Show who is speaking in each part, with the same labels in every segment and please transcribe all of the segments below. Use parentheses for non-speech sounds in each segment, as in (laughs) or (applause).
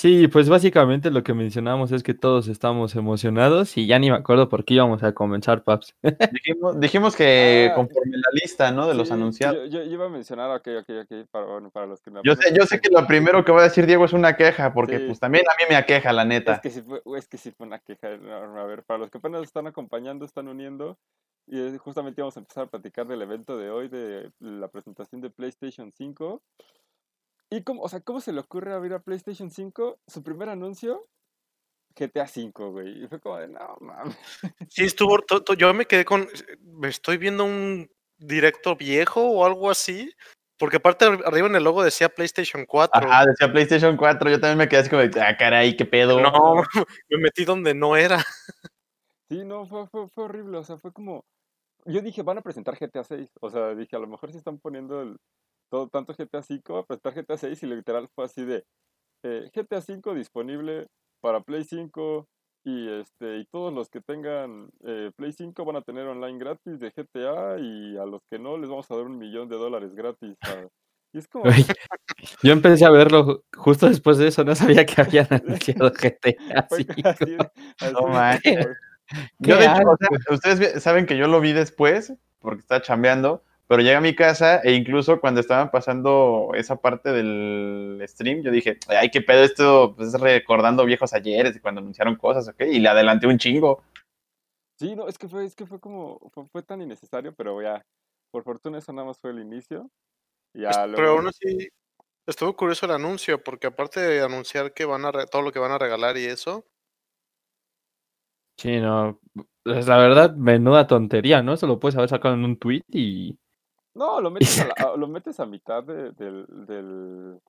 Speaker 1: Sí, pues básicamente lo que mencionamos es que todos estamos emocionados y ya ni me acuerdo por qué íbamos a comenzar, Paps. (laughs)
Speaker 2: Dijimos, dijimos que
Speaker 3: Ah,
Speaker 2: conforme la lista, ¿no? De los anunciados.
Speaker 3: Yo, yo iba a mencionar, ok, ok, ok, para, bueno, para los que no
Speaker 2: Yo sé, yo sé que lo primero que va a decir Diego es una queja, porque
Speaker 3: Sí.
Speaker 2: pues también a mí me aqueja, la neta.
Speaker 3: Es que sí fue, es que sí fue una queja enorme. A ver, para los que apenas están acompañando, están uniendo, y justamente vamos a empezar a platicar del evento de hoy, de la presentación de PlayStation 5. ¿Y cómo, o sea, cómo se le ocurre abrir a PlayStation 5? Su primer anuncio, GTA 5, güey. Y fue como de, no, mames.
Speaker 4: Sí, estuvo. to- to- Yo me quedé con. Me estoy viendo un directo viejo o algo así. Porque aparte ar- arriba en el logo decía PlayStation 4.
Speaker 2: Ajá, decía PlayStation 4, yo también me quedé así como, de, ah, caray, qué pedo.
Speaker 4: No, (laughs) me metí donde no era.
Speaker 3: Sí, no, fue, fue, fue horrible. O sea, fue como. Yo dije, van a presentar GTA 6. O sea, dije, a lo mejor si están poniendo el, todo tanto GTA 5, a presentar GTA 6 y literal fue así de eh, GTA 5 disponible para Play 5 y este y todos los que tengan eh, Play 5 van a tener online gratis de GTA y a los que no les vamos a dar un millón de dólares gratis. Y es como, (laughs)
Speaker 1: Yo empecé a verlo ju- justo después de eso, no sabía que habían (laughs) anunciado GTA
Speaker 3: fue
Speaker 1: V.
Speaker 3: así de- así
Speaker 2: No Yo, de hecho, o sea, ustedes saben que yo lo vi después, porque estaba chambeando, pero llegué a mi casa e incluso cuando estaban pasando esa parte del stream, yo dije, ay, qué pedo esto, pues es recordando viejos ayeres y cuando anunciaron cosas, ¿ok? Y le adelanté un chingo.
Speaker 3: Sí, no, es que fue, es que fue como, fue, fue tan innecesario, pero ya, por fortuna eso nada más fue el inicio. Ya
Speaker 4: Pero
Speaker 3: luego,
Speaker 4: aún así, estuvo curioso el anuncio. Porque aparte de anunciar que van a re- todo lo que van a regalar y eso.
Speaker 1: Sí, no. Pues la verdad, menuda tontería, ¿no? Eso lo puedes haber sacado en un tweet y
Speaker 3: no, lo metes a, la- a- lo metes a mitad de- del, del,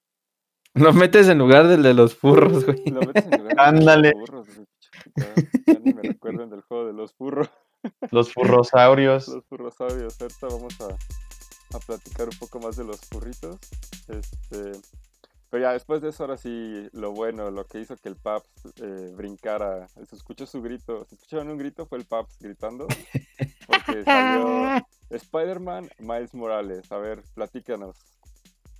Speaker 1: lo metes en lugar del de los furros, güey.
Speaker 3: lo metes en lugar (laughs) de los
Speaker 2: Ándale.
Speaker 3: furros, güey, ya, ya ni me recuerden del juego de los furros, (laughs)
Speaker 2: Los furrosaurios.
Speaker 3: los furrosaurios. Ahorita vamos a, a platicar un poco más de los furritos. Este, pero ya después de eso, ahora sí, lo bueno, lo que hizo que el Paps eh, brincara, se escuchó su grito, se escucharon un grito, fue el Paps gritando, porque salió (laughs) Spider-Man Miles Morales. A ver, platícanos.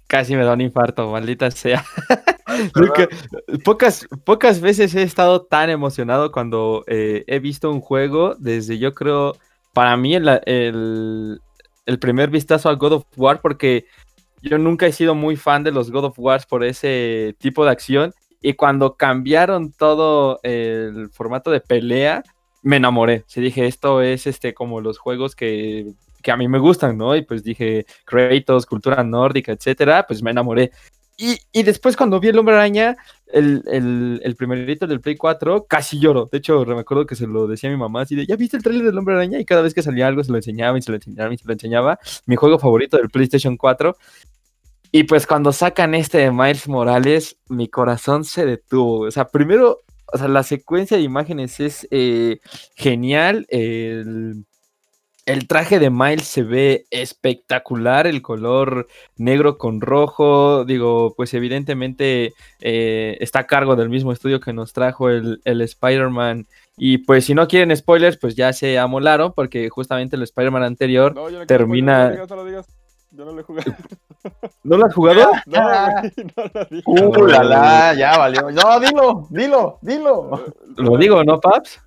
Speaker 1: Casi me da un infarto, maldita sea. (laughs) Nunca- pocas, pocas veces he estado tan emocionado cuando eh, he visto un juego desde yo creo, para mí el, el, el primer vistazo a God of War, porque yo nunca he sido muy fan de los God of Wars por ese tipo de acción. Y cuando cambiaron todo el formato de pelea, me enamoré. Se dije, esto es este como los juegos que, que a mí me gustan, ¿no? Y pues dije, Kratos, cultura nórdica, etcétera, pues me enamoré. Y, y después cuando vi el Hombre Araña, el, el, el primerito del Play 4, casi lloro. De hecho, me acuerdo que se lo decía a mi mamá, así de, ¿ya viste el trailer del Hombre Araña? Y cada vez que salía algo se lo enseñaba y se lo enseñaba se lo enseñaba. Mi juego favorito del PlayStation 4. Y pues cuando sacan este de Miles Morales, mi corazón se detuvo. O sea, primero, o sea, la secuencia de imágenes es eh, genial. El, el traje de Miles se ve espectacular, el color negro con rojo. Digo, pues evidentemente eh, está a cargo del mismo estudio que nos trajo el, el Spider-Man. Y pues si no quieren spoilers, pues ya se amolaron, porque justamente el Spider-Man anterior
Speaker 3: No, yo no
Speaker 1: termina-
Speaker 3: spoiler, No lo digas, no lo digas. Yo no lo he jugado. (laughs)
Speaker 1: ¿No lo has jugado? (laughs)
Speaker 3: No, güey, no lo digas.
Speaker 2: Uh, la, la, ya valió. No, dilo, dilo, dilo.
Speaker 1: Lo digo, ¿no, Paps?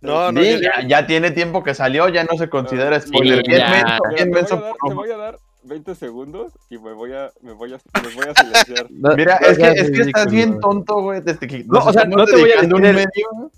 Speaker 4: No, no,
Speaker 2: Sí, ya, ya tiene tiempo que salió, ya no se considera spoiler.
Speaker 1: ya.
Speaker 2: Bien menso,
Speaker 3: Mira,
Speaker 2: bien
Speaker 3: te, voy a dar,
Speaker 2: por
Speaker 3: te
Speaker 2: no-
Speaker 3: voy a dar 20 segundos y me voy a, me voy a, me voy a silenciar.
Speaker 1: No- (laughs)
Speaker 2: Mira,
Speaker 1: no
Speaker 2: es que, es que estás bien tonto, güey, desde que
Speaker 1: No, o sea, no te voy a decir el-
Speaker 2: medio.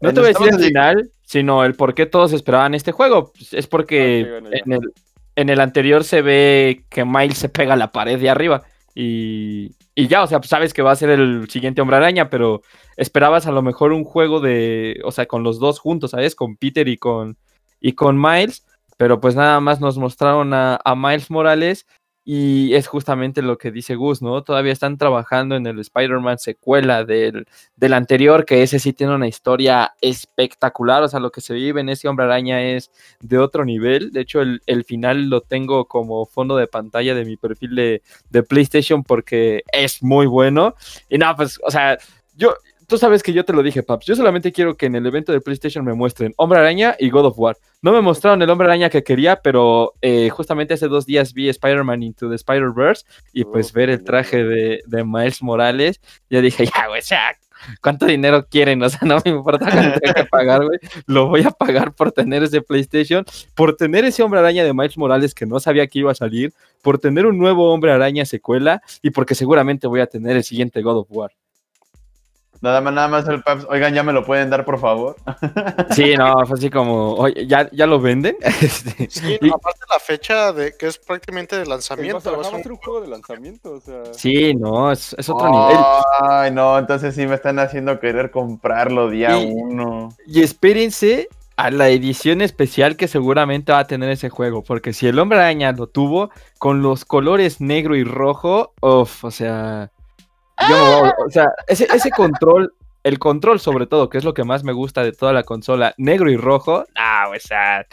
Speaker 1: No te voy a decir el final, sino el por qué todos esperaban este juego. Pues, Es porque
Speaker 3: Ah, sí, bueno, ya.
Speaker 1: en, el, en el anterior se ve que Miles se pega a la pared de arriba. Y, y ya, o sea, pues sabes que va a ser el siguiente Hombre Araña, pero esperabas a lo mejor un juego de, o sea, con los dos juntos, ¿sabes? Con Peter y con, y con Miles. Pero pues nada más nos mostraron a, a Miles Morales. Y es justamente lo que dice Gus, ¿no? Todavía están trabajando en el Spider-Man secuela del, del anterior, que ese sí tiene una historia espectacular, o sea, lo que se vive en ese hombre araña es de otro nivel, de hecho el, el final lo tengo como fondo de pantalla de mi perfil de, de PlayStation porque es muy bueno, y nada, pues, o sea, yo tú sabes que yo te lo dije, Paps. Yo solamente quiero que en el evento de PlayStation me muestren Hombre Araña y God of War. No me mostraron el Hombre Araña que quería, pero eh, justamente hace dos días vi Spider-Man Into the Spider-Verse y pues
Speaker 3: Uf,
Speaker 1: ver el traje de, de Miles Morales, ya dije, ya, güey, ya, ¿cuánto dinero quieren? O sea, no me importa cuánto tenga que (laughs) pagar, güey. Lo voy a pagar por tener ese PlayStation, por tener ese Hombre Araña de Miles Morales que no sabía que iba a salir, por tener un nuevo Hombre Araña secuela y porque seguramente voy a tener el siguiente God of War.
Speaker 2: Nada más, nada más el Paps. Oigan, ya me lo pueden dar, por favor.
Speaker 1: Sí, no, fue así como, oye, ¿ya, ya lo venden? (laughs) Este,
Speaker 4: Sí,
Speaker 1: y-
Speaker 4: no, aparte la fecha de que es prácticamente de lanzamiento.
Speaker 3: ajá,
Speaker 4: es
Speaker 3: va a
Speaker 4: un-
Speaker 3: ser un juego de lanzamiento, o sea.
Speaker 1: sí, no, es, es otro nivel.
Speaker 2: Ay, no, entonces sí me están haciendo querer comprarlo día
Speaker 1: Y-
Speaker 2: uno.
Speaker 1: Y espérense a la edición especial que seguramente va a tener ese juego, porque si el hombre araña lo tuvo con los colores negro y rojo, uff, o sea, yo me voy a- o sea, ese, ese control, el control sobre todo, que es lo que más me gusta de toda la consola, negro y rojo, ah, o sea,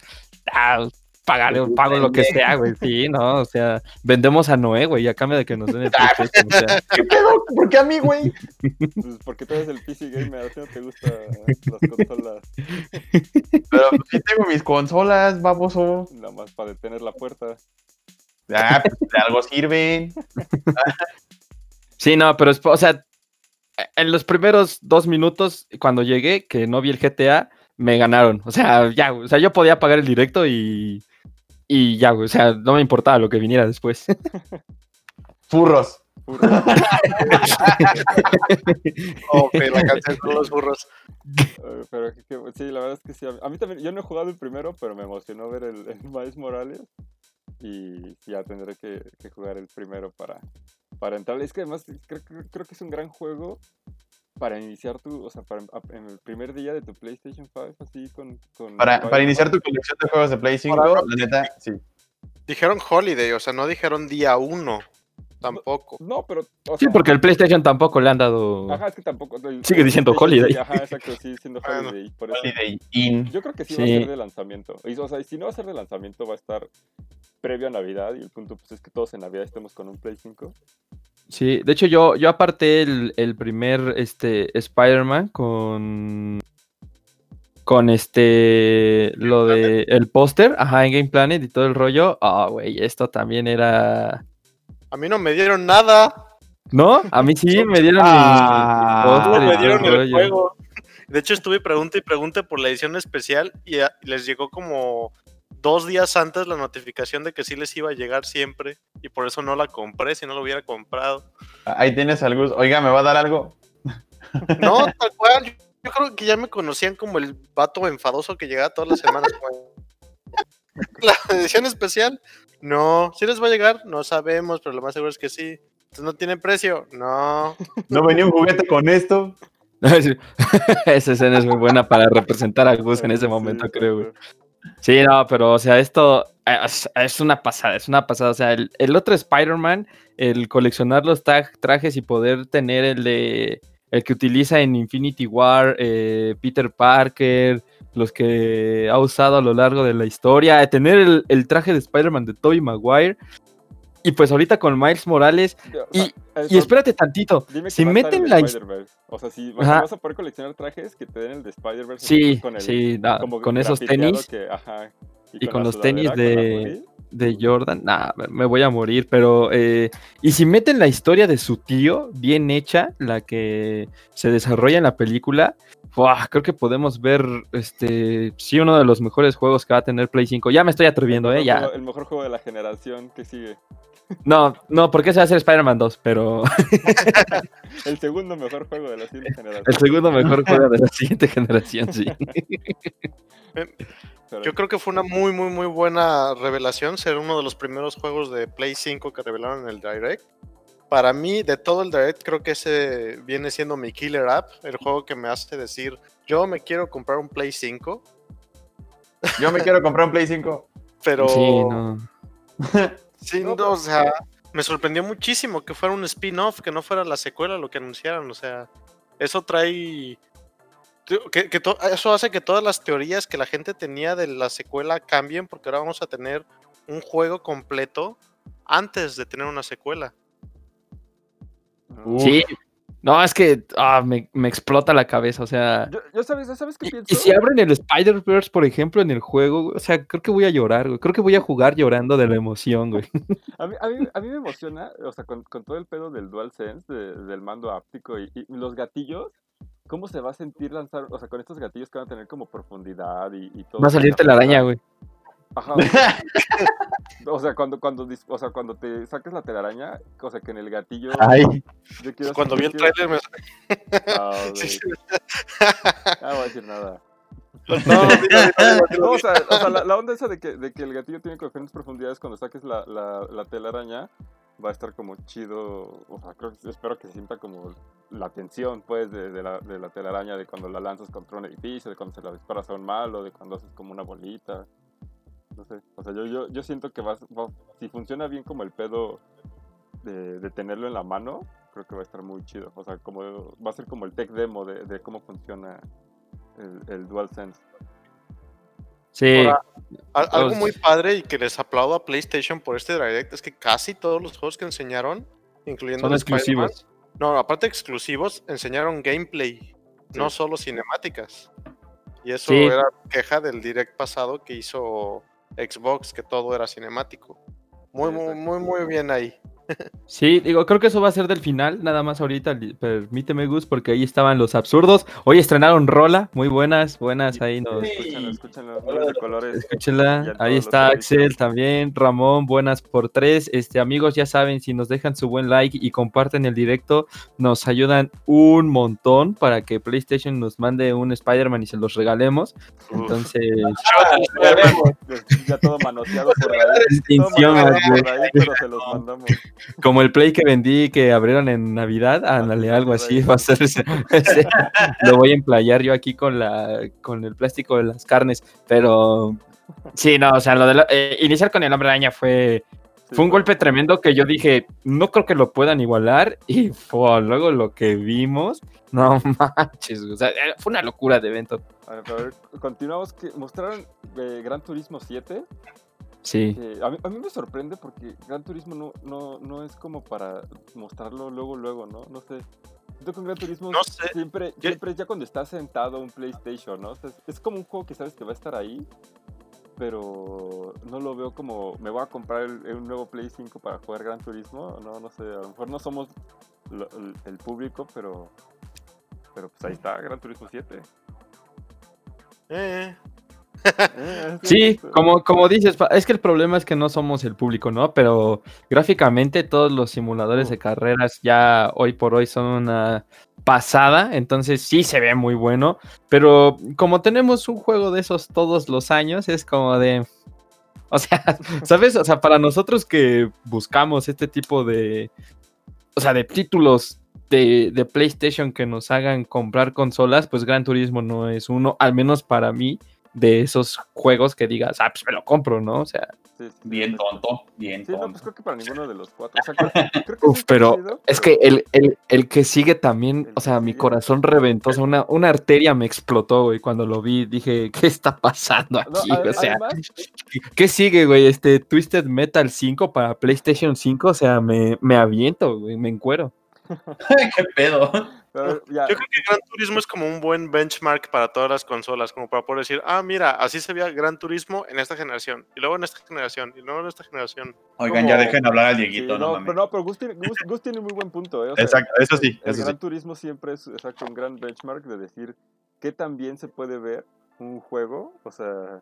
Speaker 1: ah, pagaré, pago lo que sea, güey, sí, no, o sea, vendemos a Noé, güey, a cambio de que nos den el (laughs) PlayStation, o sea,
Speaker 2: ¿Qué pedo? ¿Por qué a mí, güey?
Speaker 3: Pues porque tú eres el PC gamer, a ti no te gustan las consolas,
Speaker 2: Pero pues, sí tengo mis consolas, baboso.
Speaker 3: nada más para detener la puerta.
Speaker 2: Ah, pues de algo sirven.
Speaker 1: Sí, no, pero, es- o sea, en los primeros dos minutos, cuando llegué, que no vi el GTA, me ganaron. O sea, ya, o sea, yo podía pagar el directo y, y ya, güey, o sea, no me importaba lo que viniera después. (laughs)
Speaker 2: Furros.
Speaker 3: Puro. (laughs)
Speaker 4: Ok, la canción con los burros.
Speaker 3: Pero sí, la verdad es que sí. A mí, a mí también, yo no he jugado el primero, pero me emocionó ver el, el Miles Morales. Y ya tendré que, que jugar el primero para, para entrar. Es que además creo, creo- creo que es un gran juego para iniciar tu, o sea, para, en el primer día de tu PlayStation 5, así con... con
Speaker 2: Para, para iniciar tu colección de juegos de Play 5,
Speaker 4: Para-
Speaker 2: la neta, sí.
Speaker 4: Dijeron holiday, o sea, no dijeron día uno. Tampoco.
Speaker 3: No, pero... o
Speaker 1: Sí, porque el PlayStation tampoco le han dado...
Speaker 3: Ajá, es que tampoco... el-
Speaker 1: Sigue diciendo Holiday.
Speaker 3: Ajá, exacto, sí, siendo
Speaker 4: Bueno.
Speaker 3: Holiday. Por eso,
Speaker 2: Holiday Inn.
Speaker 3: Yo creo que sí, va a ser de lanzamiento. Y, o sea, y si no va a ser de lanzamiento, va a estar previo a Navidad. Y el punto pues, es que todos en Navidad estemos con un Play 5.
Speaker 1: Sí, de hecho yo, yo aparté el, el primer este, Spider-Man con... Con este... Lo de... El póster, ajá, en Game Planet y todo el rollo. Ah, güey, esto también era...
Speaker 4: A mí no me dieron nada.
Speaker 1: ¿No? A mí sí me dieron
Speaker 2: Ah.
Speaker 1: mi
Speaker 4: me dieron el
Speaker 1: rollo.
Speaker 4: juego. De hecho, estuve pregunta y pregunta por la edición especial y a- les llegó como dos días antes la notificación de que sí les iba a llegar siempre y por eso no la compré si no lo hubiera comprado.
Speaker 2: Ahí tienes al Gus. Oiga, ¿me va a dar algo? (laughs)
Speaker 4: No, tal cual. Yo, yo creo que ya me conocían como el vato enfadoso que llegaba todas las semanas. (laughs) La edición especial, no. ¿Sí les va a llegar? No sabemos, pero lo más seguro es que sí. Entonces, ¿No tiene precio? No.
Speaker 2: ¿No venía un juguete con esto? (laughs)
Speaker 1: Esa escena es muy buena para representar a Gus en ese momento, creo, güey. Sí, no, pero, o sea, esto eh, es, es una pasada, es una pasada. O sea, el, el otro Spider-Man, el coleccionar los tag- trajes y poder tener el de. El que utiliza en Infinity War, eh, Peter Parker, los que ha usado a lo largo de la historia, tener el, el traje de Spider-Man de Tobey Maguire. Y pues ahorita con Miles Morales. Y- Y espérate tantito. Si meten la.
Speaker 3: O sea, si
Speaker 1: Ajá.
Speaker 3: vas a poder coleccionar trajes que te den el de Spider-Verse.
Speaker 1: Sí,
Speaker 3: con el-
Speaker 1: sí, da-
Speaker 3: como
Speaker 1: con esos tenis.
Speaker 3: que- ajá,
Speaker 1: y con
Speaker 3: la
Speaker 1: los tenis
Speaker 3: con
Speaker 1: de- de Jordan, nah, me- me voy a morir, pero eh, y si meten la historia de su tío bien hecha, la que se desarrolla en la película, ¡buah! creo que podemos ver este sí uno de los mejores juegos que va a tener Play 5. Ya me estoy atreviendo,
Speaker 3: el
Speaker 1: eh, ya.
Speaker 3: el mejor juego de la generación que sigue.
Speaker 1: No, no, porque ese va a ser Spider-Man 2, pero (laughs)
Speaker 3: El segundo mejor juego de la siguiente generación.
Speaker 1: el segundo mejor juego de la siguiente generación, sí.
Speaker 3: Pero-
Speaker 4: Yo creo que fue una muy, muy, muy buena revelación. Ser uno de los primeros juegos de Play 5 que revelaron en el Direct. Para mí, de todo el Direct, creo que ese viene siendo mi killer app. El juego que me hace decir, yo me quiero comprar un Play 5.
Speaker 2: Yo me quiero comprar un Play 5.
Speaker 4: Pero,
Speaker 1: Sí, no. (laughs)
Speaker 4: sí,
Speaker 3: No,
Speaker 4: o sea, me sorprendió muchísimo que fuera un spin-off, que no fuera la secuela lo que anunciaron. O sea, eso trae... Que, que to- eso hace que todas las teorías que la gente tenía de la secuela cambien, porque ahora vamos a tener un juego completo antes de tener una secuela.
Speaker 2: Uf.
Speaker 1: Sí, No, es que ah, me, me explota la cabeza, o sea.
Speaker 3: Yo, yo sabes, ¿sabes qué
Speaker 1: Y,
Speaker 3: pienso?
Speaker 1: y si abren el Spider-Verse, por ejemplo, en el juego, o sea, creo que voy a llorar, güey. Creo que voy a jugar llorando de la emoción, güey. (laughs)
Speaker 3: A mí, a, mí, a mí me emociona, o sea, con, con todo el pedo del DualSense, de- del mando áptico y, y los gatillos, ¿cómo se va a sentir lanzar, o sea, con estos gatillos que van a tener como profundidad y, y todo?
Speaker 1: Va a salirte la araña, güey.
Speaker 3: Ajá. (laughs) O sea, cuando, cuando, o sea, cuando te saques la telaraña, o sea, que en el gatillo...
Speaker 1: Ay,
Speaker 3: yo quiero-
Speaker 4: Cuando vi el
Speaker 3: quiero-
Speaker 4: trailer me...
Speaker 3: Ah, (laughs)
Speaker 4: Sí.
Speaker 3: Ah, no voy a decir nada.
Speaker 4: No, dilo.
Speaker 3: No, o sea, o sea, la, la onda esa de que, de que el gatillo tiene diferentes profundidades cuando saques la, la, la telaraña va a estar como chido. O sea, creo que- espero que se sienta como la tensión, pues, de, de la, de la telaraña, de cuando la lanzas contra un edificio, de cuando se la disparas a un malo, de cuando haces como una bolita. No sé, o sea, yo, yo, yo siento que va, va- si funciona bien como el pedo de, de tenerlo en la mano, creo que va a estar muy chido. O sea, como va a ser como el tech demo de, de cómo funciona el, el DualSense.
Speaker 1: sí.
Speaker 4: Ahora, algo muy padre y que les aplaudo a PlayStation por este Direct es que casi todos los juegos que enseñaron, incluyendo
Speaker 1: Son exclusivos.
Speaker 4: No, aparte de exclusivos, enseñaron gameplay, no solo cinemáticas. Y eso
Speaker 1: Sí.
Speaker 4: era queja del direct pasado que hizo Xbox, que todo era cinemático. Muy, muy, muy, muy bien ahí.
Speaker 1: Sí, digo, creo que eso va a ser del final, nada más ahorita, permíteme Gus, porque ahí estaban los absurdos. Hoy estrenaron Rola, muy buenas, buenas, ahí nos...
Speaker 3: Escúchenlo, escúchenlo, miles de colores.
Speaker 1: Escúchenla, ahí está. Axel también, Ramón, buenas por tres. Este, amigos, ya saben, si nos dejan su buen like y comparten el directo, nos ayudan un montón para que PlayStation nos mande un Spider-Man y se los regalemos. Entonces, (laughs)
Speaker 3: Ya todo manoseado por ahí. Todo
Speaker 1: distinción,
Speaker 3: manoseado
Speaker 1: güey.
Speaker 3: por ahí, pero se los mandamos.
Speaker 1: Como el play que vendí que abrieron en Navidad, ándale, algo así va a ser. (laughs) Lo voy a emplayar yo aquí con la con el plástico de las carnes, pero sí, no, o sea, lo de la- eh, iniciar con el hombre araña fue fue un golpe tremendo que yo dije, no creo que lo puedan igualar y fue luego lo que vimos, no manches, o sea, fue una locura de evento.
Speaker 3: A ver, continuamos. Que mostraron eh, Gran Turismo 7.
Speaker 1: Sí.
Speaker 3: que a, mí, a mí me sorprende porque Gran Turismo no, no, no es como para mostrarlo luego, luego, ¿no? No sé. Que en Gran Turismo
Speaker 4: No sé.
Speaker 3: siempre,
Speaker 4: Yo-
Speaker 3: siempre es ya cuando está sentado un PlayStation, ¿no? O sea, es, es como un juego que sabes que va a estar ahí, pero no lo veo como me voy a comprar el- un nuevo Play 5 para jugar Gran Turismo. No, no sé, a lo mejor no somos lo- el, el público, pero, pero pues ahí está, Gran Turismo 7.
Speaker 4: Eh,
Speaker 3: Eh,
Speaker 1: Sí,
Speaker 3: este,
Speaker 1: como, como dices, es que el problema es que no somos el público, ¿no? Pero gráficamente todos los simuladores de carreras ya hoy por hoy son una pasada, entonces sí se ve muy bueno, pero como tenemos un juego de esos todos los años, es como de... O sea, (laughs) ¿sabes? O sea, para nosotros que buscamos este tipo de... O sea, de títulos de, de PlayStation que nos hagan comprar consolas, pues Gran Turismo no es uno, al menos para mí, de esos juegos que digas, ah, pues me lo compro, ¿no? O sea,
Speaker 3: sí, sí,
Speaker 5: Bien tonto, bien
Speaker 3: Sí, no,
Speaker 5: tonto.
Speaker 3: pues creo que para ninguno de los cuatro. O sea, creo, (laughs) creo que
Speaker 1: Uf, pero es
Speaker 3: pero-
Speaker 1: que el, el, el que sigue también,
Speaker 3: El
Speaker 1: o sea, mi
Speaker 3: sigue.
Speaker 1: corazón reventó, o sea, una, una arteria me explotó, güey, cuando lo vi, dije, (laughs) ¿qué está pasando
Speaker 3: No,
Speaker 1: aquí? o sea,
Speaker 3: además, (laughs)
Speaker 1: ¿qué sigue, güey? Este Twisted Metal 5 para PlayStation 5, o sea, me, me aviento, güey, me encuero.
Speaker 5: ¿Qué pedo?
Speaker 3: Pero ya,
Speaker 4: Yo creo que Gran Turismo es como un buen benchmark para todas las consolas, como para poder decir, ah, mira, así se veía Gran Turismo en esta generación, y luego en esta generación, y luego en esta generación.
Speaker 5: Oigan,
Speaker 4: Como-
Speaker 5: ya dejen hablar al
Speaker 3: sí,
Speaker 5: Dieguito,
Speaker 3: no,
Speaker 5: no,
Speaker 3: pero no, pero Gus tiene, Gus, Gus tiene muy buen punto, ¿eh? O sea,
Speaker 2: Exacto, eso sí,
Speaker 3: el
Speaker 2: eso
Speaker 3: Gran
Speaker 2: sí.
Speaker 3: Turismo siempre es exacto, un gran benchmark de decir qué tan bien se puede ver un juego, o sea,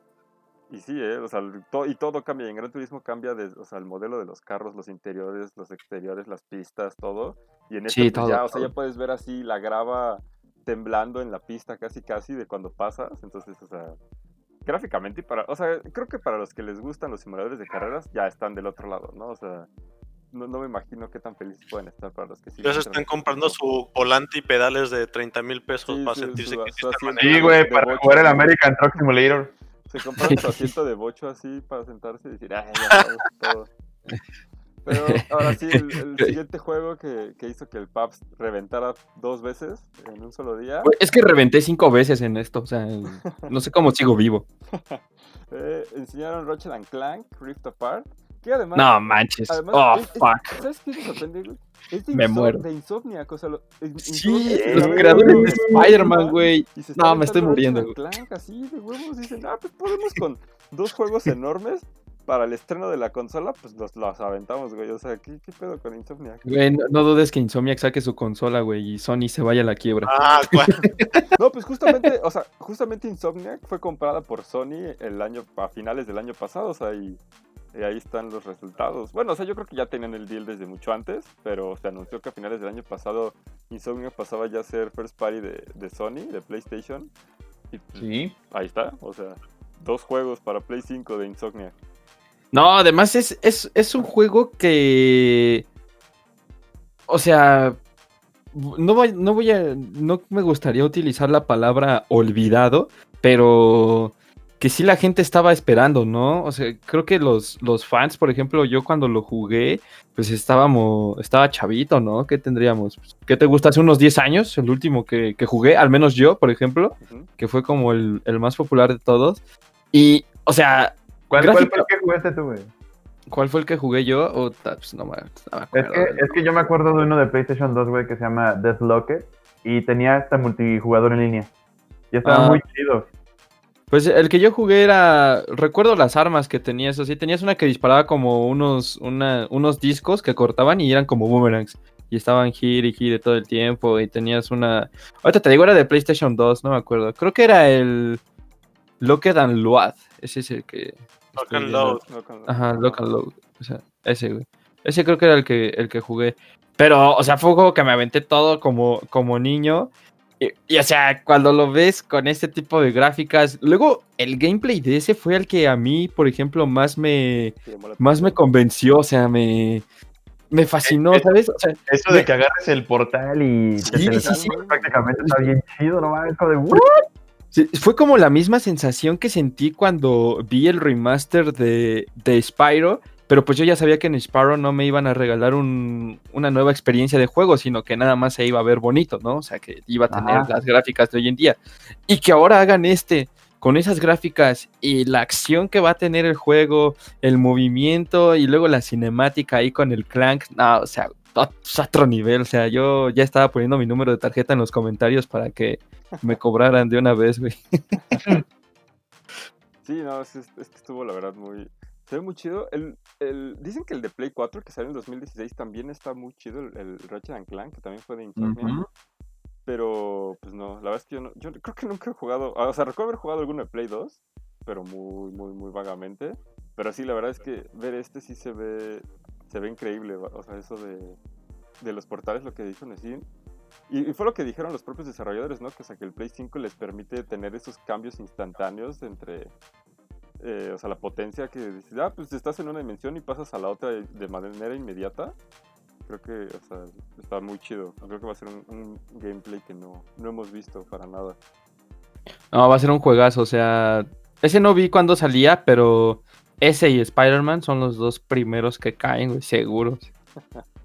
Speaker 3: y sí, ¿eh? O sea, to- y todo cambia, y en Gran Turismo cambia, de, o sea, el modelo de los carros, los interiores, los exteriores, las pistas, todo, y en este
Speaker 1: Sí,
Speaker 3: pues,
Speaker 1: todo,
Speaker 3: ya, o sea,
Speaker 1: todo.
Speaker 3: ya puedes ver así la grava temblando en la pista casi casi de cuando pasas, entonces, o sea, gráficamente y para, o sea, creo que para los que les gustan los simuladores de carreras ya están del otro lado, ¿no? O sea, no, no me imagino qué tan felices pueden estar para los que sí.
Speaker 4: Entonces están comprando su volante y pedales de 30 mil pesos
Speaker 3: Sí,
Speaker 4: para
Speaker 3: sí,
Speaker 4: sentirse
Speaker 3: su-
Speaker 4: que sí
Speaker 3: su.
Speaker 2: Sí,
Speaker 4: manejando.
Speaker 2: güey, para jugar el. American Truck Simulator.
Speaker 3: Se compraron su asiento de bocho así para sentarse y decir, ay, ya sabes todo. Pero ahora sí, el, el siguiente juego que, que hizo que el Paps reventara dos veces en un solo día,
Speaker 1: Es que reventé cinco veces en esto, o sea, no sé cómo sigo vivo. (laughs)
Speaker 3: eh, enseñaron Ratchet Clank Rift Apart. Que además,
Speaker 1: No manches.
Speaker 3: además
Speaker 1: Oh,
Speaker 3: es- es-
Speaker 1: fuck.
Speaker 3: ¿sabes qué me sorprende, güey? Es de,
Speaker 1: Me
Speaker 3: Insom-
Speaker 1: muero.
Speaker 3: de Insomniac, o sea, lo-
Speaker 1: Sí, los creadores de Spider-Man, güey. No, me estoy muriendo,
Speaker 3: Clank así de huevos. Dicen, ah, pues podemos con dos juegos enormes para el estreno de la consola, pues los, los aventamos, güey. O sea, ¿qué, qué pedo con Insomniac?
Speaker 1: Güey, no, no dudes que Insomniac saque su consola, güey, y Sony se vaya a la quiebra.
Speaker 4: Ah, ¿cuál? (laughs)
Speaker 3: No, pues justamente, o sea, justamente Insomniac fue comprada por Sony el año, a finales del año pasado, o sea, y, y ahí están los resultados. Bueno, o sea, yo creo que ya tenían el deal desde mucho antes, pero se anunció que a finales del año pasado Insomniac pasaba ya a ser first party de, de Sony, de PlayStation. Y pues,
Speaker 2: Sí.
Speaker 3: ahí está, o sea, dos juegos para Play 5 de Insomniac.
Speaker 1: No, además es, es, es un juego que. O sea. No voy, no voy a. No me gustaría utilizar la palabra olvidado, pero que sí la gente estaba esperando, ¿no? O sea, creo que los, los fans, por ejemplo, yo cuando lo jugué, pues estábamos, estaba chavito, ¿no? ¿Qué tendríamos? ¿Qué te gusta? Hace unos 10 años, el último que, que jugué, al menos yo, por ejemplo, que fue como el, el más popular de todos. Y, o sea,
Speaker 2: ¿Cuál, fue el que jugaste tú, güey?
Speaker 1: ¿Cuál fue el que jugué yo? O ta- pues no me, no me
Speaker 2: Es
Speaker 1: acuerdo.
Speaker 2: que, es que yo me acuerdo de uno de PlayStation 2, güey, que se llama Deathlocker y tenía hasta multijugador en línea. Y estaba
Speaker 1: Ah.
Speaker 2: muy chido.
Speaker 1: Pues el que yo jugué era. Recuerdo las armas que tenías así. Tenías una que disparaba como unos, una- unos discos que cortaban y eran como boomerangs. Y estaban gire y gire todo el tiempo. Y tenías una. Ahorita te digo, era de PlayStation 2, no me acuerdo. Creo que era el. Locked and Load. Ese es el que.
Speaker 4: Lock and. Load.
Speaker 1: Ajá, Lock and Load. O sea, ese, güey. Ese creo que era el que, el que jugué. Pero, o sea, fue un juego que me aventé todo como, como niño. Y, y, o sea, cuando lo ves con este tipo de gráficas. Luego, el gameplay de ese fue el que a mí, por ejemplo, más me, más me convenció. O sea, me, me fascinó,
Speaker 2: Eh,
Speaker 1: ¿sabes? O sea,
Speaker 2: Eso
Speaker 1: Me-
Speaker 2: de que agarres el portal y te
Speaker 1: Sí, sí, sí.
Speaker 2: prácticamente está bien chido, no de "What?".
Speaker 1: Sí, fue como la misma sensación que sentí cuando vi el remaster de, de Spyro, pero pues yo ya sabía que en Spyro no me iban a regalar un- una nueva experiencia de juego, sino que nada más se iba a ver bonito, ¿no? O sea, que iba a tener
Speaker 2: Ajá.
Speaker 1: las gráficas de hoy en día. Y que ahora hagan este con esas gráficas y la acción que va a tener el juego, el movimiento y luego la cinemática ahí con el clank, no, o sea, ot- otro nivel, o sea, yo ya estaba poniendo mi número de tarjeta en los comentarios para que me (laughs) cobraran de una vez, güey.
Speaker 3: Sí, no, es- es que estuvo la verdad muy... Se ve muy chido. El, el, dicen que el de Play 4, que salió en 2016, también está muy chido. El, el Ratchet and Clank, que también fue de Insomnia.
Speaker 2: Ujú.
Speaker 3: Pero, pues no, la verdad es que yo, no, yo creo que nunca he jugado... O sea, recuerdo haber jugado alguno de Play 2, pero muy, muy, muy vagamente. Pero sí, la verdad es que ver este sí se ve, se ve increíble. O sea, eso de, de los portales, lo que dijo Nessin. Y, y fue lo que dijeron los propios desarrolladores, ¿no? Que, o sea, que el Play 5 les permite tener esos cambios instantáneos entre, eh, o sea, la potencia que dices, ah, pues estás en una dimensión y pasas a la otra de manera inmediata. Creo que, o sea, está muy chido. Creo que va a ser un, un gameplay que no, no hemos visto para nada.
Speaker 1: No, va a ser un juegazo, o sea, ese no vi cuando salía, pero ese y Spider-Man son los dos primeros que caen, güey, seguros. (laughs)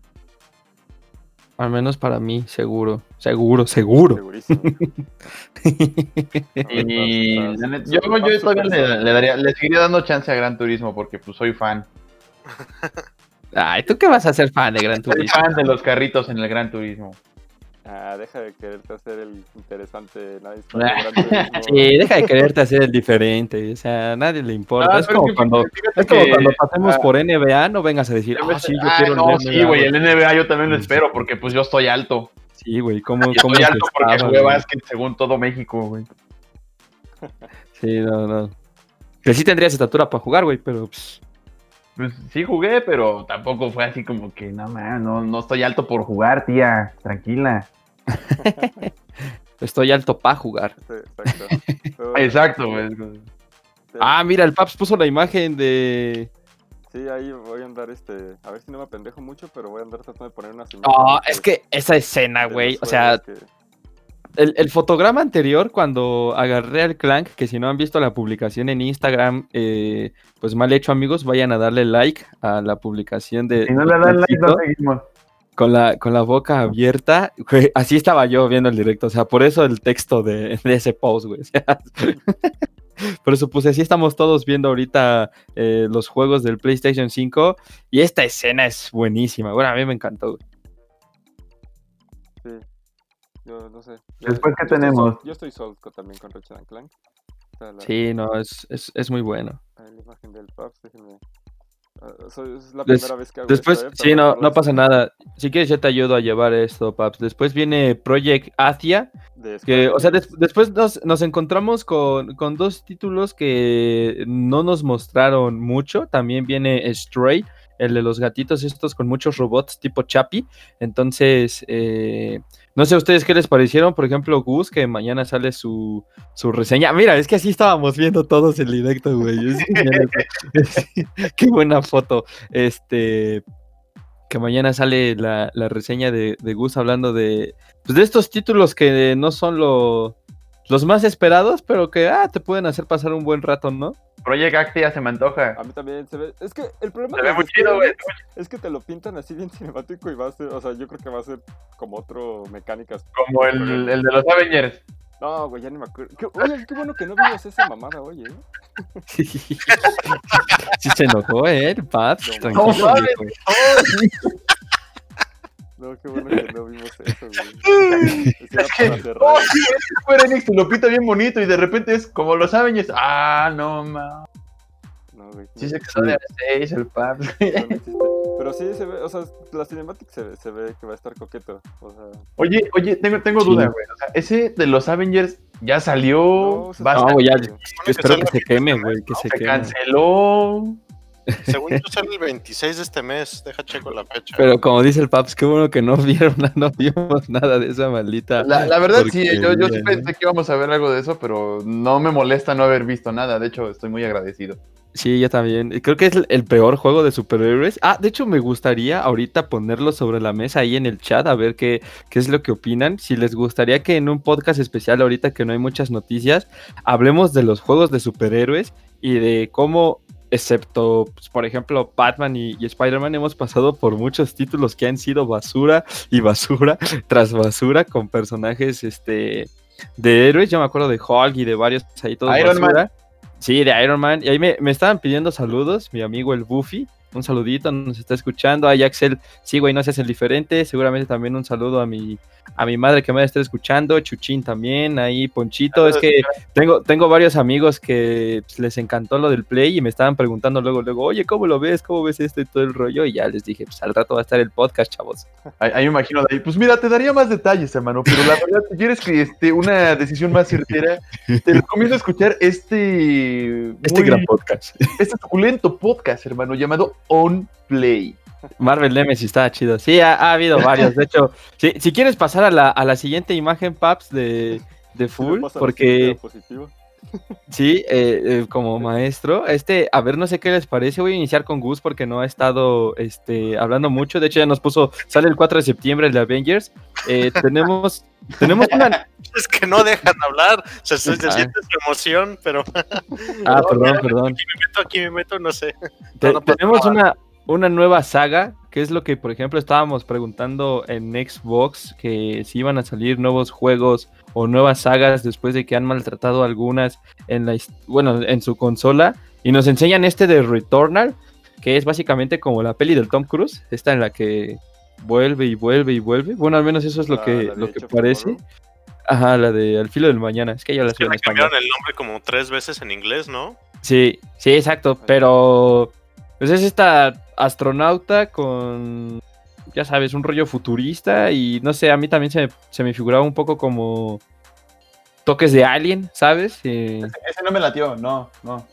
Speaker 1: Al menos para mí, seguro, seguro, seguro.
Speaker 3: Segurísimo. (laughs)
Speaker 2: Y yo, yo todavía le, le daría, le seguiría dando chance a Gran Turismo porque pues soy fan. (laughs)
Speaker 1: Ay, ¿tú qué vas a ser fan de Gran
Speaker 2: Soy
Speaker 1: Turismo?
Speaker 2: fan de los carritos en el Gran Turismo.
Speaker 3: Ah, deja de quererte hacer el interesante. Nadie es fan de (laughs) Gran Turismo.
Speaker 1: Sí, deja de quererte hacer el diferente, o sea, a nadie le importa.
Speaker 2: Ah,
Speaker 1: es como
Speaker 2: que-
Speaker 1: cuando,
Speaker 2: fíjate
Speaker 1: es como
Speaker 2: que-
Speaker 1: cuando pasemos
Speaker 2: ah,
Speaker 1: por NBA, no vengas a decir, ah, sí, yo
Speaker 2: Ah,
Speaker 1: quiero
Speaker 2: no,
Speaker 1: el
Speaker 2: sí,
Speaker 1: NBA,
Speaker 2: güey, el NBA yo también lo espero porque pues yo estoy alto.
Speaker 1: Sí, güey, ¿cómo,
Speaker 2: Y
Speaker 1: cómo
Speaker 2: estoy alto porque jugué básquet según todo México, güey.
Speaker 1: Sí, no, no. Que sí tendrías estatura para jugar, güey, pero pues,
Speaker 2: Pues sí jugué, pero tampoco fue así como que, no, man, no, no estoy alto por jugar, tía, tranquila. (laughs)
Speaker 1: estoy alto para jugar.
Speaker 3: Sí, exacto. (laughs)
Speaker 2: Exacto, güey.
Speaker 3: sí,
Speaker 1: Ah, mira, el Paps puso la imagen de.
Speaker 3: Sí, ahí voy a andar, este, a ver si no me apendejo mucho, pero voy a andar tratando de poner una señal.
Speaker 1: Oh,
Speaker 3: de-
Speaker 1: es que esa escena, güey. O sea,
Speaker 3: que-
Speaker 1: el, el fotograma anterior, cuando agarré al Clank, que si no han visto la publicación en Instagram, eh, pues mal hecho, amigos, vayan a darle like a la publicación de.
Speaker 2: Si no le dan like, no seguimos.
Speaker 1: con la, con la boca abierta. güey, así estaba yo viendo el directo. O sea, por eso el texto de, de ese post, güey. O sea, (laughs) Por eso puse, así estamos todos viendo ahorita eh, los juegos del PlayStation 5 y esta escena es buenísima. Bueno, a mí me encantó. güey.
Speaker 3: Sí. Yo no sé. Yo-
Speaker 2: Después, ¿qué
Speaker 3: yo estoy
Speaker 2: tenemos?
Speaker 3: Yo estoy sold también con Ratchet and Clank. La,
Speaker 1: Sí, no, es, es, es muy bueno.
Speaker 3: ahí la imagen del Paps, déjenme. Ah, soy- es la
Speaker 1: Des-
Speaker 3: primera vez que hago
Speaker 1: Después,
Speaker 3: esto, ¿eh?
Speaker 1: sí, no, no pasa nada. Si quieres, yo te ayudo a llevar esto, Paps. Después viene Project
Speaker 3: de
Speaker 1: que, o sea, des- después nos, nos encontramos con, con dos títulos que no nos mostraron mucho. También viene Stray, el de los gatitos estos con muchos robots tipo Chappie. Entonces, eh, no sé a ustedes qué les parecieron. Por ejemplo, Gus, que mañana sale su, su reseña. Mira, es que así estábamos viendo todos el directo, güey. (laughs) Qué buena foto. Este. Que mañana sale la, la reseña de, de Gus hablando de, pues, de estos títulos que no son lo- los más esperados, pero que ah, te pueden hacer pasar un buen rato, ¿no?
Speaker 2: Project Actia se me antoja.
Speaker 3: A mí también se ve. Es que el problema
Speaker 2: Se
Speaker 3: de
Speaker 2: ve muy chido, güey.
Speaker 3: Es que te lo pintan así bien cinemático y va a ser. O sea, yo creo que va a ser como otro mecánicas.
Speaker 2: Como el, el de los Avengers.
Speaker 3: No, güey, ya ni me acuerdo. Qué- oye, qué bueno que no vimos esa mamada, oye. ¿eh? (laughs)
Speaker 1: sí se enojó, ¿eh? El Paps,
Speaker 3: No,
Speaker 1: tranquilo,
Speaker 2: ¿cómo sabes?
Speaker 1: viejo.
Speaker 3: No, qué bueno que no vimos eso, güey. (laughs)
Speaker 2: Es que-. Oh, este Square Enix lo pinta bien bonito y de repente es como los Avengers. Ah, no, ma.
Speaker 3: No, güey.
Speaker 2: Sí se quedó de a 6 el pap.
Speaker 3: no, no existe. Pero sí se ve, o sea, la cinemática se, ve- se ve que va a estar coqueto. O sea,
Speaker 2: Oye, oye, tengo, tengo
Speaker 1: Sí.
Speaker 2: duda, güey. O sea, ese de los Avengers ya salió.
Speaker 3: no,
Speaker 1: ya, yo espero que se queme, güey, que se
Speaker 2: se
Speaker 1: queme.
Speaker 2: canceló.
Speaker 4: Según yo sale el 26 de este mes. Deja checo la fecha.
Speaker 1: Pero como dice el Paps, qué bueno que no vieron, no vimos nada de esa maldita.
Speaker 2: La, la verdad, sí, yo, yo sí
Speaker 1: ¿no?
Speaker 2: pensé que íbamos a ver algo de eso, pero no me molesta no haber visto nada. De hecho, estoy muy agradecido.
Speaker 1: Sí, yo también. Creo que es el- el peor juego de superhéroes. Ah, de hecho, me gustaría ahorita ponerlo sobre la mesa ahí en el chat a ver qué, qué es lo que opinan. Si les gustaría que en un podcast especial, ahorita que no hay muchas noticias, hablemos de los juegos de superhéroes y de cómo, excepto, pues, por ejemplo, Batman y, y Spider-Man, hemos pasado por muchos títulos que han sido basura y basura (laughs) tras basura con personajes este, de héroes. Yo me acuerdo de Hulk y de varios ahí todos
Speaker 2: Iron Man.
Speaker 1: basura. Sí, de Iron Man. Y ahí me, me estaban pidiendo saludos, mi amigo el Buffy. Un saludito, nos está escuchando. Ay, Axel, sí, güey, no seas el diferente. Seguramente también un saludo a mi, a mi madre que me está escuchando. Chuchín también, ahí Ponchito. Es que tengo, tengo varios amigos que pues, les encantó lo del play y me estaban preguntando luego, luego, oye, ¿cómo lo ves? ¿Cómo ves esto y todo el rollo? Y ya les dije, pues al rato va a estar el podcast, chavos.
Speaker 2: Ahí, ahí me imagino de ahí. Pues mira, te daría más detalles, hermano, pero la verdad, si quieres que este, una decisión más certera, te recomiendo escuchar este.
Speaker 1: Este
Speaker 2: muy-
Speaker 1: gran podcast.
Speaker 2: este suculento podcast, hermano, llamado On Play.
Speaker 1: Marvel Nemesis está chido. Sí, ha, ha habido varios. De hecho, (laughs) si, si quieres pasar a la, a la siguiente imagen, Paps, de, de Full, porque
Speaker 3: diapositiva.
Speaker 1: Sí, eh, eh, como maestro, este, a ver, no sé qué les parece. Voy a iniciar con Gus porque no ha estado este, hablando mucho. De hecho, ya nos puso, sale el 4 de septiembre el de Avengers. Eh, (laughs) tenemos, tenemos una. (laughs)
Speaker 4: Es que no dejan hablar. Se, se, se
Speaker 1: Ah.
Speaker 4: siente su emoción, pero (laughs)
Speaker 1: Ah, perdón, perdón.
Speaker 4: aquí me meto, aquí me meto, no sé.
Speaker 1: Te-
Speaker 4: no pasa
Speaker 1: tenemos una, una nueva saga, que es lo que, por ejemplo, estábamos preguntando en Xbox, que si iban a salir nuevos juegos o nuevas sagas después de que han maltratado algunas en la bueno, en su consola, y nos enseñan este de Returnal, que es básicamente como la peli del Tom Cruise, esta en la que vuelve y vuelve y vuelve. Bueno, al menos eso es lo
Speaker 3: La-
Speaker 1: que, lo que parece. Ajá, la de Al filo del mañana, es que ya la
Speaker 4: Es que le
Speaker 1: español.
Speaker 4: cambiaron el nombre como tres veces en inglés, ¿no?
Speaker 1: Sí, sí, exacto, pero pues es esta astronauta con, ya sabes, un rollo futurista y no sé, a mí también se, se me figuraba un poco como toques de Alien, ¿sabes? Eh,
Speaker 2: Ese no me latió, no, no.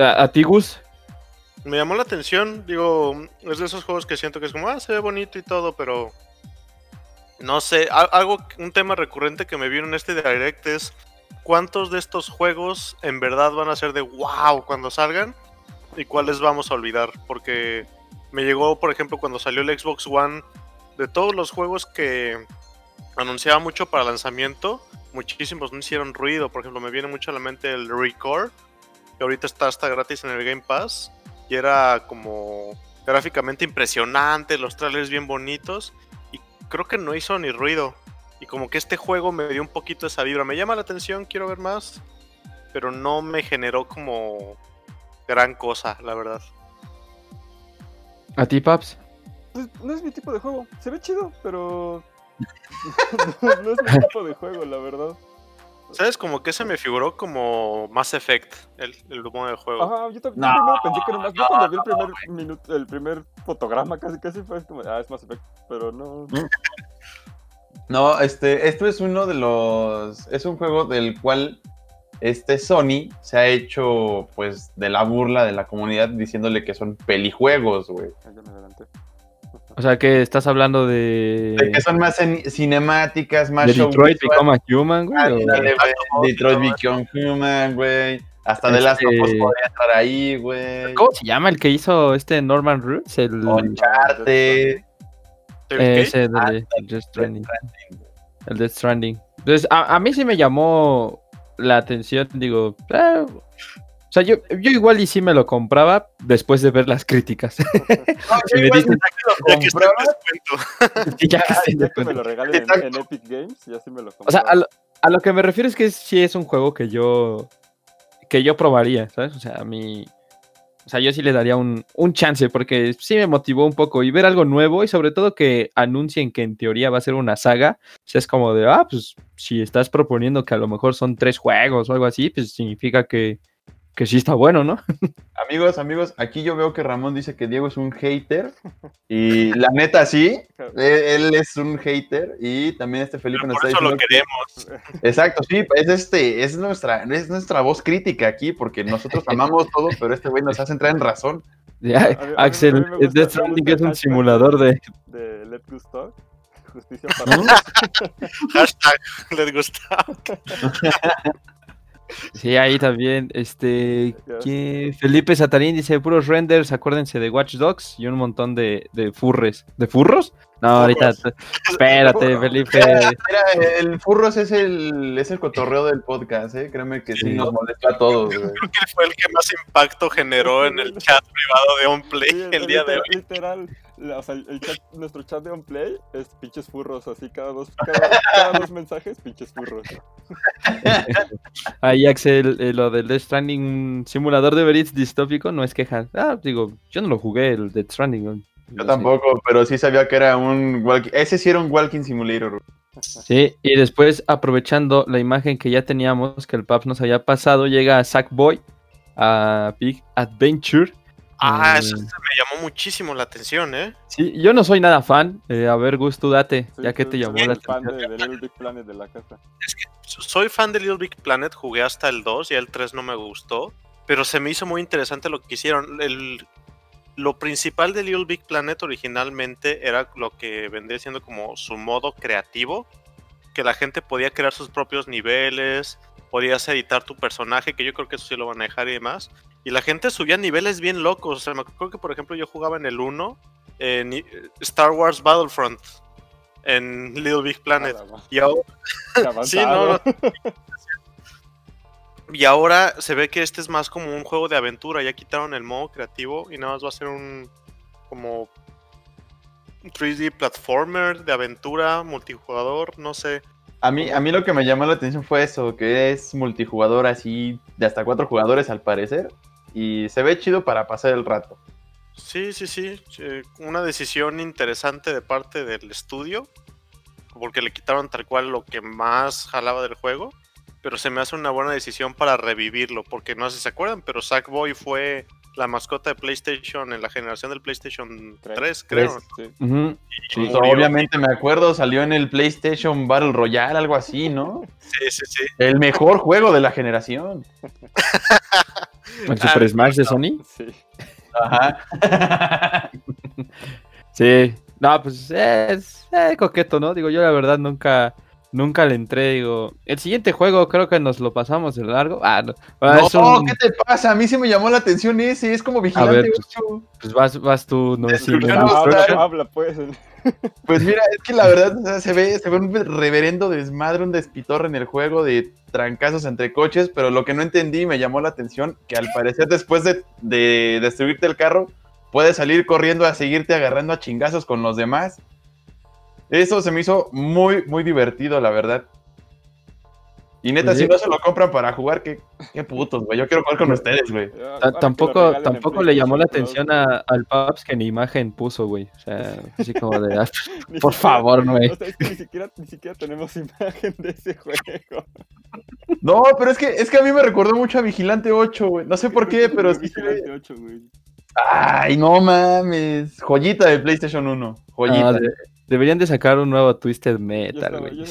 Speaker 1: a, a ti, Gus?
Speaker 4: Me llamó la atención, digo, es de esos juegos que siento que es como, ah, se ve bonito y todo, pero no sé, algo, un tema recurrente que me vieron en este direct es cuántos de estos juegos en verdad van a ser de wow cuando salgan y cuáles vamos a olvidar, porque me llegó, por ejemplo, cuando salió el Xbox One, de todos los juegos que anunciaba mucho para lanzamiento, muchísimos no hicieron ruido, por ejemplo, me viene mucho a la mente el Record, que ahorita está hasta gratis en el Game Pass y era como gráficamente impresionante, los trailers bien bonitos y creo que no hizo ni ruido. Y como que este juego me dio un poquito esa vibra. Me llama la atención, quiero ver más. pero no me generó como gran cosa, la verdad.
Speaker 1: ¿A ti, Paps?
Speaker 3: Pues no es mi tipo de juego. Se ve chido, pero. no, (laughs) no es mi tipo de juego, la verdad.
Speaker 4: ¿Sabes? Como que se me figuró como Mass Effect, el, el modo de juego.
Speaker 3: Ajá, yo, también
Speaker 2: No,
Speaker 3: pensé que era más. Yo cuando vi el primer minuto, el primer fotograma casi casi fue como, ah, es más efecto, pero no.
Speaker 2: No, este, esto es uno de los. Es un juego del cual este Sony se ha hecho, pues, de la burla de la comunidad diciéndole que son pelijuegos, güey.
Speaker 3: Ah.
Speaker 1: O sea, que estás hablando de.
Speaker 2: De que son más cin- cinemáticas, más
Speaker 1: de
Speaker 2: show
Speaker 1: Detroit
Speaker 2: visual.
Speaker 1: Become a Human, güey. o-
Speaker 2: güey, Detroit Become Human, güey. Hasta The Last of Us
Speaker 1: Este-
Speaker 2: podría estar ahí, güey.
Speaker 1: ¿Cómo se llama el que hizo este Norman Reedus? El. Eh,
Speaker 4: Cage.
Speaker 1: ese de,
Speaker 2: Ah,
Speaker 1: de Death Stranding. El Death Stranding. Entonces, a, a mí sí me llamó la atención, digo, eh, o sea, yo, yo igual y sí me lo compraba después de ver las críticas. (laughs) (laughs) Si me dicen,
Speaker 4: Ya que.
Speaker 1: "Sí, ya que esté (laughs)
Speaker 3: Ya que me
Speaker 1: descuento".
Speaker 3: lo regalen en, en Epic Games, ya sí me lo
Speaker 1: O sea,
Speaker 3: compraba.
Speaker 1: a lo, a lo que me refiero es que sí es un juego que yo que yo probaría, ¿sabes? O sea, a mí o sea, yo sí le daría un, un chance porque sí me motivó un poco y ver algo nuevo y sobre todo que anuncien que en teoría va a ser una saga, o sea, es como de, ah, pues si estás proponiendo que a lo mejor son tres juegos o algo así, pues significa que, que sí está bueno, ¿no?
Speaker 2: Amigos, amigos, aquí yo veo que Ramón dice que Diego es un hater. Y la neta, sí. Él, él es un hater. Y también este Felipe
Speaker 4: Pero
Speaker 2: nos
Speaker 4: por
Speaker 2: está
Speaker 4: eso lo queremos.
Speaker 2: Exacto, sí, es este, es nuestra, es nuestra voz crítica aquí, porque nosotros amamos todo, pero este güey nos hace entrar en razón. (laughs)
Speaker 1: Ya,
Speaker 3: A mí- a mí- a
Speaker 1: Axel,
Speaker 3: mí me gusta-
Speaker 1: Death
Speaker 3: me
Speaker 1: Stranding
Speaker 3: gusta
Speaker 1: es un simulador de...
Speaker 3: De Let Go Talk. Justicia para (laughs)
Speaker 4: Hashtag les (laughs) gusta.
Speaker 1: Sí, ahí también, este. (laughs) ¿quién? Felipe Satarín dice, puros renders, acuérdense de Watch Dogs y un montón de, de furres. ¿De furros? No, ahorita, (laughs) espérate, Felipe.
Speaker 2: Mira, el Furros es el, es el cotorreo del podcast, ¿eh? Créeme que sí,
Speaker 1: Sí.
Speaker 2: nos molesta a todos, güey.
Speaker 4: Creo que fue el que más impacto generó en el chat privado de OnPlay
Speaker 3: Sí,
Speaker 4: el día de hoy.
Speaker 3: Literal, la- o sea, el chat- nuestro chat de OnPlay es pinches furros, así cada dos, cada, cada dos mensajes, pinches furros. (laughs)
Speaker 1: Ahí, Axel, eh, lo del Death Stranding, un simulador de Beritz distópico, no es queja. Ah, digo, yo no lo jugué, el Death Stranding. ¿no?
Speaker 2: Yo
Speaker 1: sé.
Speaker 2: tampoco, pero sí sabía que era un walking, ese sí era un walking simulator.
Speaker 1: Sí, y después, aprovechando la imagen que ya teníamos, que el Paps nos había pasado, llega Sackboy a Big Adventure.
Speaker 4: Ah, eso se me llamó muchísimo la atención, ¿eh?
Speaker 1: Sí, yo no soy nada fan. eh, a ver, Gus, tú date,
Speaker 3: Sí,
Speaker 1: ya que te llamó
Speaker 3: soy
Speaker 1: la
Speaker 3: el fan
Speaker 1: atención.
Speaker 3: de, de Little Big Planet de la casa.
Speaker 4: Soy fan de Little Big Planet, jugué hasta el 2 y el 3 no me gustó, pero se me hizo muy interesante lo que hicieron. El, lo principal de Little Big Planet originalmente era lo que vendría siendo como su modo creativo, que la gente podía crear sus propios niveles, podías editar tu personaje, que yo creo que eso sí lo van a dejar y demás. Y la gente subía niveles bien locos. O sea, me acuerdo que, por ejemplo, yo jugaba en el 1 en Star Wars Battlefront en Little Big Planet. Y ahora, (laughs) Sí, no. Y ahora se ve que este es más como un juego de aventura. Ya quitaron el modo creativo y nada más va a ser un como un 3D platformer de aventura, multijugador, no sé.
Speaker 2: A mí, a mí lo que me llamó la atención fue eso, que es multijugador así, de hasta cuatro jugadores al parecer, y se ve chido para pasar el rato.
Speaker 4: Sí, sí, sí. eh, Una decisión interesante de parte del estudio. Porque le quitaron tal cual lo que más jalaba del juego. Pero se me hace una buena decisión para revivirlo. Porque no sé si se acuerdan, pero Sackboy fue la mascota de PlayStation en la generación del PlayStation
Speaker 3: Tres.
Speaker 4: 3, creo.
Speaker 3: Sí.
Speaker 2: Obviamente me acuerdo, salió en el PlayStation Battle Royale, algo así, ¿no?
Speaker 4: Sí, sí, sí.
Speaker 2: El mejor juego de la generación. (laughs)
Speaker 1: ¿El Super
Speaker 4: Ah,
Speaker 1: Smash de Sony?
Speaker 3: Sí.
Speaker 2: Ajá. (laughs)
Speaker 1: Sí. No, pues es eh, coqueto, ¿no? Digo, yo la verdad nunca, nunca le entré. Digo, el siguiente juego creo que nos lo pasamos de largo. Ah, no. Ah,
Speaker 2: no,
Speaker 1: un-
Speaker 2: ¿qué te pasa? A mí sí me llamó la atención ese, es como Vigilante
Speaker 1: ver, pues,
Speaker 2: 8.
Speaker 1: pues vas, vas tú, no sé.
Speaker 2: Destrucción
Speaker 1: no,
Speaker 3: habla, pues. (laughs)
Speaker 2: Pues mira, es que la verdad o sea, se ve, se ve un reverendo desmadre, un despitorre en el juego de trancazos entre coches, pero lo que no entendí y me llamó la atención, que al parecer después de, de destruirte el carro, puedes salir corriendo a seguirte agarrando a chingazos con los demás. Eso se me hizo muy, muy divertido, la verdad. Y neta,
Speaker 1: Pues
Speaker 2: si
Speaker 1: sí.
Speaker 2: no se lo compran para jugar, qué, qué putos, güey. Yo quiero jugar con ustedes, güey.
Speaker 1: Tampoco, tampoco le llamó la atención a- al Paps que ni imagen puso, güey. O sea, (laughs) así como de, ah, (laughs) por favor, güey.
Speaker 3: O sea, es que ni siquiera, ni siquiera tenemos (laughs) imagen de ese juego.
Speaker 2: No, pero es que, es que a mí me recordó mucho a Vigilante 8, güey. No sé por qué, pero ve-
Speaker 3: Vigilante 8, güey.
Speaker 2: Ay, no mames. Joyita de PlayStation 1. Joyita.
Speaker 1: Ah, de- deberían de sacar un nuevo Twisted Metal, güey.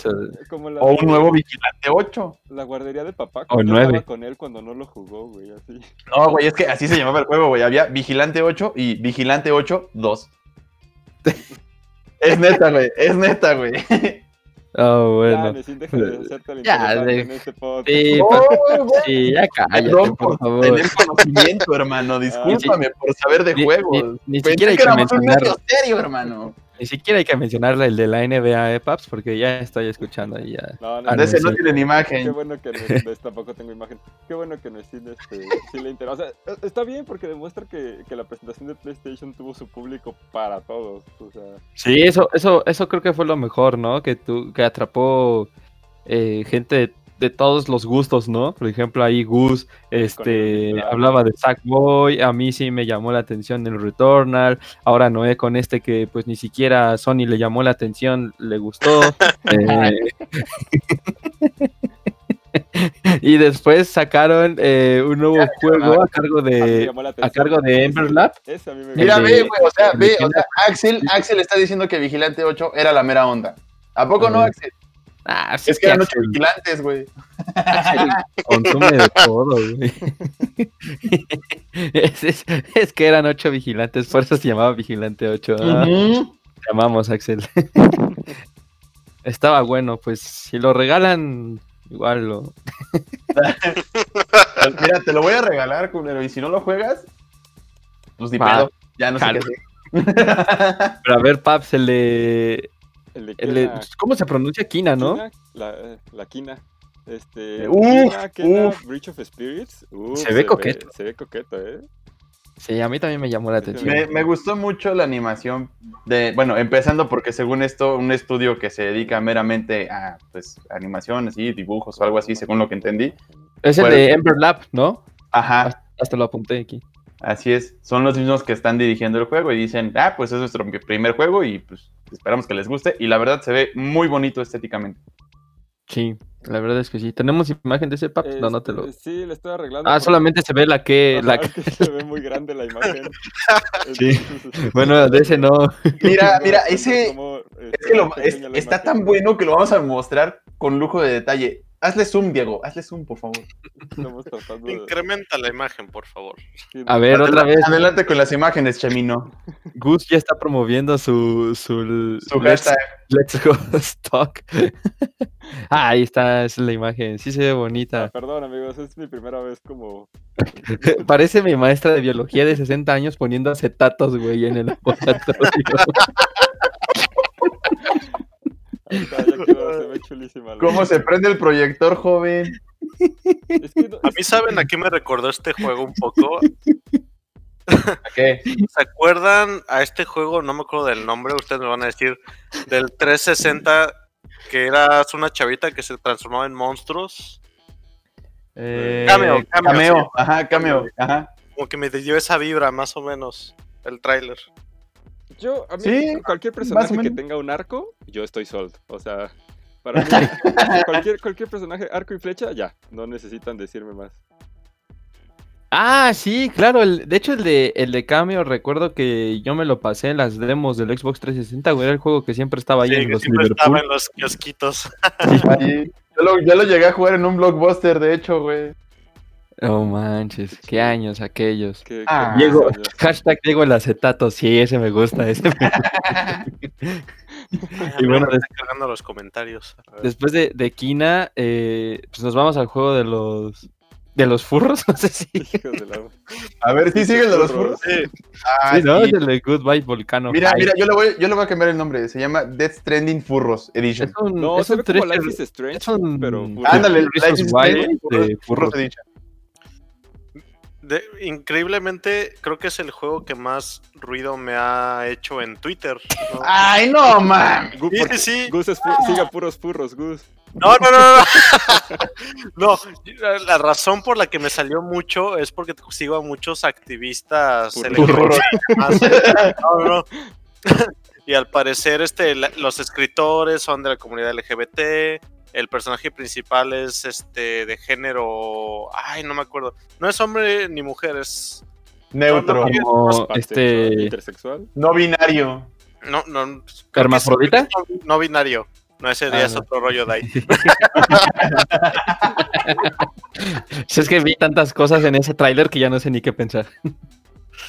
Speaker 2: O un nuevo Vigilante 8.
Speaker 3: La guardería de papá.
Speaker 1: O
Speaker 3: yo
Speaker 1: nueve.
Speaker 3: con él cuando no lo jugó, güey, así.
Speaker 2: No, güey, es que así se llamaba el juego, güey. Había Vigilante 8 y Vigilante 8 2. es neta, güey. Es neta, güey.
Speaker 1: Oh, bueno.
Speaker 3: Necin, deja de hacerte el
Speaker 1: Ya, de-
Speaker 3: en este podcast.
Speaker 1: Sí,
Speaker 2: No,
Speaker 1: pa-
Speaker 2: güey.
Speaker 1: sí, ya cállate,
Speaker 2: Perdón
Speaker 1: por
Speaker 2: por
Speaker 1: favor.
Speaker 2: tener conocimiento, hermano. Discúlpame por saber de
Speaker 1: Ni-
Speaker 2: juegos.
Speaker 1: ni- siquiera hay
Speaker 2: que
Speaker 1: mencionar-
Speaker 2: serio, hermano.
Speaker 1: Ni siquiera hay que mencionarle el de la NBA, eh, Paps, porque ya estoy escuchando ahí ya.
Speaker 3: No, no,
Speaker 1: Ah,
Speaker 3: no,
Speaker 2: De ese
Speaker 1: sí.
Speaker 2: no tienen
Speaker 3: Qué
Speaker 2: imagen.
Speaker 3: bueno que Necin, tampoco tengo imagen. Qué bueno que este, sí le interesa. O sea, e- está bien porque demuestra que, que la presentación de PlayStation tuvo su público para todos. O sea,
Speaker 1: Sí, eso, eso, eso creo que fue lo mejor, ¿no? Que tú, que atrapó eh, gente de, todos los gustos, ¿no? Por ejemplo, ahí Gus, este, hablaba de Sackboy, a mí sí me llamó la atención el Returnal, ahora Noé con este que pues ni siquiera a Sony le llamó la atención, le gustó. (laughs) eh, (laughs) y después sacaron eh, un nuevo juego a cargo de
Speaker 3: la
Speaker 1: a cargo de Ember Lab.
Speaker 3: Ese a mí me
Speaker 2: Mira, ve, güey. O sea, ve. O sea, Axel, Axel está diciendo que Vigilante 8 era la mera onda. ¿A poco no. Axel?
Speaker 1: Ah, sí
Speaker 2: Es que eran ocho vigilantes, güey.
Speaker 1: Consume de todo, güey. (laughs) Es, es- es que eran ocho vigilantes, por eso se llamaba Vigilante 8. Ah,
Speaker 2: Ujú.
Speaker 1: Te amamos, Axel. (laughs) Estaba bueno, pues si lo regalan, igual lo. (laughs)
Speaker 2: Mira, te lo voy a regalar, culero. Y si no lo juegas, pues ni pedo. Ya no sé qué hacer.
Speaker 1: Pero a ver, Paps, el de.
Speaker 3: El de
Speaker 1: el de-
Speaker 3: Kena-
Speaker 1: ¿Cómo se pronuncia Kina, no?
Speaker 3: Kina, la, eh, la Kina. Este,
Speaker 2: Uf,
Speaker 3: Kina, Kena,
Speaker 2: uf.
Speaker 3: Breach of Spirits. Uf,
Speaker 1: Se ve coqueto.
Speaker 3: se ve coqueto, ¿eh?
Speaker 1: Sí, a mí también me llamó la atención.
Speaker 2: Me, me gustó mucho la animación de, bueno, empezando porque según esto, un estudio que se dedica meramente a, pues, animación, así, dibujos o algo así, según lo que entendí.
Speaker 1: Es el
Speaker 2: Pues-
Speaker 1: de Ember Lab, ¿no?
Speaker 2: Ajá,
Speaker 1: Hasta lo apunté aquí.
Speaker 2: Así es. Son los mismos que están dirigiendo el juego y dicen, ah, pues es nuestro primer juego y pues esperamos que les guste. Y la verdad se ve muy bonito estéticamente.
Speaker 1: Sí, la verdad es que sí. ¿Tenemos imagen de ese Paps? No, no te lo.
Speaker 3: Este, Sí, le estoy arreglando.
Speaker 1: Ah,
Speaker 3: porque-
Speaker 1: solamente se ve la que.
Speaker 3: Ajá,
Speaker 1: La...
Speaker 3: es que se ve muy grande la imagen. (laughs)
Speaker 1: Sí.
Speaker 3: Este,
Speaker 1: Bueno, de ese no.
Speaker 2: Mira, (laughs) mira, ese,
Speaker 3: cómo,
Speaker 2: es
Speaker 3: este,
Speaker 2: que lo- es- está tan bueno que lo vamos a mostrar con lujo de detalle. Hazle zoom, Diego, hazle zoom, por favor.
Speaker 3: Estamos tratando de-
Speaker 4: Incrementa la imagen, por favor.
Speaker 1: A ver, otra vez.
Speaker 2: Adelante con las imágenes, Chemino.
Speaker 1: Gus ya está promoviendo su. Su,
Speaker 2: Su
Speaker 1: let's,
Speaker 2: hashtag.
Speaker 1: let's go stock. ah, (laughs) ahí está, esa es la imagen. Sí se ve
Speaker 3: Ah,
Speaker 1: bonita.
Speaker 3: Perdón, amigos, es mi primera vez como. (laughs)
Speaker 1: Parece mi maestra de biología de 60 años poniendo acetatos, güey, en el (laughs) laboratorio.
Speaker 3: Ahí está, ya quedó, se ve chulísima. la
Speaker 2: ¿Cómo se prende el proyector, joven?
Speaker 3: Es que no-
Speaker 4: A mí, ¿saben a qué me recordó este juego un poco?
Speaker 2: ¿A qué?
Speaker 4: ¿Se acuerdan a este juego? No me acuerdo del nombre, ustedes me van a decir. Del 360, que eras una chavita que se transformaba en monstruos.
Speaker 1: Eh,
Speaker 4: Cameo, cameo.
Speaker 2: Cameo,
Speaker 4: sí.
Speaker 2: ajá, cameo, ajá.
Speaker 4: Como que me dio esa vibra, más o menos, el tráiler.
Speaker 3: Yo, a mí,
Speaker 2: Sí,
Speaker 3: cualquier personaje que tenga un arco, yo estoy sold. O sea, para mí, (laughs) cualquier, cualquier personaje, arco y flecha, ya. No necesitan decirme más.
Speaker 1: Ah, sí, claro. el- de hecho, el de, el de Cameo, recuerdo que yo me lo pasé en las demos del Xbox 360, güey. Era el juego que siempre estaba ahí
Speaker 4: Sí,
Speaker 1: en
Speaker 4: que
Speaker 1: los
Speaker 4: siempre
Speaker 1: Liverpool.
Speaker 4: estaba en los kiosquitos.
Speaker 2: Sí, (laughs) Yo lo, yo lo llegué a jugar en un blockbuster, de hecho, güey.
Speaker 1: Oh, manches, qué años aquellos.
Speaker 3: Que,
Speaker 2: Ah.
Speaker 3: que-
Speaker 1: Diego,
Speaker 3: años.
Speaker 1: hashtag Diego el acetato, sí, ese me gusta, ese me- (laughs)
Speaker 4: y
Speaker 1: bueno,
Speaker 4: bueno,
Speaker 1: des-
Speaker 4: cargando los comentarios.
Speaker 1: Después de, de Kina, eh, pues nos vamos al juego de los de los furros, (laughs) no sé si. (laughs)
Speaker 2: A ver, ¿sí sigue el de los
Speaker 3: Furros.
Speaker 4: Sí,
Speaker 2: Ah,
Speaker 1: Sí, ¿no?
Speaker 2: sí.
Speaker 1: Es el de Goodbye Volcano.
Speaker 2: Mira,
Speaker 1: High.
Speaker 2: mira, yo le, voy, yo le voy a cambiar el nombre. Se llama Death Stranding Furros Edition.
Speaker 1: Es un,
Speaker 3: No,
Speaker 1: es un
Speaker 3: como Life is Strange,
Speaker 1: es un-
Speaker 3: pero...
Speaker 2: Ándale, Life is
Speaker 1: Wild
Speaker 2: Strange,
Speaker 1: de.
Speaker 2: Furros Edition.
Speaker 4: De- increíblemente, creo que es el juego que más ruido me ha hecho en Twitter. ¿no?
Speaker 2: Ay, no, man.
Speaker 3: Gus,
Speaker 4: Sí, sí, sí.
Speaker 3: Gus es siga puros furros, Gus.
Speaker 4: No, no, no, no. (laughs) No, la- razón por la que me salió mucho es porque sigo a muchos activistas no, no. (laughs) Y al parecer, este, la- los escritores son de la comunidad LGBT. El personaje principal es este de género. Ay, no me acuerdo. No es hombre ni mujer, es.
Speaker 2: Neutro.
Speaker 1: Como
Speaker 3: Pansexual,
Speaker 1: este
Speaker 3: Intersexual.
Speaker 2: No binario.
Speaker 4: No, no.
Speaker 1: hermafrodita.
Speaker 4: no, no binario. No, ese día
Speaker 1: Ah,
Speaker 4: es
Speaker 1: no.
Speaker 4: otro rollo de ahí.
Speaker 1: Si (laughs) (laughs) es que vi tantas cosas en ese tráiler que ya no sé ni qué pensar.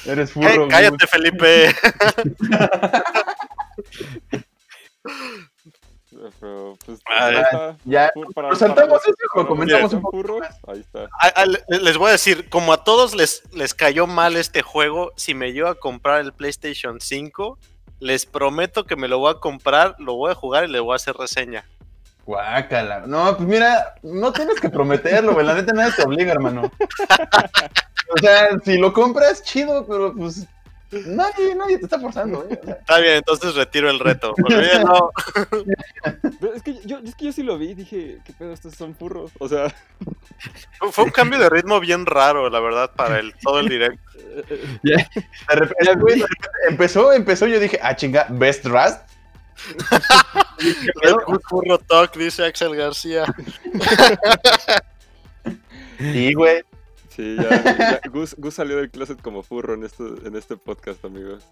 Speaker 2: Eres furro.
Speaker 4: cállate, Felipe. (laughs)
Speaker 3: Pero, pues, está.
Speaker 2: Ya.
Speaker 3: Para-
Speaker 2: saltamos eso, lo
Speaker 3: para
Speaker 2: comentamos un poco
Speaker 3: furros. Ahí está.
Speaker 4: Ah, ah, le- les voy a decir, como a todos les, les cayó mal este juego, si me llevo a comprar el PlayStation 5, les prometo que me lo voy a comprar, lo voy a jugar y le voy a hacer reseña.
Speaker 2: Guácala. No, pues mira, no tienes que prometerlo, güey. La neta nadie te obliga, hermano. (laughs) O sea, si lo compras, chido, pero pues nadie, nadie te está forzando. O sea,
Speaker 4: Está bien, entonces retiro el reto.
Speaker 3: Pero es que yo, es que yo sí lo vi y dije, ¿qué pedo? Estos son furros. O sea,
Speaker 4: Fue un cambio de ritmo bien raro, la verdad, para el, todo el directo. (laughs)
Speaker 3: eh, eh,
Speaker 2: de repente, güey, de repente empezó, empezó, yo dije, ah, chinga, Best Rust.
Speaker 4: El Furro Talk, dice Axel García.
Speaker 2: Sí, güey.
Speaker 3: Sí, ya, ya (laughs) Gus, Gus salió del closet como furro en, esto, en este podcast, amigos.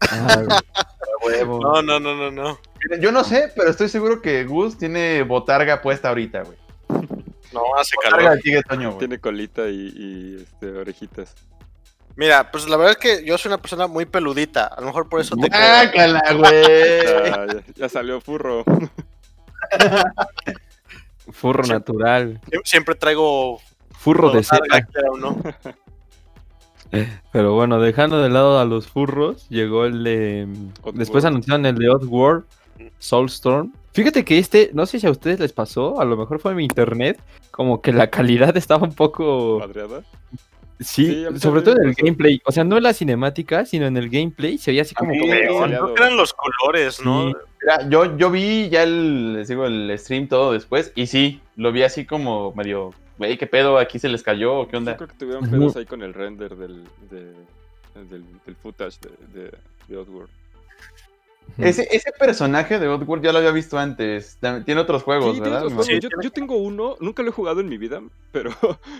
Speaker 1: Ay, (laughs) huevo.
Speaker 4: No, no, no, no, no.
Speaker 2: Yo no sé, pero estoy seguro que Gus tiene botarga puesta ahorita, güey.
Speaker 4: No, hace
Speaker 2: Botarga
Speaker 4: calor.
Speaker 2: Tigre Toño, güey.
Speaker 3: Tiene colita y, y, este, orejitas.
Speaker 4: Mira, pues la verdad es que yo soy una persona muy peludita. A lo mejor por eso te
Speaker 2: Guácala, güey.
Speaker 3: Ya, (laughs) ya- ya salió furro.
Speaker 1: Furro natural.
Speaker 4: siempre traigo
Speaker 1: Furro de seda.
Speaker 4: no. (laughs)
Speaker 1: Pero bueno, dejando de lado a los furros, llegó el de.
Speaker 3: Oddworld.
Speaker 1: Después anunciaron el de Oddworld, Soulstorm. Fíjate que este, no sé si a ustedes les pasó, a lo mejor fue en mi internet, como que la calidad (laughs) estaba un poco.
Speaker 3: Madreada.
Speaker 1: Sí, sobre todo en el gameplay. O sea, no en la cinemática, sino en el gameplay se veía así como.
Speaker 2: Sí,
Speaker 1: como-
Speaker 2: güey.
Speaker 4: Creo que eran los colores, ¿no?
Speaker 1: Sí.
Speaker 2: Mira, yo, yo vi ya el, les digo, el stream todo después, y sí, lo vi así como medio, güey, ¿qué pedo? ¿Aquí se les cayó? ¿Qué
Speaker 3: Yo
Speaker 2: onda?
Speaker 3: creo que tuvieron pedos ahí con el render del, de, del, del footage de, de, de Oddworld.
Speaker 2: Ese, ese personaje de Oddworld ya lo había visto antes. Tiene otros juegos,
Speaker 3: Sí, tiene
Speaker 2: ¿verdad?
Speaker 3: otros juegos.
Speaker 4: Sí,
Speaker 3: yo, yo tengo uno, nunca lo he jugado en mi vida, (laughs) pero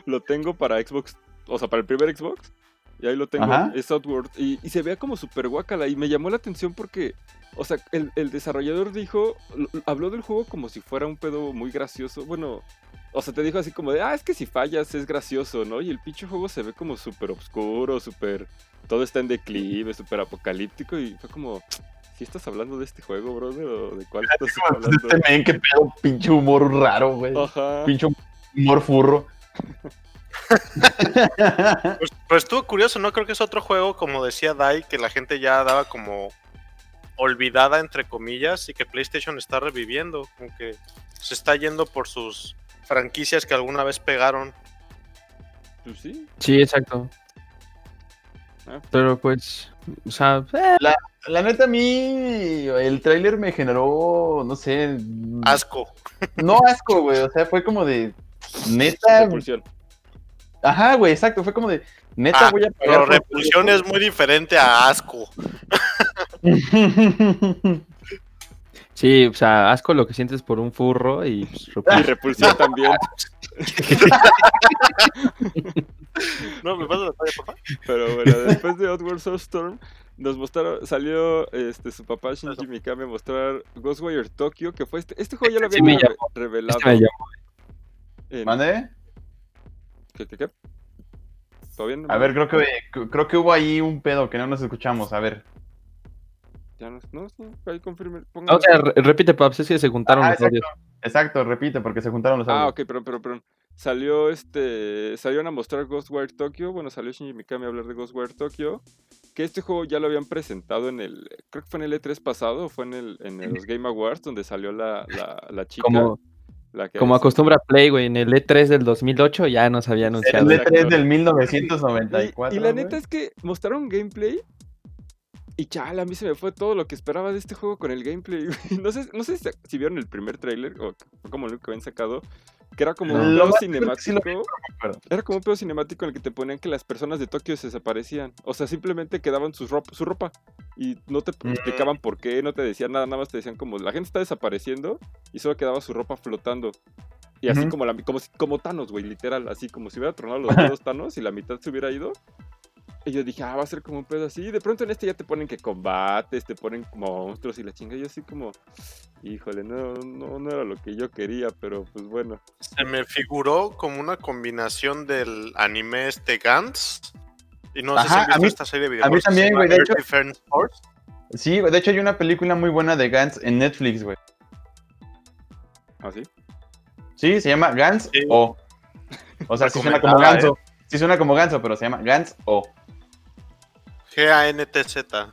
Speaker 3: lo tengo para Xbox, o sea, para el primer Xbox. Y ahí lo tengo,
Speaker 2: Ajá.
Speaker 3: es Outward. Y, y se vea como super guacala. Y me llamó la atención porque, o sea, el, el desarrollador dijo, habló del juego como si fuera un pedo muy gracioso. Bueno, o sea, te dijo así como de, ah, es que si fallas es gracioso, ¿no? Y el pinche juego se ve como súper oscuro, súper. Todo está en declive, súper apocalíptico. Y fue como, ¿sí estás hablando de este juego, brother? ¿O de cuál estás hablando?
Speaker 2: Este men, qué pedo, pinche humor raro, güey.
Speaker 3: Ajá.
Speaker 2: Pinche humor furro. (laughs)
Speaker 4: Pues, pues estuvo curioso, ¿no? Creo que es otro juego, como decía Dai, que la gente ya daba como olvidada, entre comillas, y que PlayStation está reviviendo. Como que se está yendo por sus franquicias que alguna vez pegaron.
Speaker 3: Pues sí.
Speaker 1: Sí, exacto.
Speaker 3: Ah.
Speaker 1: Pero pues, o sea, eh,
Speaker 2: La neta, a mí el tráiler me generó, no sé,
Speaker 4: Asco.
Speaker 2: no asco, güey. O sea, fue como de, neta,
Speaker 3: Repulsión.
Speaker 2: ajá, güey, exacto. Fue como de, neta,
Speaker 4: Ah,
Speaker 2: voy a
Speaker 4: Pero
Speaker 2: pagar. por-
Speaker 4: repulsión es muy diferente a asco. (laughs) (laughs)
Speaker 1: sí, o sea, asco lo que sientes por un furro y pues, (laughs)
Speaker 3: Y repulsión también. (laughs)
Speaker 4: No, me pasa la talla, papá.
Speaker 3: Pero bueno, después de Outward Soulstorm, nos mostraron, salió este su papá Shinji Mikami a mostrar Ghostwire Tokyo, que fue este, este juego ya lo
Speaker 1: Sí
Speaker 3: habían
Speaker 1: me
Speaker 3: re- revelado.
Speaker 1: Este me llamó.
Speaker 3: en-
Speaker 2: ¿Mande?
Speaker 3: ¿Qué, qué, qué? ¿Todavía no?
Speaker 2: A ver, creo que, creo que hubo ahí un pedo que no nos escuchamos. A ver.
Speaker 3: Ya no, no, sí, ahí confirme.
Speaker 1: No,
Speaker 3: póngalo.
Speaker 1: o sea, repite, Paps, es que se juntaron
Speaker 2: Ah,
Speaker 1: los audios.
Speaker 2: Exacto, repite, porque se juntaron los
Speaker 3: Ah,
Speaker 2: audios.
Speaker 3: ok, perdón, perdón, perdón. Salió este. Salieron a mostrar Ghostwire Tokyo. Bueno, salió Shinji Mikami a hablar de Ghostwire Tokyo. Que este juego ya lo habían presentado en el. Creo que fue en el E3 pasado o fue en, el, en los Game Awards, donde salió la, la, la chica.
Speaker 1: Como,
Speaker 3: la que
Speaker 1: como acostumbra Play, güey, en el E3 del 2008 ya nos había anunciado.
Speaker 2: El
Speaker 3: exacto.
Speaker 2: E3 del
Speaker 3: Y,
Speaker 2: 1994.
Speaker 3: y la
Speaker 2: güey.
Speaker 3: neta es que mostraron gameplay. Y chale, a mí se me fue todo lo que esperaba de este juego con el gameplay. (laughs) No sé, no sé si, si vieron el primer tráiler o como lo que habían sacado, que era como un pedo cinemático. Era como un pedo cinemático en el que te ponían que las personas de Tokio se desaparecían. O sea, simplemente quedaban sus ropa, su ropa. Y no te
Speaker 2: Mm.
Speaker 3: explicaban por qué, no te decían nada, nada más te decían como la gente está desapareciendo y solo quedaba su ropa flotando. Y así
Speaker 2: Ujú.
Speaker 3: como, la, como, como Thanos, güey, literal. Así como si hubiera tronado los dedos (laughs) Thanos y la mitad se hubiera ido. Y yo dije, ah, va a ser como un pedo así. Y de pronto en este ya te ponen que combates, te ponen como monstruos y la chinga. Y yo así como, híjole, no, no, no era lo que yo quería, pero pues bueno.
Speaker 4: Se me figuró como una combinación del anime este Gantz. Y no sé si han
Speaker 2: a
Speaker 4: visto
Speaker 2: mí-
Speaker 4: esta serie de videojuegos. que
Speaker 2: también,
Speaker 4: se
Speaker 2: güey, de hecho-. Sí, de hecho hay una película muy buena de Gantz en Netflix, güey.
Speaker 3: ¿Así?
Speaker 2: Sí, se llama Gantz
Speaker 4: Sí.
Speaker 2: O. O sea, sí (laughs) suena como ganso. Sí suena como ganso, pero se llama Gantz O.
Speaker 4: G-A-N-T-Z.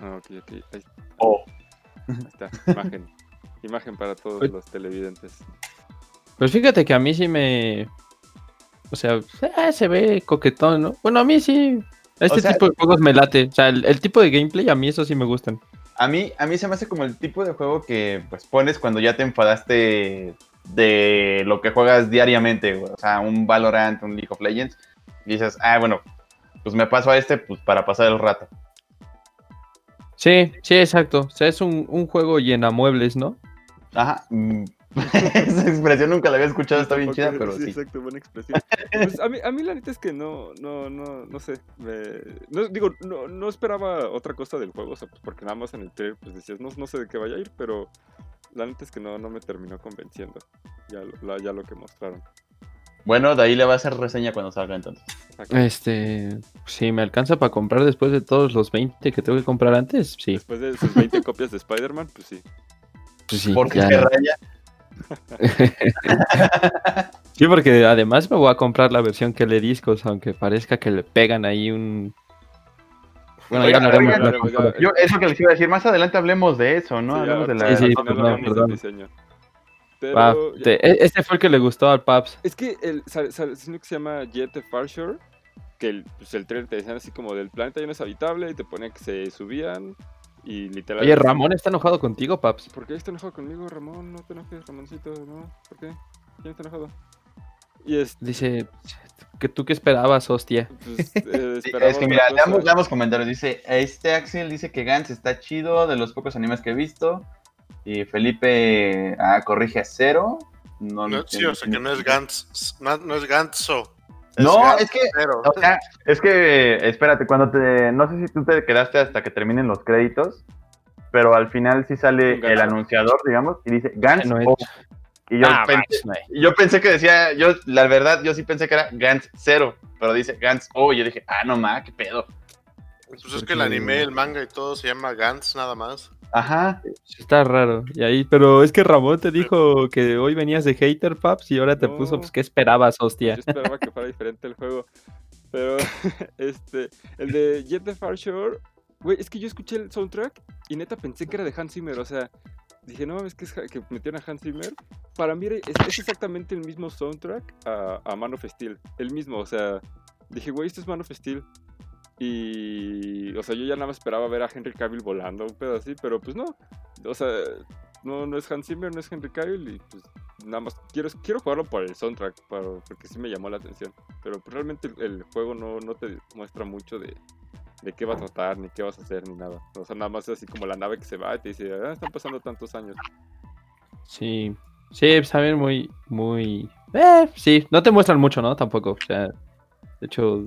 Speaker 3: Ah, ok, ok. Ahí
Speaker 2: O.
Speaker 3: Ahí está, imagen. (laughs) imagen para todos
Speaker 1: Uy.
Speaker 3: los televidentes.
Speaker 1: Pues fíjate que a mí sí me. O sea, eh, se ve coquetón, ¿no? Bueno, a mí sí. Este
Speaker 2: O sea-
Speaker 1: tipo de juegos me late. O sea, el, el tipo de gameplay a mí eso sí me gustan.
Speaker 2: A mí, a mí se me hace como el tipo de juego que pues pones cuando ya te enfadaste de lo que juegas diariamente, güey. O sea, un Valorant, un League of Legends. Y dices, ah, bueno, pues me paso a este pues para pasar el rato.
Speaker 1: Sí, sí, exacto. O sea, es un, un juego llena muebles, ¿no?
Speaker 2: Ajá. mm, (laughs) Esa expresión nunca la había escuchado, está bien chida, pero sí.
Speaker 3: Exacto, buena expresión. Pues a mí, a mí la neta es que no, no, no, no sé. me- no, digo, no, no esperaba otra cosa del juego, o sea, pues porque nada más en el trailer pues decías, no, no sé de qué vaya a ir, pero la neta es que no, no me terminó convenciendo. Ya, lo- la- ya lo que mostraron.
Speaker 2: Bueno, de ahí le va a hacer reseña cuando salga entonces.
Speaker 1: Este. Si me alcanza para comprar después de todos los 20 que tengo que comprar antes, sí.
Speaker 3: Después de sus 20 copias de Spider-Man, pues sí.
Speaker 1: Pues sí,
Speaker 2: Porque
Speaker 1: ya.
Speaker 2: se raya. (laughs)
Speaker 1: Sí, porque además me voy a comprar la versión que le discos, aunque parezca que le pegan ahí un. Bueno,
Speaker 2: Oiga,
Speaker 1: ya hablaremos.
Speaker 2: Yo, eso que les iba a decir, más adelante hablemos de eso, ¿no?
Speaker 3: Sí,
Speaker 2: hablemos
Speaker 3: ya,
Speaker 2: de la...
Speaker 1: Sí, perdón,
Speaker 3: diseño. Ya-
Speaker 1: te- este fue el que le gustó al Paps.
Speaker 3: Es que el, sino que se llama Jet de Farshore, que el, pues el trailer te decían así como del planeta ya no es habitable y te ponían que se subían y literal...
Speaker 1: Oye, Ramón está enojado contigo, Paps.
Speaker 3: ¿Por qué está enojado conmigo, Ramón? No te enojes, Ramoncito, ¿no? ¿Por qué? ¿Quién está enojado? Y es...
Speaker 1: Dice que tú qué esperabas, hostia.
Speaker 3: Pues, eh, (laughs)
Speaker 2: Sí, es que mira, leamos, leamos comentarios. Dice, este Axel dice que Gantz está chido, de los pocos animes que he visto. Y Felipe ah, corrige a cero. No,
Speaker 4: No, sí, o sea que no es Gantz, no, no es Gantzo.
Speaker 2: No,
Speaker 4: Gantz
Speaker 2: es que-
Speaker 4: cero.
Speaker 2: O sea, es que, espérate, cuando te... No sé si tú te quedaste hasta que terminen los créditos, pero al final sí sale el anunciador, digamos, y dice Gantz
Speaker 1: No,
Speaker 2: O. Y yo,
Speaker 1: Ah,
Speaker 2: pensé,
Speaker 1: no.
Speaker 2: yo pensé que decía, yo, la verdad, yo sí pensé que era Gantz cero, pero dice Gantz O. Y yo dije, ah, no ma, qué pedo.
Speaker 4: Pues es que el anime, el manga y todo se llama Gantz nada más.
Speaker 2: Ajá.
Speaker 1: Está raro. Y ahí, pero es que Ramón te dijo que hoy venías de hater, Paps, y ahora te
Speaker 3: No.
Speaker 1: puso, pues, ¿qué esperabas, hostia?
Speaker 3: Yo esperaba que fuera diferente el juego. Pero, (laughs) este, el de Jet the Far Shore, güey, es que yo escuché el soundtrack y neta pensé que era de Hans Zimmer, o sea, dije, no, es que, es, que metieron a Hans Zimmer. Para mí es exactamente el mismo soundtrack a, a Man of Steel, el mismo, o sea, dije, güey, esto es Man of Steel. Y, o sea, yo ya nada más esperaba ver a Henry Cavill volando, un pedo así, pero pues no, o sea, no, no es Hans Zimmer, no es Henry Cavill y pues nada más quiero, quiero jugarlo por el soundtrack, para- porque sí me llamó la atención. Pero pues, realmente el, juego no, no te muestra mucho de, de qué va a tratar, ni qué vas a hacer, ni nada. O sea, nada más es así como la nave que se va y te dice, ah, están pasando tantos años.
Speaker 1: Sí. Sí, pues también muy, muy... Eh, sí, no te muestran mucho, ¿no? Tampoco. O sea, de hecho,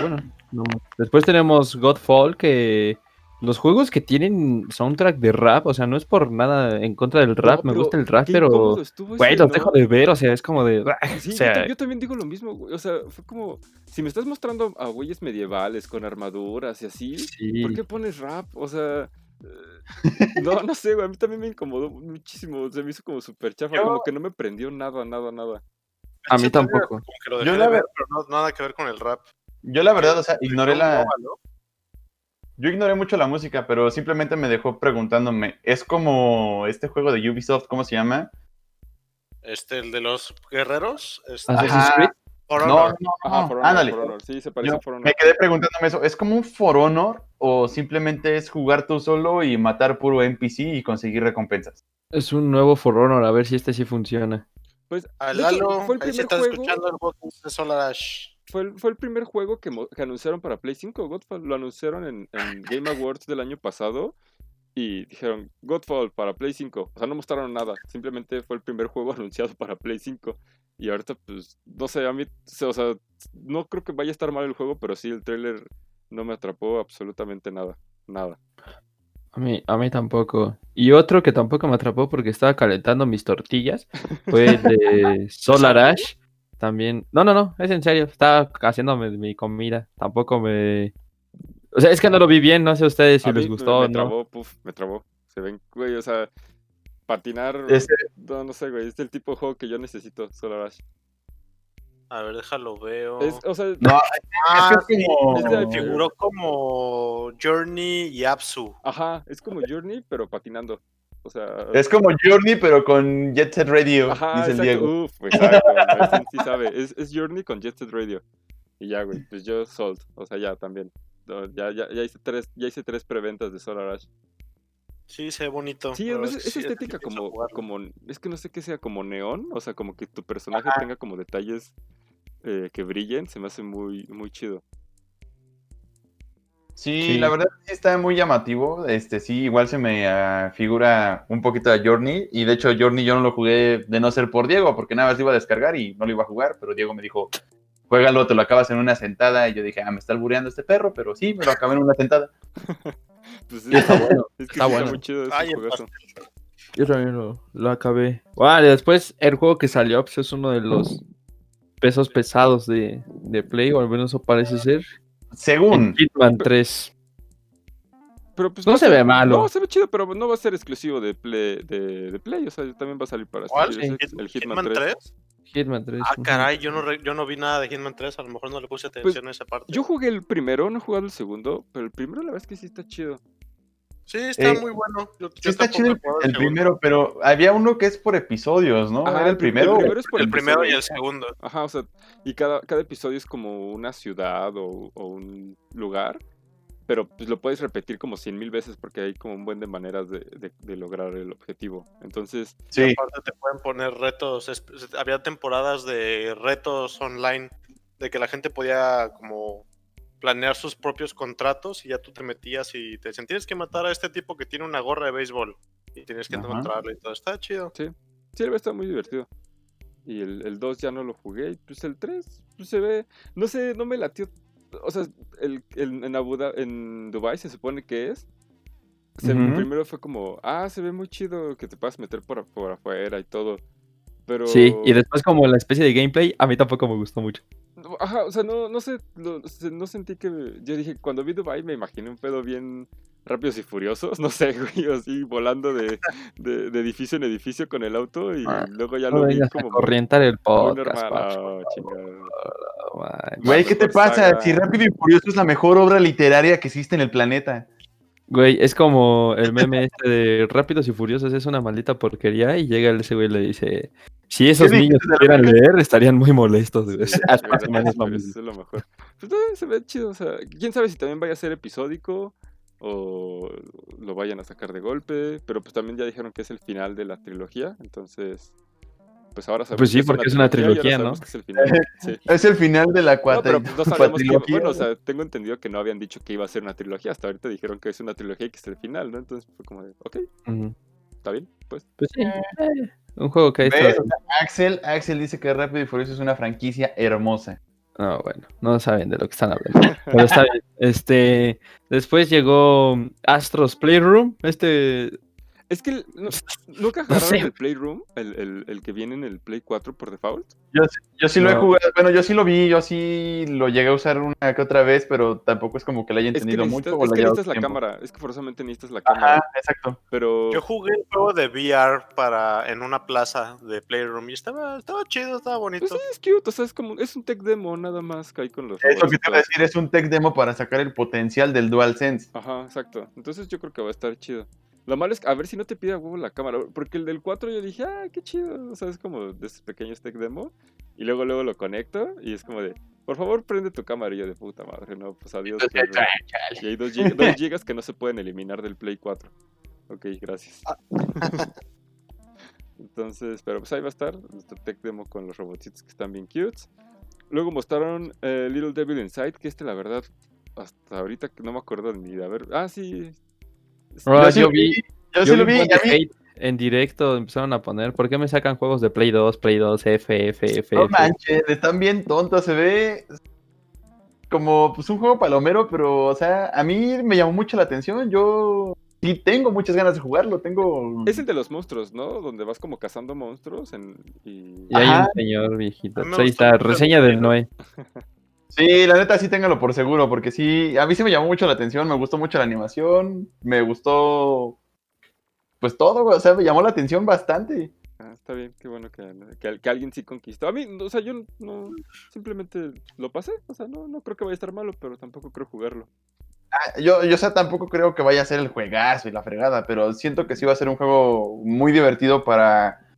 Speaker 1: bueno. no. Después tenemos Godfall, que los juegos que tienen soundtrack de rap, o sea, no es por nada en contra del rap, me gusta el rap, pero... Güey, los
Speaker 3: ¿no?
Speaker 1: dejo de ver, o sea, es como de...
Speaker 3: Sí,
Speaker 1: o
Speaker 3: yo
Speaker 1: sea,
Speaker 3: yo, también digo lo mismo, güey. O sea, fue como, si me estás mostrando a güeyes medievales con armaduras y así,
Speaker 1: sí.
Speaker 3: ¿por qué pones rap? O sea, eh, no, no sé, güey, a mí también me incomodó muchísimo, se me hizo como súper chafa,
Speaker 2: Yo-
Speaker 3: como que no me prendió nada, nada, nada.
Speaker 1: A mí tampoco.
Speaker 2: Yo
Speaker 4: dejé
Speaker 2: la
Speaker 4: de ver,
Speaker 2: ver-
Speaker 4: pero no, nada que ver con el rap.
Speaker 2: Yo la verdad, o sea, ignoré la... Yo ignoré mucho la música, pero simplemente me dejó preguntándome, ¿es como este juego de Ubisoft, cómo se llama?
Speaker 4: Este, el de los guerreros. Este,
Speaker 1: Assassin's. Creed.
Speaker 4: For
Speaker 2: No,
Speaker 4: Honor.
Speaker 2: no,
Speaker 3: Ajá,
Speaker 2: no,
Speaker 3: For Honor. For Honor, Sí, se parece
Speaker 2: Yo
Speaker 3: a For Honor.
Speaker 2: me quedé preguntándome eso, ¿es como un For Honor o simplemente es jugar tú solo y matar puro NPC y conseguir recompensas?
Speaker 1: Es un nuevo For Honor, a ver si este sí funciona.
Speaker 3: Pues,
Speaker 4: A
Speaker 3: de hecho,
Speaker 4: Lalo,
Speaker 3: fue el
Speaker 4: ahí se está
Speaker 3: juego,
Speaker 4: escuchando el podcast de Solar Ash.
Speaker 3: Fue el, fue el primer juego que, que anunciaron para Play 5, Godfall. Lo anunciaron en, en Game Awards del año pasado y dijeron Godfall para Play 5. O sea, no mostraron nada, simplemente fue el primer juego (laughs) anunciado para Play 5. Y ahorita, pues, no sé, a mí, o sea, no creo que vaya a estar mal el juego, pero sí, el trailer no me atrapó absolutamente nada. Nada.
Speaker 1: A mí, a mí tampoco. Y otro que tampoco me atrapó porque estaba calentando mis tortillas fue el de (laughs) Solar Ash. También. No, no, no, es en serio. Estaba haciéndome mi comida. Tampoco me. O sea, es que no lo vi bien. No sé ustedes si
Speaker 3: A
Speaker 1: les
Speaker 3: mí me-
Speaker 1: gustó
Speaker 3: me,
Speaker 1: o no.
Speaker 3: trabó, puf, me trabó. Se ven, güey, o sea, patinar.
Speaker 2: Ese-
Speaker 3: No, no sé, güey, es el tipo de juego que yo necesito, Solar Ash.
Speaker 4: A ver, déjalo veo.
Speaker 3: Es, o sea,
Speaker 2: No,
Speaker 4: ah,
Speaker 2: es que es como-
Speaker 3: es de-
Speaker 4: me figuró como Journey y Apsu.
Speaker 3: ajá, es como Journey, pero patinando. O sea,
Speaker 2: es como Journey, pero con Jet Set Radio,
Speaker 3: ajá,
Speaker 2: dice el. Diego.
Speaker 3: Uf, exacto. Martín sí sabe. Es, es Journey con Jet Set Radio. Y ya, güey, pues yo Salt. O sea, ya también. No, Ya, ya, ya hice tres, ya hice tres preventas de Solar Ash.
Speaker 4: Sí, se ve bonito.
Speaker 3: Sí,
Speaker 4: es
Speaker 3: es,
Speaker 4: que sí,
Speaker 3: estética como, como, es que no sé qué sea, como neón, o sea, como que tu personaje tenga como detalles eh, que brillen, se me hace muy, muy chido.
Speaker 2: Sí,
Speaker 1: Sí.
Speaker 2: la verdad sí está muy llamativo. Este sí, igual se me ah, figura un poquito a Journey. Y de hecho, Journey yo no lo jugué de no ser por Diego, porque nada más lo iba a descargar y no lo iba a jugar. Pero Diego me dijo, juégalo, te lo acabas en una sentada. Y yo dije, ah, me está albureando este perro, pero sí, me lo acabé en una sentada. (laughs)
Speaker 3: Pues,
Speaker 1: Y está bueno. (laughs)
Speaker 3: es que
Speaker 1: está
Speaker 3: sí
Speaker 1: bueno.
Speaker 3: muy chido ese
Speaker 4: Ay, el
Speaker 3: juegazo.
Speaker 1: Yo también lo, lo acabé. Vale, después el juego que salió pues, es uno de los pesos pesados de, de Play, o al menos eso parece ser.
Speaker 2: Según,
Speaker 1: Hitman 3.
Speaker 3: Pero pues
Speaker 1: No se ve malo.
Speaker 3: No, se ve chido, pero no va a ser exclusivo de Play, de, de Play o sea, también va a salir para
Speaker 4: ¿Cuál?
Speaker 3: El Hitman,
Speaker 4: Hitman
Speaker 3: 3.
Speaker 4: 3?
Speaker 1: Hitman 3.
Speaker 4: Ah, caray, yo no, re- yo no vi nada de Hitman 3, a lo mejor no le puse atención a esa parte.
Speaker 3: Yo jugué el primero, no he jugado el segundo, pero el primero la verdad es que sí está chido.
Speaker 4: Sí, está
Speaker 2: Eh,
Speaker 4: muy bueno. Yo,
Speaker 2: sí
Speaker 4: yo
Speaker 2: está chido el, el primero, pero había uno que es por episodios, ¿no?
Speaker 3: Ajá,
Speaker 2: ¿Era el
Speaker 3: pri-
Speaker 2: primero?
Speaker 3: primero es por
Speaker 4: El primero y el segundo.
Speaker 3: Ajá, o sea, y cada, cada episodio es como una ciudad o, o un lugar, pero pues lo puedes repetir como cien mil veces porque hay como un buen de maneras de, de- de lograr el objetivo. Entonces,
Speaker 2: Sí,
Speaker 4: Aparte te pueden poner retos. Había temporadas de retos online de que la gente podía como planear sus propios contratos y ya tú te metías y te decían tienes que matar a este tipo que tiene una gorra de béisbol y tienes que encontrarlo y todo. Está chido.
Speaker 3: sí, el está muy divertido. Y el, el 2 ya no lo jugué, y pues el 3 pues se ve, no sé, no me latió. O sea, el, el- en, Abu en Dubai se supone que es. Se-. Primero fue como, ah, se ve muy chido que te puedas meter por, por afuera y todo. Pero...
Speaker 1: Sí, y después como la especie de gameplay, a mí tampoco me gustó mucho.
Speaker 3: Ajá, o sea, no, no sé, no sentí que... Yo dije, cuando vi Dubai me imaginé un pedo bien rápidos y furiosos, (laughs) no sé, güey, así volando de, de, de edificio en edificio con el auto y
Speaker 1: Ah,
Speaker 3: luego ya
Speaker 1: No
Speaker 3: lo vi como
Speaker 1: corrientar el
Speaker 3: muy
Speaker 1: podcast, manches.
Speaker 2: güey, ¿qué te pasa?
Speaker 3: saga.
Speaker 2: Si Rápido y Furioso es la mejor obra literaria que existe en el planeta.
Speaker 1: Güey, es como el meme este de Rápidos y Furiosos es una maldita porquería y llega ese güey y le dice, si esos
Speaker 2: ¿Qué
Speaker 1: niños pudieran leer estarían muy molestos. güey".
Speaker 3: Sí,
Speaker 1: Hasta
Speaker 3: güey,
Speaker 1: más o menos lo
Speaker 3: pero
Speaker 1: mismo.
Speaker 3: eso es lo mejor. Pues no, se ve chido, o sea, quién sabe si también vaya a ser episódico o lo vayan a sacar de golpe, pero pues también ya dijeron que es el final de la trilogía, entonces pues ahora sabemos
Speaker 1: Pues sí,
Speaker 3: que
Speaker 1: porque es una trilogía, ¿no?
Speaker 3: es el final. (laughs) Sí.
Speaker 2: Es el final de la
Speaker 3: No,
Speaker 2: cuatro.
Speaker 3: pero pues no sabemos que, bueno, o sea, tengo entendido que no habían dicho que iba a ser una trilogía, hasta ahorita dijeron que es una trilogía y que es el final, ¿no? Entonces fue como de, ok, está bien, pues.
Speaker 1: Pues sí, eh, un juego que
Speaker 2: sea, Axel, Axel dice que Rápido y Furioso es una franquicia hermosa.
Speaker 1: No, bueno, no saben de lo que están hablando. Pero está bien. (laughs) Este, después llegó Astros Playroom. Este,
Speaker 3: Es que el- no- (laughs) nunca
Speaker 1: sé.
Speaker 3: el Playroom, el, el, el que viene en el Play 4 por default.
Speaker 2: Yo sí lo he jugado, bueno, yo sí lo vi, yo sí lo llegué a usar una que otra vez, pero tampoco es como que lo haya
Speaker 3: Es que
Speaker 2: entendido
Speaker 3: necesitas,
Speaker 2: mucho. o
Speaker 3: es
Speaker 2: le
Speaker 3: que necesitas la
Speaker 2: tiempo.
Speaker 3: cámara, es que forzosamente necesitas la cámara.
Speaker 2: Ajá, exacto.
Speaker 3: Pero
Speaker 4: Yo jugué el juego de VR para, en una plaza de Playroom y estaba, estaba chido, estaba bonito.
Speaker 3: pues sí, es cute, o sea, es como, es un tech demo nada más que hay con los
Speaker 2: Es lo
Speaker 3: robots
Speaker 2: que te iba a decir, es un tech demo para sacar el potencial del DualSense.
Speaker 3: Ajá, exacto. Entonces yo creo que va a estar chido. Lo malo es que a ver si no te pide a huevo la cámara. Porque el del 4 yo dije, ah, qué chido. O sea, es como de esos pequeños tech demo. Y luego, luego lo conecto y es como de, por favor, prende tu cámara y yo de puta madre, no, pues adiós.
Speaker 2: Entonces,
Speaker 3: perro.
Speaker 2: chale.
Speaker 3: Y hay dos, gigas, dos (laughs) gigas que no se pueden eliminar del Play 4. Ok, gracias. (laughs) Entonces, pero pues ahí va a estar nuestro tech demo con los robotitos que están bien cute. Luego mostraron eh, Little Devil Inside, que este la verdad, hasta ahorita que no me acuerdo de vida. A ver, ah, sí.
Speaker 1: Bro,
Speaker 2: Yo sí
Speaker 1: yo
Speaker 2: lo vi, yo
Speaker 1: yo
Speaker 2: sí lo
Speaker 1: vi
Speaker 2: vi.
Speaker 1: en directo empezaron a poner, ¿por qué me sacan juegos de Play 2, Play 2, F, F, F,
Speaker 2: No
Speaker 1: F?
Speaker 2: manches, están bien tontos, se ve como pues un juego palomero, pero o sea, a mí me llamó mucho la atención. Yo sí tengo muchas ganas de jugarlo, tengo
Speaker 3: Es el de los monstruos, ¿no? Donde vas como cazando monstruos en- y...
Speaker 1: Y hay
Speaker 2: Ajá.
Speaker 1: un señor viejito. Ahí está, reseña del. Noé. (laughs)
Speaker 2: Sí, la neta sí téngalo por seguro, porque sí, a mí sí me llamó mucho la atención, me gustó mucho la animación, me gustó pues todo, güey, o sea, me llamó la atención bastante.
Speaker 3: Ah, está bien, qué bueno que, que, que alguien sí conquistó. A mí, o sea, yo no, simplemente lo pasé. O sea, no, no creo que vaya a estar malo, pero tampoco creo jugarlo.
Speaker 2: Ah, Yo, yo o sea, tampoco creo que vaya a ser el juegazo y la fregada, pero siento que sí va a ser un juego muy divertido para,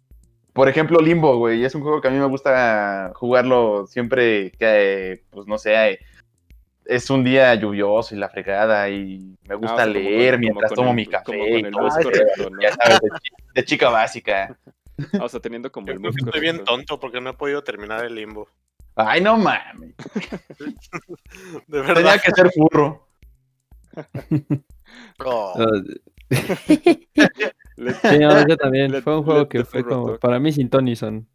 Speaker 2: por ejemplo, Limbo, güey. Es un juego que a mí me gusta jugarlo siempre que, pues no sé, eh, es un día lluvioso y la fregada y me
Speaker 3: Ah,
Speaker 2: gusta
Speaker 3: o sea, como
Speaker 2: leer mientras
Speaker 3: como
Speaker 2: tomo
Speaker 3: el-
Speaker 2: mi café y
Speaker 3: el
Speaker 2: todo ese-
Speaker 3: correcto, ¿no? (laughs)
Speaker 2: ya sabes, de, chi- de chica básica.
Speaker 3: Ah, o sea, teniendo como
Speaker 4: Yo
Speaker 3: el
Speaker 4: creo que estoy bien tonto porque no he podido terminar el limbo.
Speaker 2: Ay, no mames. (laughs) (laughs)
Speaker 4: De
Speaker 2: Tenía
Speaker 4: verdad.
Speaker 2: que ser furro.
Speaker 4: Oh.
Speaker 1: Sí, no, yo también.
Speaker 3: Let-
Speaker 1: Fue un juego
Speaker 3: let
Speaker 1: que fue como,
Speaker 3: talk.
Speaker 1: para mí sin Tony Son.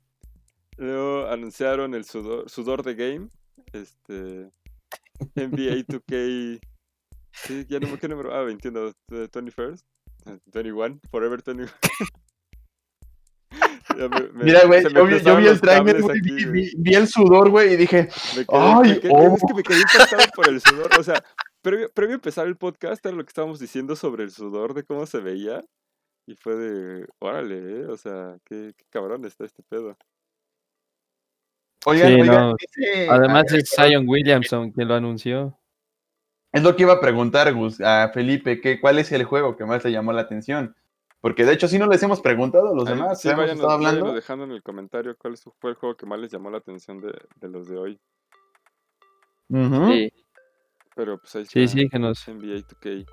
Speaker 3: Luego anunciaron el sudor, sudor de game. Este. NBA 2K. Sí, ya no me qué número. Ah, 21. eh, 21st. eh, 21. Forever 21. (laughs) Ya me- me-
Speaker 2: Mira, güey, yo, vi- yo
Speaker 3: cruzaron
Speaker 2: vi el trailer, güey, vi,
Speaker 3: güey.
Speaker 2: vi- vi el sudor, güey, y dije,
Speaker 3: Me quedé,
Speaker 2: ¡Ay,
Speaker 3: me quedé-
Speaker 2: oh!
Speaker 3: Es que me quedé impactado por el sudor. O sea, previo, previo a empezar el podcast era lo que estábamos diciendo sobre el sudor, de cómo se veía. Y fue de, órale, ¿eh? O sea, qué, qué cabrón está este pedo.
Speaker 2: oigan,
Speaker 1: Sí,
Speaker 2: oigan,
Speaker 1: no.
Speaker 2: dice-
Speaker 1: Además
Speaker 2: ah,
Speaker 1: es Zion Williamson quien lo anunció.
Speaker 2: Es lo que iba a preguntar, Gus, a Felipe, que, ¿cuál es el juego que más le llamó la atención? Porque de hecho sí no les hemos preguntado a los
Speaker 3: Ahí,
Speaker 2: demás,
Speaker 3: sí, váyanos,
Speaker 2: estado hablando.
Speaker 3: dejando en el comentario cuál es- fue el juego que más les llamó la atención de, de los de hoy.
Speaker 2: Ujú.
Speaker 1: Sí,
Speaker 3: Pero pues ahí
Speaker 1: sí,
Speaker 3: está,
Speaker 1: sí, que nos...
Speaker 3: NBA 2K.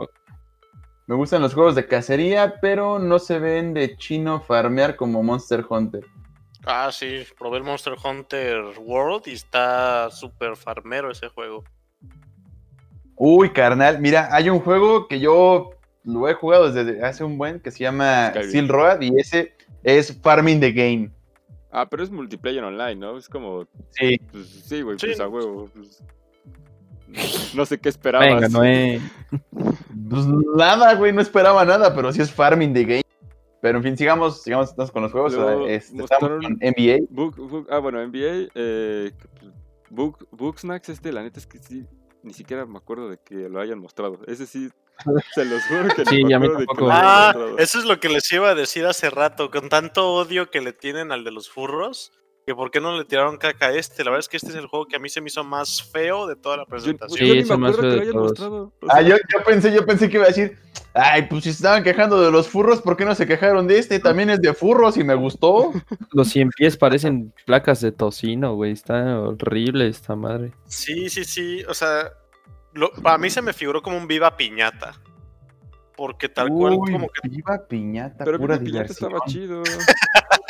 Speaker 2: Me gustan los juegos de cacería, pero no se ven de chino farmear como Monster Hunter.
Speaker 4: Ah, sí, probé el Monster Hunter World y está súper farmero ese juego.
Speaker 2: Uy, carnal, mira, hay un juego que yo lo he jugado desde hace un buen que se llama. Steel Road y ese es Farming the Game.
Speaker 3: Ah, pero es multiplayer online, ¿no? Es como,
Speaker 2: Sí,
Speaker 3: pues sí, güey,
Speaker 4: Sí.
Speaker 3: pues a huevo. pues, (laughs) no sé qué esperabas.
Speaker 1: Venga, Noé.
Speaker 2: pues nada, güey, no esperaba nada, pero sí es Farming the Game. Pero en fin, sigamos, sigamos con los juegos.
Speaker 3: Luego
Speaker 2: este, estamos
Speaker 3: mostraron-
Speaker 2: con NBA.
Speaker 3: Book, Book- ah, bueno, NBA, eh, Book, Booksnacks, este, la neta es que sí, ni siquiera me acuerdo de que lo hayan mostrado. Ese sí, se los juro que (laughs)
Speaker 1: Sí,
Speaker 3: ni me acuerdo de que hayan
Speaker 4: Ah,
Speaker 3: mostrado.
Speaker 4: eso es lo que les iba a decir hace rato. Con tanto odio que le tienen al de los furros, que por qué no le tiraron caca a este. La verdad es que este es el juego que a mí se me hizo más feo de toda la presentación.
Speaker 3: yo
Speaker 1: Sí,
Speaker 3: ni me
Speaker 1: más
Speaker 3: acuerdo que
Speaker 1: feo
Speaker 3: lo
Speaker 1: de
Speaker 3: hayan
Speaker 1: todos.
Speaker 3: mostrado. o
Speaker 2: Ah, yo, yo pensé, yo pensé que iba a decir, ay, pues si se estaban quejando de los furros, ¿por qué no se quejaron de este? También es de furros y me gustó. (laughs)
Speaker 1: Los 100 pies parecen placas de tocino, güey. Está horrible esta madre.
Speaker 4: Sí, sí, sí. O sea, lo- para mí se me figuró como un viva piñata. Porque tal cual, como que.
Speaker 2: viva piñata,
Speaker 3: pero
Speaker 2: pura
Speaker 3: piñata
Speaker 2: diversión.
Speaker 3: estaba chido. (laughs)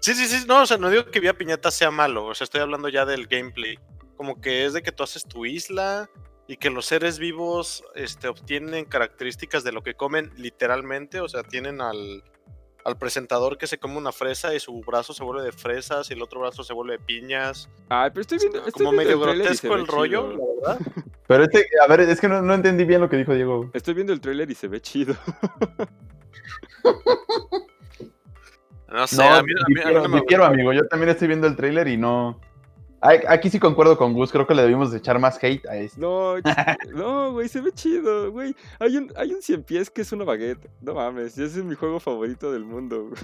Speaker 4: Sí, sí, sí. No, o sea, no digo que viva piñata sea malo. O sea, estoy hablando ya del gameplay. Como que es de que tú haces tu isla y que los seres vivos este, obtienen características de lo que comen literalmente. O sea, tienen al, al presentador que se come una fresa y su brazo se vuelve de fresas y el otro brazo se vuelve de piñas.
Speaker 3: Ay, pero estoy viendo. estoy
Speaker 4: Como
Speaker 3: viendo
Speaker 4: medio
Speaker 3: el tráiler
Speaker 4: grotesco el rollo,
Speaker 3: chido.
Speaker 4: la verdad. (laughs)
Speaker 2: Pero este, a ver, es que no, no entendí bien lo que dijo Diego.
Speaker 3: Estoy viendo el trailer y se ve chido. (laughs)
Speaker 4: No sé,
Speaker 2: No,
Speaker 4: a mí, a mí- a mí no me
Speaker 2: difiero, amigo. Yo también estoy viendo el tráiler y no. Aquí sí concuerdo con Gus. Creo que le debimos de echar más hate a este.
Speaker 3: No, no, güey, se ve chido, güey. Hay un, hay un 100 pies que es una baguette. No mames, ese es mi juego favorito del mundo. güey.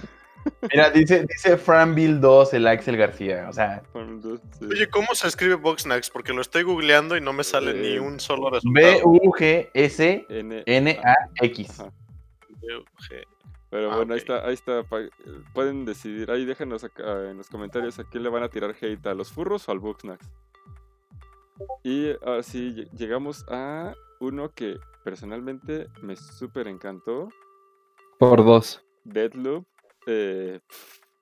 Speaker 2: Mira, dice, dice Franville 2, el Axel García. O sea.
Speaker 4: Oye, ¿cómo se escribe Boxnax? Porque lo estoy googleando y no me sale ni
Speaker 3: Eh,
Speaker 4: un solo resultado.
Speaker 2: B-U-G-S-N-A-X.
Speaker 4: B-U-G.
Speaker 3: Pero
Speaker 4: Ah,
Speaker 3: bueno, ahí está, ahí está. Pueden decidir. Ahí déjenos acá en los comentarios a quién le van a tirar hate, a los furros o al Bugsnax. Y ahora sí, lle- llegamos a uno que personalmente me súper encantó.
Speaker 1: Por dos.
Speaker 3: Deadloop. Eh,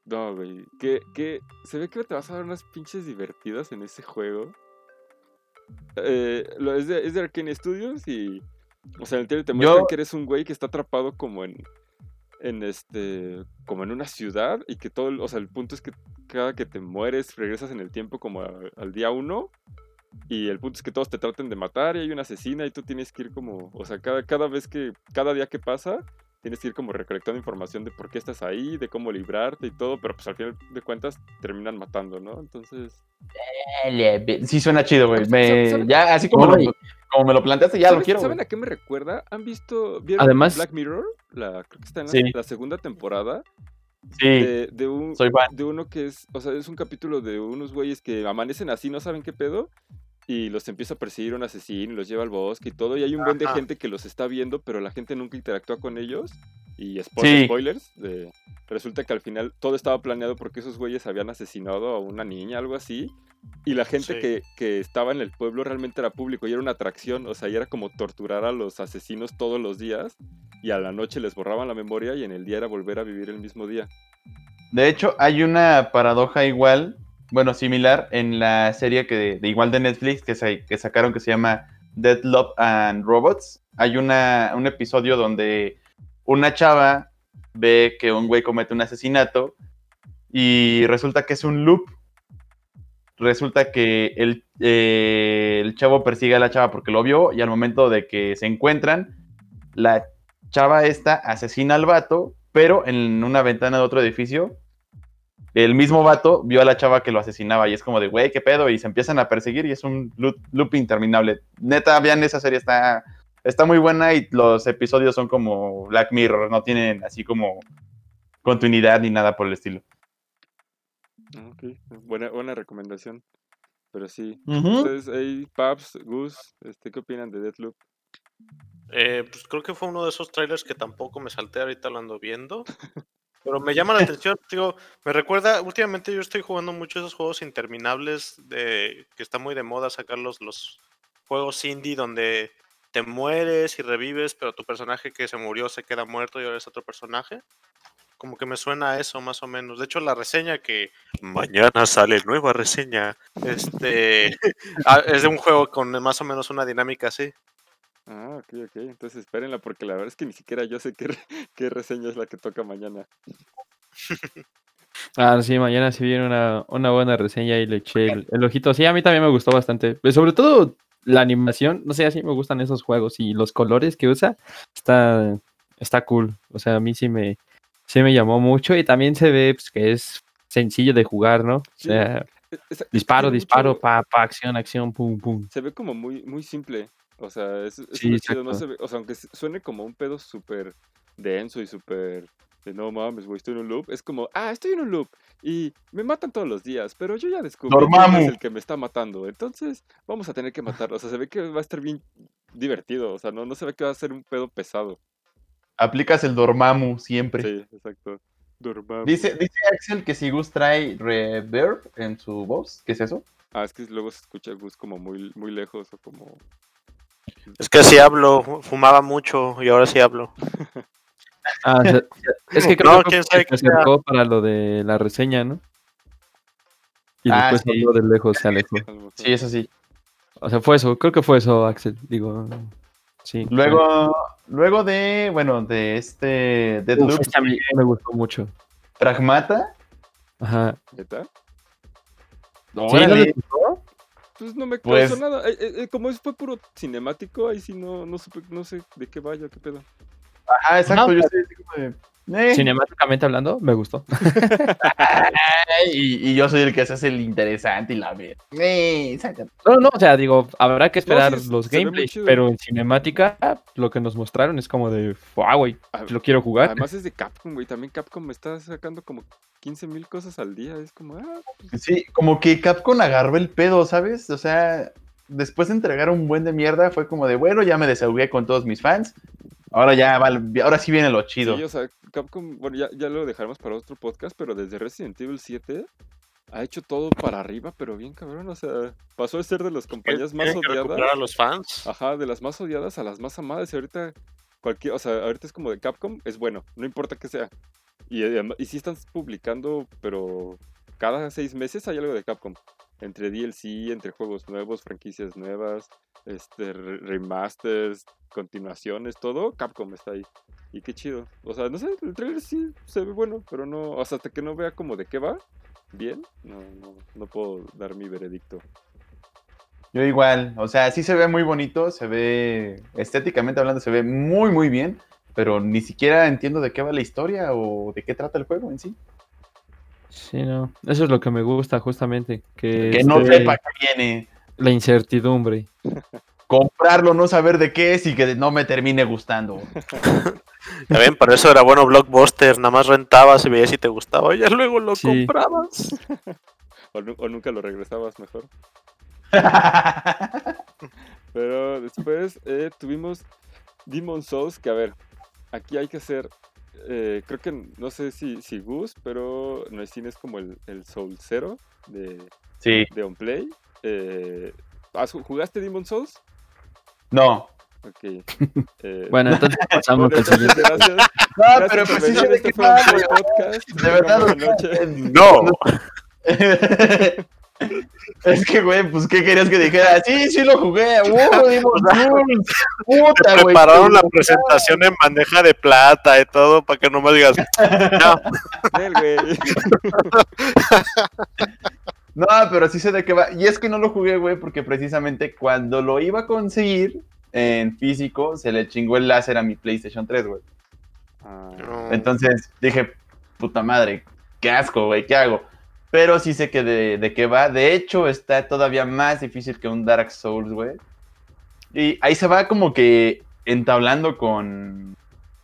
Speaker 3: no, güey. Que, que se ve que te vas a dar unas pinches divertidas en ese juego. Eh, lo, es, de, es de Arkane Studios y. O sea, en el te muestran
Speaker 2: Yo-
Speaker 3: que eres un güey que está atrapado como en. En este. Como en una ciudad. Y que todo. O sea, el punto es que cada que te mueres, regresas en el tiempo como al día uno. Y el punto es que todos te traten de matar y hay una asesina y tú tienes que ir como. O sea, cada, cada vez que. Cada día que pasa tienes que ir como recolectando información de por qué estás ahí, de cómo librarte y todo, pero pues al final de cuentas terminan matando, ¿no? Entonces,
Speaker 2: Sí suena chido, güey. Me-
Speaker 3: ¿Sabe-
Speaker 2: Ya, así como, lo, como me lo planteaste, ya lo
Speaker 3: ¿saben,
Speaker 2: quiero.
Speaker 3: ¿saben a qué me recuerda? ¿Han visto vieron
Speaker 1: Además-
Speaker 3: Black Mirror? La, creo que está en la,
Speaker 2: Sí.
Speaker 3: la segunda temporada
Speaker 2: Sí,
Speaker 3: de, de un
Speaker 2: soy fan.
Speaker 3: de uno que es, o sea, es un capítulo de unos güeyes que amanecen así, no saben qué pedo, y los empieza a perseguir un asesino y los lleva al bosque y todo, y hay un buen de
Speaker 4: Ajá.
Speaker 3: gente que los está viendo, pero la gente nunca interactúa con ellos, y spo-
Speaker 2: Sí.
Speaker 3: spoilers, de- resulta que al final todo estaba planeado porque esos güeyes habían asesinado a una niña, algo así, y la gente
Speaker 4: Sí.
Speaker 3: que, que estaba en el pueblo realmente era público, y era una atracción, o sea, y era como torturar a los asesinos todos los días, y a la noche les borraban la memoria, y en el día era volver a vivir el mismo día.
Speaker 2: De hecho, hay una paradoja igual, bueno, similar en la serie que de, igual de Netflix que, sa- que sacaron que se llama Dead Love and Robots. Hay una, un episodio donde una chava ve que un güey comete un asesinato y resulta que es un loop. Resulta que el, eh, el chavo persigue a la chava porque lo vio y al momento de que se encuentran, la chava esta asesina al vato, pero en una ventana de otro edificio, el mismo vato vio a la chava que lo asesinaba y es como de, güey, qué pedo, y se empiezan a perseguir y es un loop, loop interminable. Neta, vean esa serie, está, está muy buena y los episodios son como Black Mirror, no tienen así como continuidad ni nada por el estilo.
Speaker 3: Ah, Ok, buena, buena recomendación. Pero sí. Ustedes ahí, Paps, Gus, este, ¿qué opinan de Deathloop?
Speaker 4: Eh, pues creo que fue uno de esos trailers que tampoco me salté, ahorita lo ando viendo. (laughs) Pero me llama la atención, digo, me recuerda, últimamente yo estoy jugando mucho esos juegos interminables de que está muy de moda sacarlos los juegos indie donde te mueres y revives, pero tu personaje que se murió se queda muerto y ahora es otro personaje. Como que me suena a eso más o menos. De hecho, la reseña que mañana sale nueva reseña, este (laughs) ah, es de un juego con más o menos una dinámica así.
Speaker 3: Ah, ok, ok. Entonces espérenla porque la verdad es que ni siquiera yo sé qué, re- (laughs) qué reseña es la que toca mañana.
Speaker 1: Ah, sí, mañana sí viene una, una buena reseña y le eché el, el ojito. Sí, a mí también me gustó bastante. Pues, sobre todo la animación, no sé, así me gustan esos juegos y los colores que usa, está, está cool. O sea, a mí sí me, sí me llamó mucho y también se ve pues, que es sencillo de jugar, ¿no? O
Speaker 3: Sí,
Speaker 1: sea,
Speaker 3: E-
Speaker 1: disparo,
Speaker 3: tiene
Speaker 1: disparo,
Speaker 3: mucho-
Speaker 1: pa, pa, acción, acción, pum, pum.
Speaker 3: Se ve como muy, muy simple. O sea, es, es
Speaker 1: Sí,
Speaker 3: chido, no se ve- o sea, aunque suene como un pedo súper denso y súper de no mames, güey, estoy en un loop, es como, ah, estoy en un loop y me matan todos los días, pero yo ya descubrí es el que me está matando, entonces vamos a tener que matarlo. O sea, se ve que va a estar bien divertido, o sea, no, no se ve que va a ser un pedo pesado.
Speaker 2: Aplicas el Dormammu siempre.
Speaker 3: Sí, exacto. Dormammu.
Speaker 2: Dice, dice Axel que si Gus trae reverb en su voz, ¿qué es eso?
Speaker 3: Ah, es que luego se escucha Gus como muy, muy lejos o como...
Speaker 4: Es que sí hablo, fumaba mucho y ahora sí hablo.
Speaker 1: Ah, (laughs) es que creo
Speaker 4: No,
Speaker 1: que se
Speaker 4: qué sea.
Speaker 1: acercó para lo de la reseña, ¿no? Y
Speaker 2: Ah,
Speaker 1: después
Speaker 2: sí.
Speaker 1: habló de lejos, se alejó. (laughs)
Speaker 2: Sí, eso sí.
Speaker 1: O sea, fue eso, creo que fue eso, Axel. Digo, sí.
Speaker 2: Luego, luego de, bueno, de este
Speaker 1: Uf,
Speaker 2: Deadloop,
Speaker 1: este me gustó mucho.
Speaker 2: Pragmata.
Speaker 1: Ajá. ¿Sí, no les gustó?
Speaker 3: Pues no me
Speaker 2: Pues-
Speaker 3: causó nada. Eh, eh, eh, como fue puro cinemático, ahí sí no, no, supe- no sé de qué vaya, qué pedo.
Speaker 2: Ajá, exacto.
Speaker 1: No,
Speaker 2: yo como de. Eh.
Speaker 1: Cinemáticamente hablando, me gustó. (laughs)
Speaker 2: Y, y yo soy el que se hace el interesante y la ve. Eh.
Speaker 1: No, no, o sea, digo, habrá que esperar
Speaker 3: sí,
Speaker 1: los gameplays, pero en cinemática lo que nos mostraron es como de, wow, güey,
Speaker 3: Ah,
Speaker 1: lo quiero jugar.
Speaker 3: Además es de Capcom, güey. También Capcom me está sacando como 15 mil cosas al día. Es como, ah, pues,
Speaker 2: Sí, como que Capcom agarró el pedo, ¿sabes? O sea, después de entregar un buen de mierda, fue como de, bueno, ya me desahogué con todos mis fans. Ahora ya, vale, ahora sí viene lo chido.
Speaker 3: sí, o sea, Capcom, bueno, ya, ya lo dejaremos para otro podcast, pero desde Resident Evil 7, ha hecho todo para arriba, pero bien cabrón, o sea, pasó de ser de las compañías más odiadas.
Speaker 4: a los fans.
Speaker 3: Ajá, de las más odiadas a las más amadas. Y ahorita, cualquier, o sea, ahorita es como de Capcom, es bueno, no importa que sea. Y, adem- y sí están publicando, pero cada seis meses hay algo de Capcom. Entre DLC, entre juegos nuevos, franquicias nuevas, este, re- remasters, continuaciones, todo, Capcom está ahí. Y qué chido. O sea, no sé, el trailer sí se ve bueno, pero no, o sea, hasta que no vea como de qué va, bien, no, no, no puedo dar mi veredicto.
Speaker 2: Yo igual, o sea, sí se ve muy bonito, se ve, estéticamente hablando, se ve muy, muy bien, pero ni siquiera entiendo de qué va la historia o de qué trata el juego en sí.
Speaker 1: Sí, no. Eso es lo que me gusta justamente. Que,
Speaker 2: Que no
Speaker 1: esté
Speaker 2: sepa qué viene,
Speaker 1: la incertidumbre.
Speaker 2: comprarlo, no saber de qué es y que no me termine gustando.
Speaker 4: Ya ven, por eso era bueno Blockbuster, nada más rentabas y veías si te gustaba, y ya luego lo
Speaker 1: Sí.
Speaker 4: comprabas. (laughs)
Speaker 3: O, nu- o nunca lo regresabas mejor. (laughs) Pero después eh, tuvimos Demon Souls, que a ver, aquí hay que hacer, eh, creo que no sé si, si Gus, pero no es como el, el Soul Zero de,
Speaker 2: sí,
Speaker 3: de OnPlay. Eh, ¿has- ¿Jugaste Demon Souls?
Speaker 2: no.
Speaker 3: Ok. (laughs) eh,
Speaker 1: Bueno, entonces (laughs) pasamos al siguiente.
Speaker 3: gracias.
Speaker 2: No,
Speaker 3: gracias
Speaker 2: pero
Speaker 3: por
Speaker 2: pues sí
Speaker 3: venir,
Speaker 2: se ve
Speaker 3: este
Speaker 2: que
Speaker 3: podcast.
Speaker 2: De verdad.
Speaker 4: No. (laughs)
Speaker 2: Es que, güey, pues, ¿qué querías que dijera? Sí, sí lo jugué. (laughs) ¡Uh. (laughs)
Speaker 4: Prepararon la presentación en bandeja de plata y todo para que no me digas. No.
Speaker 2: No, pero sí sé de qué va. Y es que no lo jugué, güey, porque precisamente cuando lo iba a conseguir en físico, se le chingó el láser a mi PlayStation 3, güey.
Speaker 3: Ah,
Speaker 4: no.
Speaker 2: Entonces dije, puta madre, qué asco, güey, ¿qué hago? Pero sí sé que de, de qué va. De hecho, está todavía más difícil que un Dark Souls, güey. Y ahí se va como que entablando con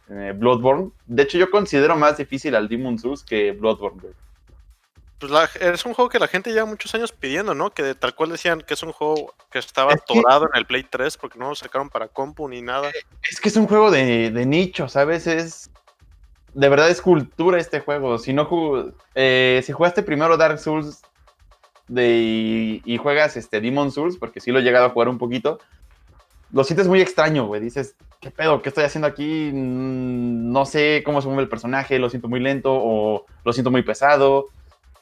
Speaker 2: eh, Bloodborne. De hecho, yo considero más difícil al Demon Souls que Bloodborne, güey.
Speaker 4: Pues la- es un juego que la gente lleva muchos años pidiendo, ¿no? Que de tal cual decían que es un juego que estaba
Speaker 2: Es que-
Speaker 4: atorado en el Play 3 porque no lo sacaron para compu ni nada.
Speaker 2: Es que es un juego de, de nicho, ¿sabes? Es. De verdad es cultura este juego. Si no eh, si jugaste primero Dark Souls de, y, juegas este Demon Souls, porque sí lo he llegado a jugar un poquito, lo sientes muy extraño, güey. Dices, ¿qué pedo? ¿Qué estoy haciendo aquí? Mm, No sé cómo se mueve el personaje, lo siento muy lento o lo siento muy pesado.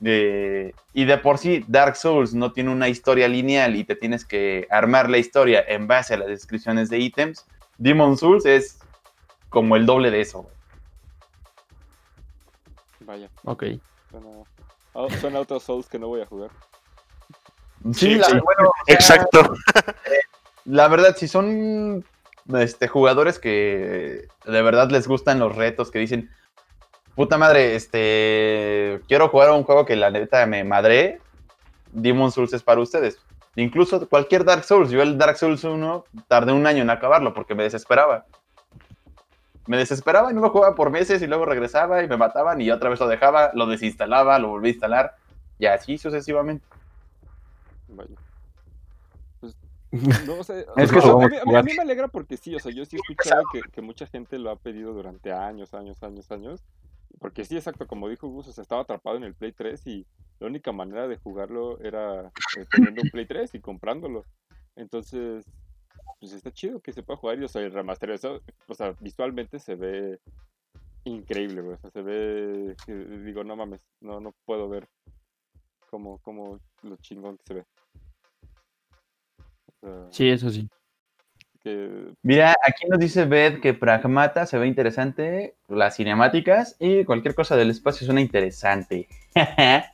Speaker 2: Y de por sí, Dark Souls no tiene una historia lineal y te tienes que armar la historia en base a las descripciones de ítems. Demon Souls es como el doble de eso. güey.
Speaker 3: Vaya,
Speaker 1: Ok.
Speaker 3: suena, oh, suena a otros Souls que no voy a jugar.
Speaker 2: Sí,
Speaker 4: Sí,
Speaker 2: la,
Speaker 4: sí.
Speaker 2: bueno, o sea,
Speaker 4: Exacto.
Speaker 2: la verdad, si son este, jugadores que de verdad les gustan los retos, que dicen, puta madre, este, quiero jugar a un juego que la neta me madre, Demon Souls es para ustedes. Incluso cualquier Dark Souls, yo el Dark Souls 1 tardé un año en acabarlo porque me desesperaba. Me desesperaba y no lo jugaba por meses y luego regresaba y me mataban y otra vez lo dejaba, lo desinstalaba, lo volví a instalar y así sucesivamente.
Speaker 3: Vaya. Pues, (laughs) no sé. o
Speaker 1: Es
Speaker 3: sea,
Speaker 1: que
Speaker 3: a, mí,
Speaker 1: a
Speaker 3: mí- a mí me alegra porque sí, o sea, yo sí he escuchado que, que mucha gente lo ha pedido durante años, años, años, años. Porque sí, exacto, como dijo Gus, o sea, estaba atrapado en el Play 3 y la única manera de jugarlo era eh, teniendo un Play 3 y comprándolo. Entonces, pues está chido que se pueda jugar y, o sea, el remaster, eso, o sea, visualmente se ve increíble, güey. O sea, se ve, digo, no mames, no, no puedo ver cómo, cómo lo chingón que se ve. O sea,
Speaker 1: Sí, eso sí.
Speaker 3: que
Speaker 2: Mira, aquí nos dice Beth que Pragmata se ve interesante, las cinemáticas y cualquier cosa del espacio suena interesante. (laughs)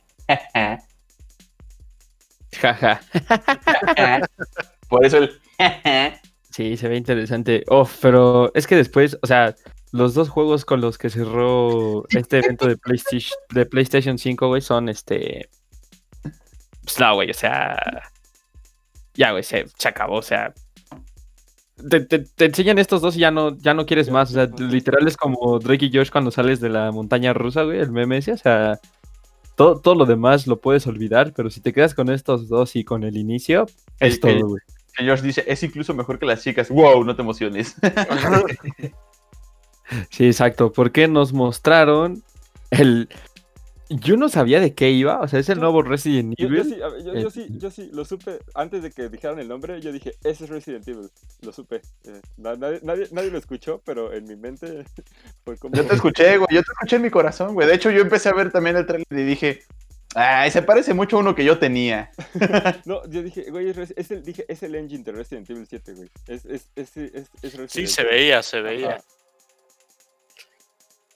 Speaker 1: Jaja. (laughs) (laughs)
Speaker 2: Por eso el... (laughs)
Speaker 1: Sí, se ve interesante. Oh, pero es que después, o sea, los dos juegos con los que cerró este evento de PlayStation, de PlayStation 5, güey, son este. Pues no, güey, o sea. Ya, güey, se, se acabó, o sea. Te, te- te enseñan estos dos y ya no, ya no quieres más. O sea, literal es como Drake y Josh cuando sales de la montaña rusa, güey, el meme ese. O sea, todo, todo lo demás lo puedes olvidar, pero si te quedas con estos dos y con el inicio, es
Speaker 2: El-
Speaker 1: todo, güey.
Speaker 2: Que Josh dice, es incluso mejor que las chicas. Wow, no te emociones. (laughs)
Speaker 1: Sí, exacto, porque nos mostraron el yo no sabía de qué iba, o sea, es el
Speaker 3: Yo-
Speaker 1: nuevo Resident
Speaker 3: Yo, yo
Speaker 1: Evil.
Speaker 3: sí, yo, yo sí, yo sí, lo supe antes de que dijeran el nombre. Yo dije, ese es Resident Evil. Lo supe. Eh, na- nadie, nadie, nadie lo escuchó, pero en mi mente (laughs) fue como.
Speaker 2: Yo te escuché, güey. Yo te escuché en mi corazón, güey. De hecho, yo empecé a ver también el trailer y dije, ay, se parece mucho a uno que yo tenía. (laughs)
Speaker 3: No, yo dije, güey, es, el, dije, es el engine de Resident Evil 7, güey. Es, es, es, es, es Resident
Speaker 4: Sí, se veía, se veía.
Speaker 3: Ajá.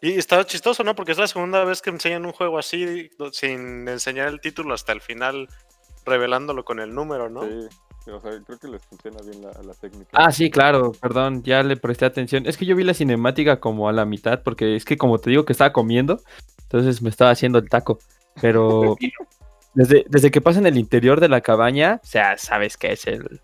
Speaker 4: Y estaba chistoso, ¿no? Porque es la segunda vez que enseñan un juego así, sin enseñar el título hasta el final, revelándolo con el número, ¿no?
Speaker 3: Sí, sí, o sea, creo que les funciona bien la, la técnica.
Speaker 1: Ah, sí, claro, perdón, ya le presté atención. Es que yo vi la cinemática como a la mitad, porque es que como te digo que estaba comiendo, entonces me estaba haciendo el taco. Pero desde, desde que pasa en el interior de la cabaña, o sea, sabes que es el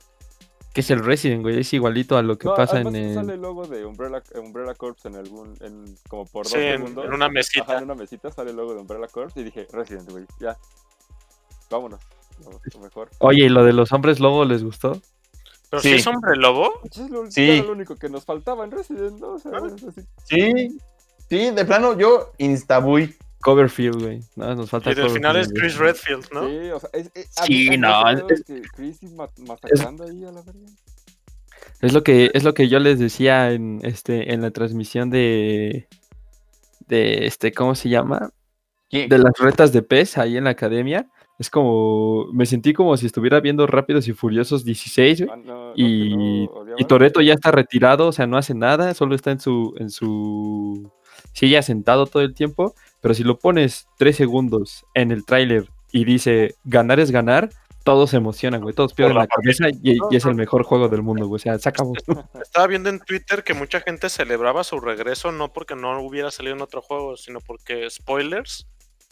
Speaker 1: que es el Resident, güey, es igualito a lo que
Speaker 3: No,
Speaker 1: pasa en el...
Speaker 3: sale el logo de Umbrella, Umbrella Corps en algún, en, como por dos
Speaker 4: Sí, en,
Speaker 3: segundos.
Speaker 4: en una mesita.
Speaker 3: Ajá, en una mesita sale el logo de Umbrella Corps y dije, Resident, güey, ya. Vámonos. Lo, mejor.
Speaker 1: Oye, ¿y lo de los hombres lobo les gustó?
Speaker 4: Pero
Speaker 2: Sí.
Speaker 4: si es hombre lobo,
Speaker 3: Pues es lo,
Speaker 2: Sí.
Speaker 3: era lo único que nos faltaba en Resident, ¿no? O sea,
Speaker 4: Ah.
Speaker 3: es así.
Speaker 2: Sí, sí, de plano, yo instabuy.
Speaker 1: Coverfield, güey. No, nos falta
Speaker 4: y del final es Chris
Speaker 1: güey.
Speaker 4: Redfield, ¿no?
Speaker 3: Sí, o sea, es, es,
Speaker 1: Sí, no, es-
Speaker 3: que Chris ma- masacrando ahí a la verga.
Speaker 1: Es lo que es lo que yo les decía en este en la transmisión de de este ¿cómo se llama?
Speaker 2: ¿Quién-
Speaker 1: De las retas de pez ahí en la academia. Es como me sentí como si estuviera viendo Rápidos y Furiosos 16, güey.
Speaker 3: Ah, no,
Speaker 1: Y,
Speaker 3: no
Speaker 1: y. Toreto ya está retirado, o sea, no hace nada, solo está en su en su silla sentado todo el tiempo, pero si lo pones tres segundos en el tráiler y dice ganar es ganar, todos se emocionan, güey, todos pierden
Speaker 2: la
Speaker 1: la cabeza y, y es el mejor juego del mundo, güey, o sea, se acabó. (laughs)
Speaker 4: Estaba viendo en Twitter que mucha gente celebraba su regreso no porque no hubiera salido en otro juego, sino porque, spoilers,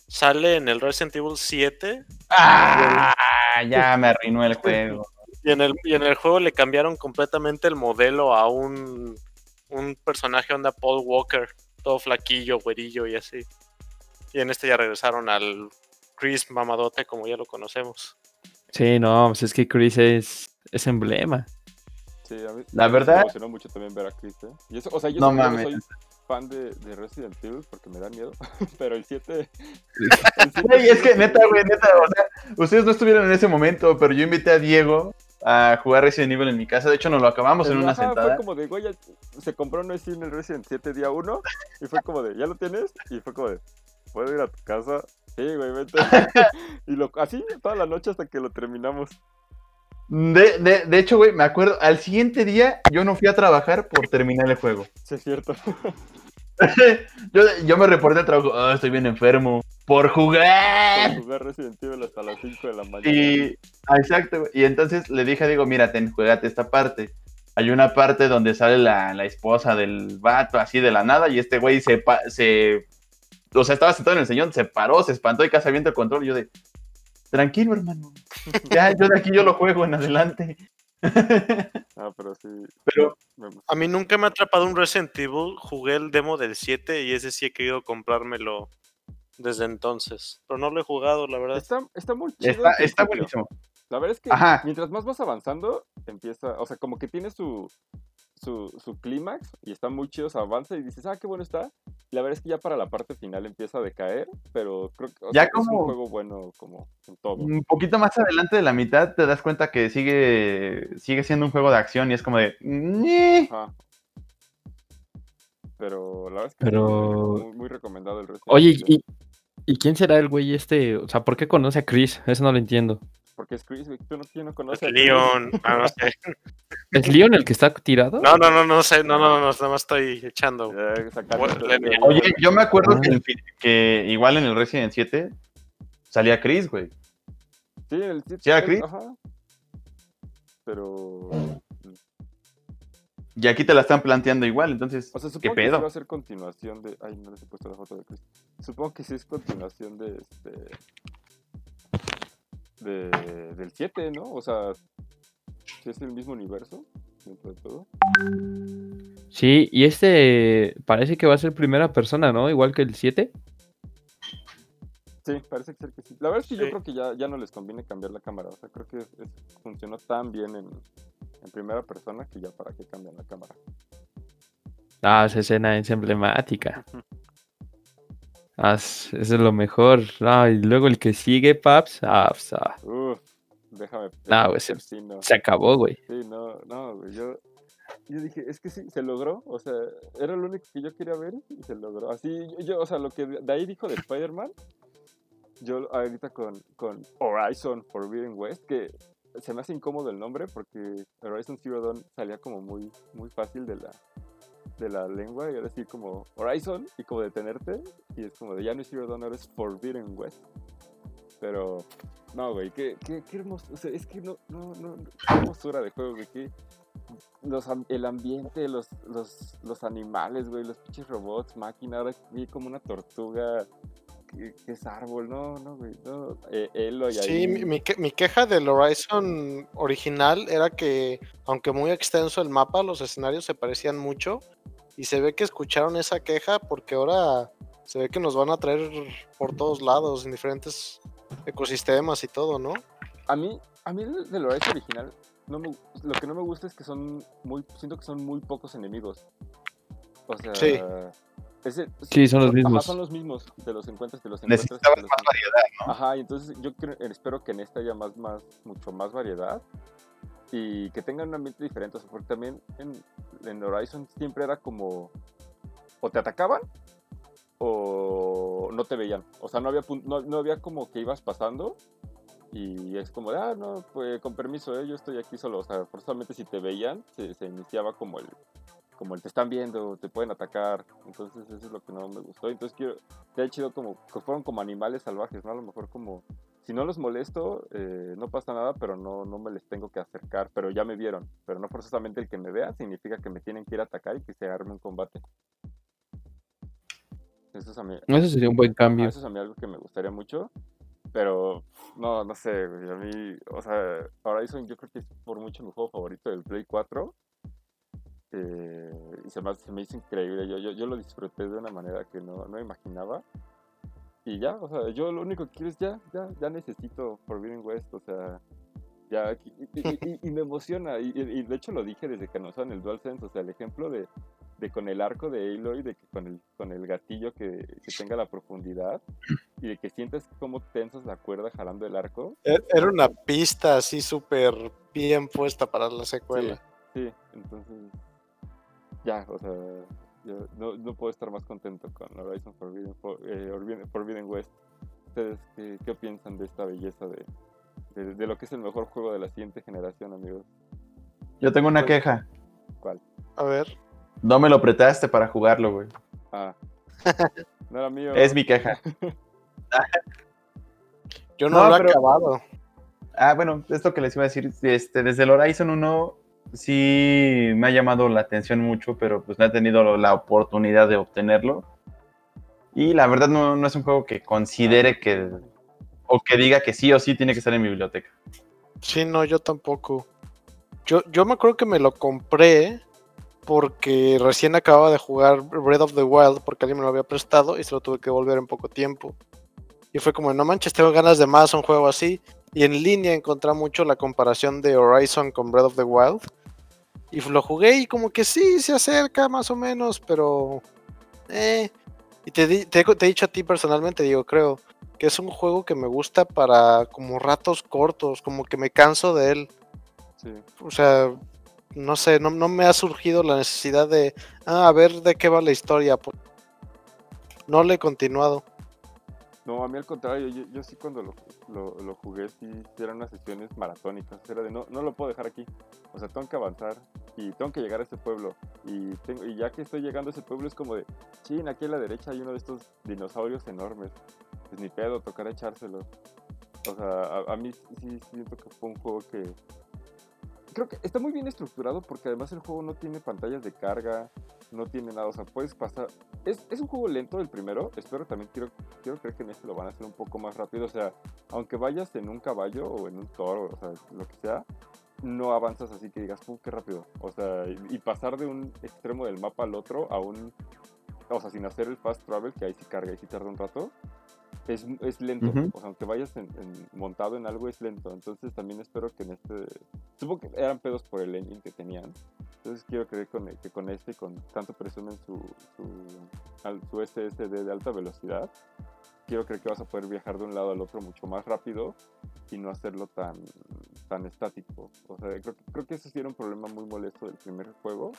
Speaker 4: sale en el Resident Evil 7
Speaker 2: Ah, ya me arruinó el juego.
Speaker 4: y en el, y en el juego le cambiaron completamente el modelo a un, un personaje onda Paul Walker, todo flaquillo, güerillo y así. Y en este ya regresaron al Chris mamadote como ya lo conocemos.
Speaker 1: Sí, no, pues es que Chris es, es emblema.
Speaker 3: Sí, a mí,
Speaker 2: La verdad-
Speaker 3: Me emocionó mucho también ver a Chris, ¿eh? Y eso, o sea, yo,
Speaker 2: No mames.
Speaker 3: soy fan de, de Resident Evil porque me da miedo, (laughs) pero el 7...
Speaker 2: Güey, es que neta, güey, neta, o sea, ustedes no estuvieron en ese momento, pero yo invité a Diego a jugar Resident Evil en mi casa. De hecho, nos lo acabamos en una
Speaker 3: Ajá,
Speaker 2: sentada.
Speaker 3: Fue como de, güey, se compró un Steam el Resident 7 día 1 y fue como de, ¿ya lo tienes? Y fue como de, ¿puedo ir a tu casa? Sí, güey, vente. (laughs) y lo, así toda la noche hasta que lo terminamos.
Speaker 2: De, de, de hecho, güey, me acuerdo, al siguiente día yo no fui a trabajar por terminar el juego. (laughs)
Speaker 3: Sí, es cierto. (laughs)
Speaker 2: yo, yo me reporté al trabajo, "Ah, estoy bien enfermo, por jugar.
Speaker 3: Por jugar Resident Evil hasta las 5 de la mañana.
Speaker 2: Y, exacto, güey. y entonces le dije a Diego, mira, ten, juegate esta parte. Hay una parte donde sale la, la esposa del vato así de la nada y este güey se, se... O sea, estaba sentado en el señor, se paró, se espantó y casi avienta el control. Y yo de, tranquilo, hermano. Ya, yo de aquí yo lo juego en adelante. (laughs)
Speaker 3: Ah, pero sí.
Speaker 2: Pero.
Speaker 4: A mí nunca me ha atrapado un Resident Evil, jugué el demo del 7 y ese sí he querido comprármelo desde entonces. Pero no lo he jugado, la verdad.
Speaker 3: Está, está muy chido.
Speaker 2: está, buenísimo.
Speaker 3: La verdad es que
Speaker 2: Ajá.
Speaker 3: mientras más vas avanzando, empieza, o sea, como que tiene su, su, su clímax y está muy chido, se avanza y dices, ah, qué bueno está. Y la verdad es que ya para la parte final empieza a decaer, pero creo que o
Speaker 2: Ya
Speaker 3: sea, es un juego bueno como en todo.
Speaker 2: Un poquito más adelante de la mitad te das cuenta que sigue, sigue siendo un juego de acción y es como de...
Speaker 3: Pero la verdad es que
Speaker 1: Pero-
Speaker 3: muy, muy recomendado el resto.
Speaker 1: Oye, ¿y, ¿y quién será el güey este? O sea, ¿por qué conoce a Chris? Eso no lo entiendo.
Speaker 3: Porque es Chris, güey, tú no, ¿quién no conoce
Speaker 4: Es? Leon, ah, no sé. (laughs)
Speaker 1: ¿Es Leon el que está tirado?
Speaker 4: No, no, no, no sé, no, no, no, nada más estoy echando.
Speaker 3: Eh,
Speaker 2: Oye, yo me acuerdo
Speaker 1: Ah.
Speaker 2: que, el que igual en el Resident 7 salía Chris, güey.
Speaker 3: Sí, el sí,
Speaker 2: ¿Sí era Chris?
Speaker 3: Ajá. Pero.
Speaker 2: Y aquí te la están planteando igual, entonces,
Speaker 3: O sea,
Speaker 2: ¿qué
Speaker 3: supongo que sí
Speaker 2: pedo?
Speaker 3: va a ser continuación de. Ay, no les he puesto la foto de Chris. Supongo que sí es continuación de este. De, del 7, ¿no? O sea, si es el mismo universo, dentro de todo.
Speaker 1: Sí, y este parece que va a ser primera persona, ¿no? Igual que el 7.
Speaker 3: Sí, parece ser que sí. La verdad es que yo creo que ya, ya no les conviene cambiar la cámara. O sea, creo que es- es- funcionó tan bien en, en primera persona que ya para qué cambian la cámara.
Speaker 1: Ah, esa escena es emblemática. (laughs) Es- eso es lo mejor. Ah, y luego el que sigue, Paps. Ah, pues, ah,
Speaker 3: Uf, déjame.
Speaker 1: No, güey, se-
Speaker 3: sí, no.
Speaker 1: se acabó, güey.
Speaker 3: Sí, no, no, güey, yo, yo dije, es que sí, se logró, o sea, era lo único que yo quería ver y se logró. Así, yo, yo, o sea, lo que de de ahí dijo de Spider-Man, yo ahorita con, con Horizon Forbidden West, que se me hace incómodo el nombre porque Horizon Zero Dawn salía como muy, muy fácil de la, de la lengua y ahora sí como Horizon y como detenerte y es como de ya no es Zero Dawn, ahora es Forbidden West. Pero, no, güey, qué, qué, qué hermoso. O sea, es que no, no, no, qué hermosura de juego, güey. Qué, los, el ambiente, los, los, los animales, güey, los pinches robots, máquina. Ahora vi como una tortuga que, que es árbol, no, no, güey. No, eh, Eloy
Speaker 4: Sí,
Speaker 3: ahí.
Speaker 4: mi, mi queja del Horizon original era que, aunque muy extenso el mapa, los escenarios se parecían mucho. Y se ve que escucharon esa queja porque ahora se ve que nos van a traer por todos lados, en diferentes ecosistemas y todo, ¿no?
Speaker 3: A mí, a mí del Horizon original, no me- lo que no me gusta es que son muy, siento que son muy pocos enemigos. O sea,
Speaker 4: Sí.
Speaker 3: ese-
Speaker 1: Sí, son los
Speaker 3: ajá,
Speaker 1: mismos.
Speaker 3: son los mismos, te los encuentras, te los encuentras. Te los
Speaker 2: más variedad, ¿no?
Speaker 3: Ajá, y entonces yo creo- espero que en esta haya más, más, mucho más variedad y que tengan un ambiente diferente, o sea, porque también en, en Horizon siempre era como o te atacaban o no te veían, o sea, no había, no, no había como que ibas pasando y es como, ah, no, pues con permiso, eh, yo estoy aquí solo, o sea, forzosamente si te veían se, se iniciaba como el, como el te están viendo, te pueden atacar, entonces eso es lo que no me gustó, entonces quiero, te chido como que fueron como animales salvajes, ¿no? A lo mejor como, si no los molesto, eh, no pasa nada, pero no, no me les tengo que acercar, pero ya me vieron, pero no forzosamente el que me vea significa que me tienen que ir a atacar y que se arme un combate. Eso es a mí,
Speaker 1: Eso sería un buen cambio.
Speaker 3: eso es a mí algo que me gustaría mucho. Pero, no, no sé, a mí, o sea, Horizon yo creo que es por mucho mi juego favorito del Play 4. eh, y se me, se me hizo increíble, yo, yo, yo lo disfruté de una manera que no, no imaginaba. Y ya, o sea, yo lo único que quiero es ya, ya, ya necesito Forbidden West, o sea, ya, y, y- y- me emociona, y, y- de hecho lo dije desde que anunciaron el DualSense, o sea, el ejemplo de, de con el arco de Aloy, de que con el, con el gatillo que, que tenga la profundidad, y de que sientes cómo tensas la cuerda jalando el arco.
Speaker 4: E- Era una pista así súper bien puesta para la secuela.
Speaker 3: Sí, sí, entonces, ya, o sea, yo no, no puedo estar más contento con Horizon Forbidden, For- eh, Forbidden- West. ¿Ustedes qué, qué piensan de esta belleza de, de, de lo que es el mejor juego de la siguiente generación, amigos?
Speaker 2: Yo tengo una queja.
Speaker 3: ¿Cuál?
Speaker 4: A ver,
Speaker 2: No me lo prestaste para jugarlo, güey.
Speaker 3: Ah, (laughs) no era mío.
Speaker 2: Es mi queja. (laughs)
Speaker 4: yo no,
Speaker 2: No,
Speaker 4: lo he
Speaker 2: pero-
Speaker 4: acabado.
Speaker 2: Ah, bueno, esto que les iba a decir, este, desde el Horizon 1 sí me ha llamado la atención mucho, pero pues no he tenido la oportunidad de obtenerlo. Y la verdad no, no es un juego que considere que, o que diga que sí o sí tiene que estar en mi biblioteca.
Speaker 4: Sí, no, yo tampoco. Yo, yo me acuerdo que me lo compré porque recién acababa de jugar Breath of the Wild porque alguien me lo había prestado y se lo tuve que volver en poco tiempo. Y fue como, no manches, tengo ganas de más un juego así. Y en línea encontré mucho la comparación de Horizon con Breath of the Wild. Y lo jugué y como que sí, se acerca más o menos, pero... Eh. Y te, di- te, te he dicho a ti personalmente, digo, creo, que es un juego que me gusta para como ratos cortos, como que me canso de él.
Speaker 3: Sí.
Speaker 4: O sea, no sé, no, no me ha surgido la necesidad de, ah, a ver de qué va la historia. pues. No le he continuado.
Speaker 3: No, a mí al contrario, yo, sí cuando lo, lo, jugué, sí, eran unas sesiones maratónicas. Era de, no, no lo puedo dejar aquí. O sea, tengo que avanzar y tengo que llegar a ese pueblo. Y, tengo, y ya que estoy llegando a ese pueblo es como de, chin, aquí a la derecha hay uno de estos dinosaurios enormes. Pues ni pedo, tocará echárselo. O sea, a, a mí sí sí siento que fue un juego que... Creo que está muy bien estructurado porque además el juego no tiene pantallas de carga, no tiene nada, o sea, puedes pasar... Es, es un juego lento el primero, espero también, quiero, quiero creer que en este lo van a hacer un poco más rápido, o sea, aunque vayas en un caballo o en un toro, o sea, lo que sea, no avanzas así que digas, ¡pum, qué rápido! O sea, y, pasar de un extremo del mapa al otro a un... O sea, sin hacer el fast travel, que ahí sí carga y sí tarda un rato, es, es lento.
Speaker 2: Ujú.
Speaker 3: O sea, aunque vayas en- en- montado en algo, es lento. Entonces también espero que en este... Supongo que eran pedos por el engine que tenían. Entonces quiero creer con- que con este, con tanto presumen su, su, al- su SSD de alta velocidad, quiero creer que vas a poder viajar de un lado al otro mucho más rápido y no hacerlo tan, tan estático. O sea, creo, creo que eso sí era un problema muy molesto del primer juego.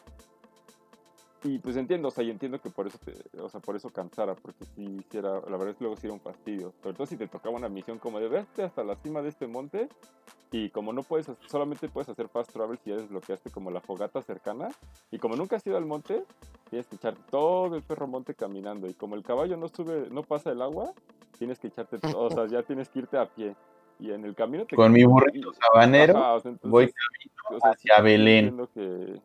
Speaker 3: Y pues entiendo, o sea, y entiendo que por eso te, o sea, por eso cansara, porque si era, la verdad es que luego sí era un fastidio. Sobre todo si te tocaba una misión como de verte hasta la cima de este monte y como no puedes, solamente puedes hacer fast travel si ya desbloqueaste como la fogata cercana y como nunca has ido al monte, tienes que echar todo el perro monte caminando y como el caballo no sube, no pasa el agua, tienes que echarte, todo, o sea, ya tienes que irte a pie y en el camino te
Speaker 2: Con mi burrito sabanero
Speaker 3: Ajá, o sea, entonces,
Speaker 2: voy
Speaker 3: o sea,
Speaker 2: hacia Belén.
Speaker 3: Que,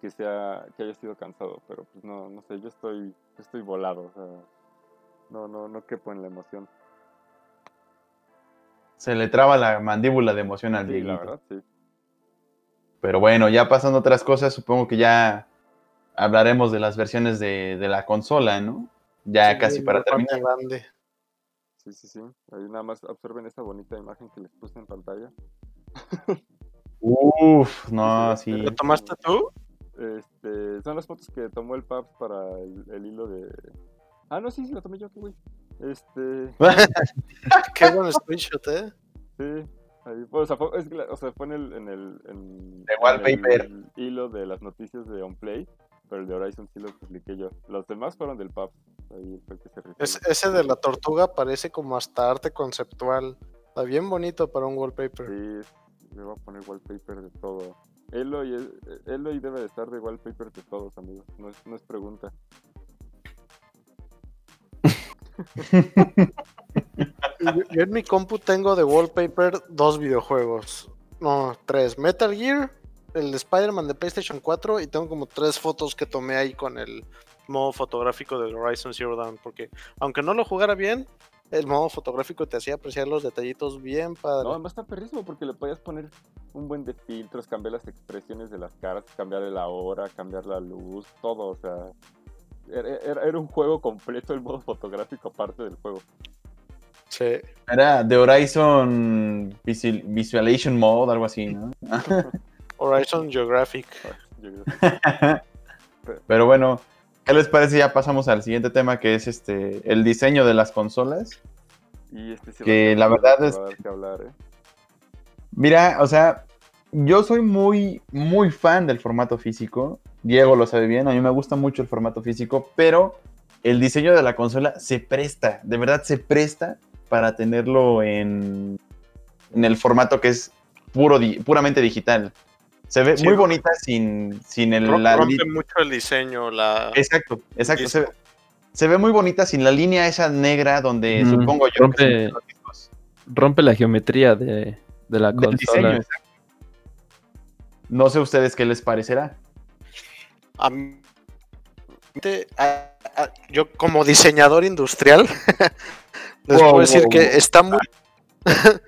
Speaker 3: que, sea, que haya sido cansado, pero pues no, no sé, yo estoy, yo estoy volado, o sea, no, no, no quepo en la emoción.
Speaker 2: se le traba la mandíbula de emoción al
Speaker 3: Sí,
Speaker 2: Dieguito.
Speaker 3: la verdad, sí.
Speaker 2: Pero bueno, ya pasando a otras cosas, supongo que ya hablaremos de las versiones de, de la consola, ¿no? Ya
Speaker 4: Sí,
Speaker 2: casi para terminar.
Speaker 4: grande.
Speaker 3: Sí, sí, sí. Ahí nada más observen esta bonita imagen que les puse en pantalla.
Speaker 2: Uf, no, (laughs) sí.
Speaker 4: ¿Lo tomaste tú?
Speaker 3: Este, son las fotos que tomó el Paps para el, el hilo de... Ah, no, sí, sí, lo tomé yo, qué güey. Este, (laughs)
Speaker 4: Qué buen screenshot, ¿eh?
Speaker 3: sí. Ahí, fue, o, sea, fue, es o sea, fue en el, en el, en,
Speaker 2: De
Speaker 3: en
Speaker 2: wallpaper.
Speaker 3: el hilo de las noticias de OnPlay, pero el de Horizon sí lo publiqué yo. Los demás fueron del Paps. Ahí fue el que se.
Speaker 4: Es- ese de la tortuga parece como hasta arte conceptual. Está bien bonito para un wallpaper.
Speaker 3: Sí, le voy a poner wallpaper de todo. Eloy, debe de estar de wallpaper de todos, amigos. No es, pregunta. (laughs)
Speaker 4: Yo, en mi compu tengo de wallpaper dos videojuegos. No, tres. Metal Gear, el de Spider-Man de PlayStation 4 y tengo como tres fotos que tomé ahí con el modo fotográfico del Horizon Zero Dawn. Porque aunque no lo jugara bien, el modo fotográfico te hacía apreciar los detallitos bien padre.
Speaker 3: No, además está perrísimo porque le podías poner un buen de filtros, cambiar las expresiones de las caras, cambiar la hora, cambiar la luz, todo. O sea, era, era- era un juego completo el modo fotográfico aparte del juego.
Speaker 4: Sí.
Speaker 2: Era de Horizon Visual- Visualization Mode, algo así, ¿no? (laughs)
Speaker 4: Horizon Geographic. (laughs)
Speaker 2: Pero bueno, ¿qué les parece? Ya pasamos al siguiente tema que es este el diseño de las consolas.
Speaker 3: Y este sí
Speaker 2: Que la verdad es
Speaker 3: que hablar, ¿eh?
Speaker 2: Mira, o sea, yo soy muy, muy fan del formato físico. Diego lo sabe bien, a mí me gusta mucho el formato físico, pero el diseño de la consola se presta, de verdad se presta para tenerlo en, en el formato que es puro, di- puramente digital. Se ve
Speaker 4: Sí.
Speaker 2: muy bonita sin, sin el... La
Speaker 4: rompe mucho el diseño, la...
Speaker 2: Exacto, exacto. Se, ve- se ve muy bonita sin la línea esa negra donde
Speaker 1: Mm,
Speaker 2: supongo yo que
Speaker 1: rompe-. Rompe la geometría de, de la
Speaker 2: Del diseño,
Speaker 1: consola.
Speaker 2: exacto. No sé ustedes qué les parecerá.
Speaker 4: A mí- te- a- a- yo como diseñador industrial (laughs) les
Speaker 2: Wow,
Speaker 4: puedo decir
Speaker 2: wow,
Speaker 4: que
Speaker 2: wow.
Speaker 4: está muy (laughs)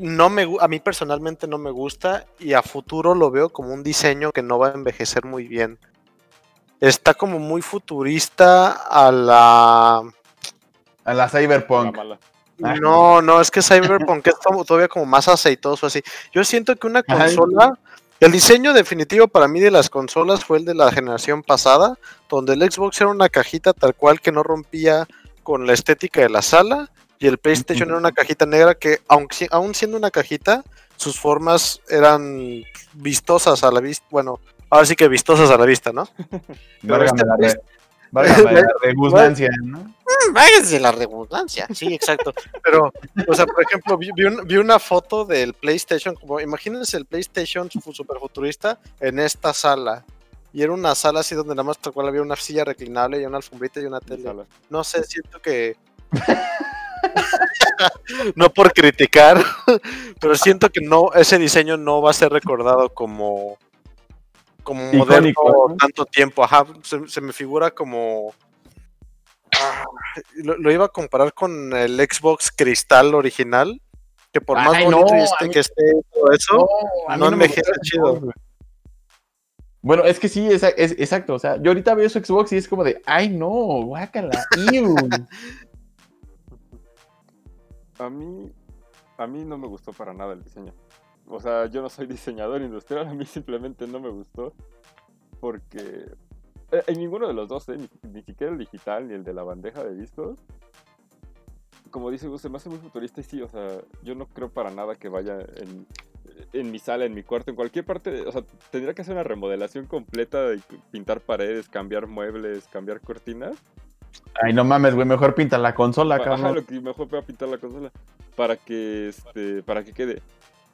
Speaker 4: no me a mí personalmente no me gusta y a futuro lo veo como un diseño que no va a envejecer muy bien. Está como muy futurista a la
Speaker 2: A la Cyberpunk. Ah.
Speaker 4: no, no, es que Cyberpunk es todavía como más aceitoso así. Yo siento que una
Speaker 2: Ajá.
Speaker 4: consola, el diseño definitivo para mí de las consolas fue el de la generación pasada, donde el Xbox era una cajita tal cual que no rompía con la estética de la sala, y el PlayStation era una cajita negra que, aunque aún siendo una cajita, sus formas eran vistosas a la vista, bueno, ahora sí que vistosas a la vista, ¿no? (laughs)
Speaker 2: Válgame
Speaker 4: este-
Speaker 2: la, re- válgame la (laughs) redundancia, ¿no?
Speaker 4: Váyanse la redundancia. Sí, exacto. Pero, o sea, por ejemplo, vi, vi un- vi una foto del PlayStation, como imagínense el PlayStation fu- super futurista en esta sala. Y era una sala así donde nada más tal cual había una silla reclinable y una alfombrita y una tele. No sé, siento que. (laughs) (laughs) no por criticar, pero siento que no, ese diseño no va a ser recordado como como moderno
Speaker 2: Icónico, ¿no?
Speaker 4: tanto tiempo. Ajá, se, se me figura como. Ah, lo, lo iba a comparar con el Xbox Cristal original, que por más bonito
Speaker 2: no, mí-
Speaker 4: que esté y todo eso,
Speaker 2: mí
Speaker 4: no
Speaker 2: me el
Speaker 4: chido.
Speaker 2: Xbox. Bueno, es que sí, es, es- exacto. O sea, yo ahorita veo su Xbox y es como de, ay no, guácala, (laughs) iu.
Speaker 3: A mí, a mí no me gustó para nada el diseño. o sea, yo no soy (laughs) diseñador industrial, a mí simplemente no me gustó. Porque eh, en ninguno de los dos, eh, ni, ni siquiera el digital ni el de la bandeja de discos. Como dice Gus, se me hace muy futurista y sí, o sea, yo no creo para nada que vaya en, en mi sala, en mi cuarto, en cualquier parte. o sea, tendría que hacer una remodelación completa de pintar paredes, cambiar muebles, cambiar cortinas.
Speaker 2: Ay, no mames, güey, mejor pinta la consola,
Speaker 3: Ajá,
Speaker 2: cabrón.
Speaker 3: lo que mejor voy a pintar la consola para que este para que quede.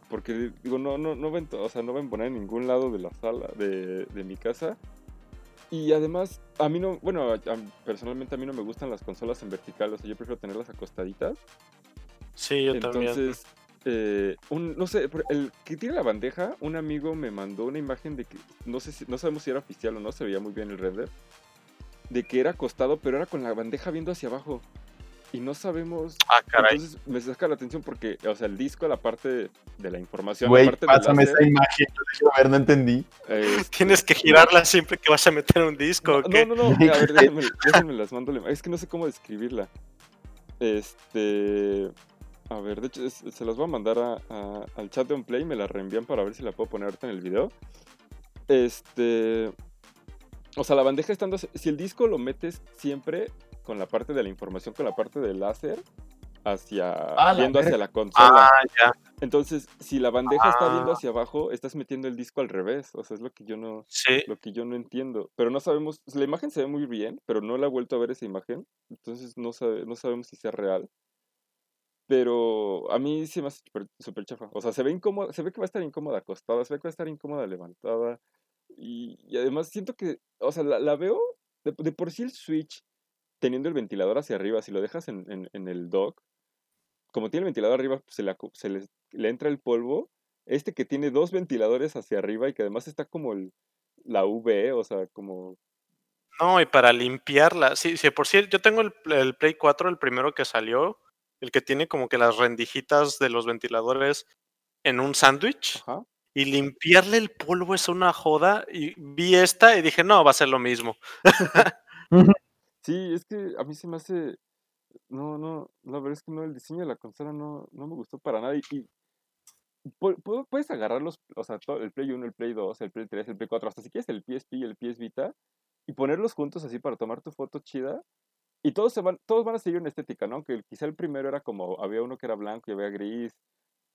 Speaker 3: Porque digo, no, no, no ven, o sea, no ven poner en ningún lado de la sala, de, de mi casa. Y además, a mí no, bueno, a- a- personalmente a mí no me gustan las consolas en vertical, o sea, yo prefiero tenerlas acostaditas.
Speaker 4: Sí, yo también.
Speaker 3: Entonces, eh, un, no sé, el que tiene la bandeja, un amigo me mandó una imagen de que, no sé si, no sabemos si era oficial o no, se veía muy bien el render, de que era acostado, pero era con la bandeja viendo hacia abajo. Y no sabemos
Speaker 4: Ah, caray.
Speaker 3: entonces me saca la atención porque, o sea, el disco, la parte de la información,
Speaker 2: Güey, pásame esa imagen. Yo quiero ver, no entendí.
Speaker 3: eh,
Speaker 4: Tienes que girarla siempre que vas a meter un disco. ¿o
Speaker 3: no,
Speaker 4: qué?
Speaker 3: no, no, a ver, (laughs) déjenme, déjenme las mando. la- Es que no sé cómo describirla. Este. A ver, de hecho, es- se las voy a mandar a- a- al chat de OnPlay. Me la reenvían para ver si la puedo poner ahorita en el video. Este. O sea, la bandeja estando. Si el disco lo metes siempre con la parte de la información, con la parte del láser, hacia.
Speaker 2: Ah, la
Speaker 3: viendo hacia la consola.
Speaker 4: Ah, ya.
Speaker 3: Entonces, si la bandeja está viendo
Speaker 4: Ah.
Speaker 3: hacia abajo, estás metiendo el disco al revés. O sea, es lo que yo no,
Speaker 4: Sí.
Speaker 3: lo que yo no entiendo. Pero no sabemos, la imagen se ve muy bien, pero no la he vuelto a ver esa imagen. Entonces no, sabe- no sabemos si sea real. Pero a mí sí me hace súper- súper chafa. O sea, se ve incómoda, se ve que va a estar incómoda acostada, se ve que va a estar incómoda levantada. Y, y además siento que, o sea, la, la veo, de, de por sí el Switch, teniendo el ventilador hacia arriba, si lo dejas en, en- en el dock, como tiene el ventilador arriba, pues, se, le, acu- se le, le entra el polvo. Este que tiene dos ventiladores hacia arriba y que además está como el, la V, o sea, como...
Speaker 4: No, y para limpiarla. Sí, sí, por cierto, yo tengo el, el Play 4, el primero que salió, el que tiene como que las rendijitas de los ventiladores en un sándwich. Y limpiarle el polvo es una joda. Y vi esta y dije, no, va a ser lo mismo. (laughs)
Speaker 3: Sí, es que a mí se me hace... No, no, la verdad es que no, el diseño de la consola no, no me gustó para nada. Y, y pu- pu- puedes agarrarlos, o sea, todo, el Play 1, el Play 2, el Play 3, el Play 4, hasta si quieres el PSP y el PS Vita, y ponerlos juntos así para tomar tu foto chida. Y todos, se van, todos van a seguir una estética, ¿no? Que quizá el primero era como, había uno que era blanco y había gris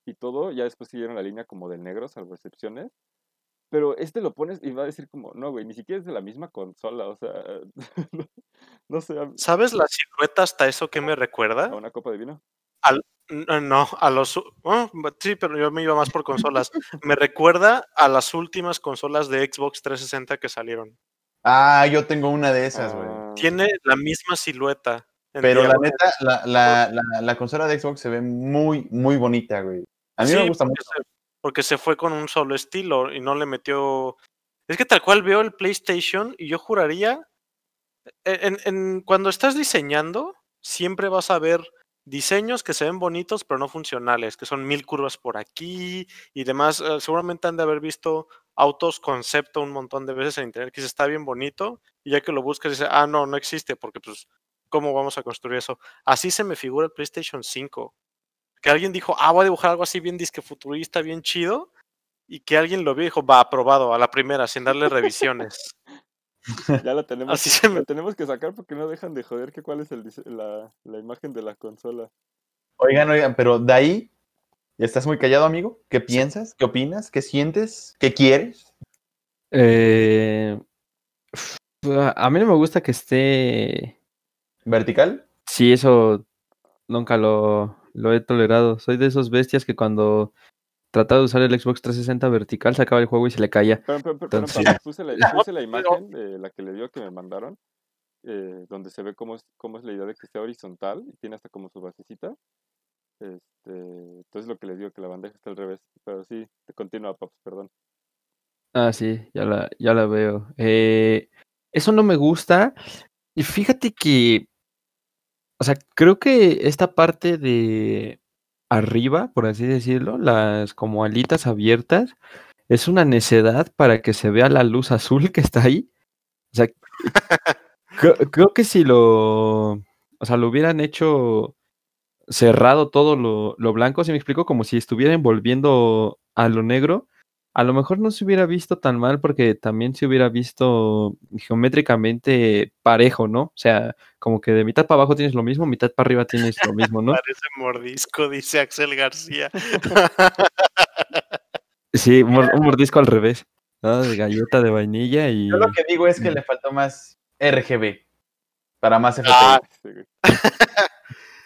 Speaker 3: y todo, ya después siguieron la línea como del negro, salvo excepciones. Pero este lo pones y va a decir como, no, güey, ni siquiera es de la misma consola, o sea, (laughs) no, no sé, a,
Speaker 4: ¿Sabes la silueta hasta eso que me
Speaker 3: a
Speaker 4: recuerda?
Speaker 3: una copa de vino.
Speaker 4: No, no, a los... oh, sí, pero yo me iba más por consolas. Me recuerda a las últimas consolas de Xbox 360 que salieron.
Speaker 2: Ah, yo tengo una de esas, güey.
Speaker 3: Ah,
Speaker 4: Tiene la misma silueta.
Speaker 2: Pero la neta, la, la, la, la consola de Xbox se ve muy, muy bonita, güey. A mí
Speaker 4: Sí,
Speaker 2: me gusta
Speaker 4: porque
Speaker 2: mucho.
Speaker 4: se- porque se fue con un solo estilo y no le metió. Es que tal cual veo el PlayStation y yo juraría. e, En, en- cuando estás diseñando, siempre vas a ver diseños que se ven bonitos pero no funcionales, que son mil curvas por aquí y demás. Eh, seguramente han de haber visto autos concepto un montón de veces en internet que dice está bien bonito y ya que lo buscas dice, ah, no, no existe porque pues, ¿cómo vamos a construir eso? Así se me figura el PlayStation 5 que alguien dijo, ah, voy a dibujar algo así bien disque futurista, bien chido, y que alguien lo vio y dijo, va, aprobado, a la primera, sin darle revisiones. (laughs)
Speaker 3: ya la tenemos,
Speaker 4: Así se me-
Speaker 3: la tenemos que sacar porque no dejan de joder que cuál es el, la, la imagen de la consola.
Speaker 2: Oigan, oigan, pero de ahí, ¿estás muy callado, amigo? ¿Qué piensas? ¿Qué opinas? ¿Qué sientes? ¿Qué quieres?
Speaker 1: Eh, a a mí no me gusta que esté.
Speaker 2: ¿Vertical?
Speaker 1: Sí, eso nunca lo, lo he tolerado. Soy de esos bestias que cuando trataba de usar el Xbox 360 vertical sacaba el juego y se le caía.
Speaker 3: Pero, pero, pero,
Speaker 1: Entonces-
Speaker 3: pero puse, la, puse la (laughs)
Speaker 4: pero-
Speaker 3: imagen de la que le dio que me mandaron, eh, donde se ve cómo es, cómo es la idea de que esté horizontal y tiene hasta como su basecita. Este, entonces lo que les digo que la bandeja está al revés. Pero sí, te continúa, Paps, perdón.
Speaker 1: Ah, sí, ya la, ya la veo. Eh, eso no me gusta. Y fíjate que, o sea, creo que esta parte de arriba, por así decirlo, las como alitas abiertas, es una necedad para que se vea la luz azul que está ahí. O sea, creo, (laughs) creo que si lo, o sea, lo hubieran hecho cerrado todo lo, lo blanco, si me explico, como si estuviera envolviendo a lo negro, a lo mejor no se hubiera visto tan mal porque también se hubiera visto geométricamente parejo, ¿no? O sea, como que de mitad para abajo tienes lo mismo, mitad para arriba tienes lo mismo, ¿no? (laughs)
Speaker 4: Parece mordisco, dice Axel García. (laughs)
Speaker 1: Sí, un mor- un mordisco al revés, ¿no? De galleta de vainilla y...
Speaker 2: Yo lo que digo es que le faltó más RGB para más FPI.
Speaker 4: Ah, (laughs)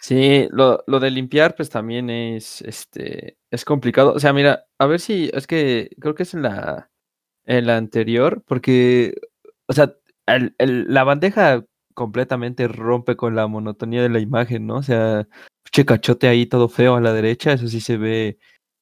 Speaker 3: Sí,
Speaker 1: lo, lo de limpiar, pues también es, este, es complicado. O sea, mira, a ver si, es que creo que es en la, en la anterior, porque, o sea, el- el- la bandeja completamente rompe con la monotonía de la imagen, ¿no? O sea, che cachote ahí todo feo a la derecha, eso sí se ve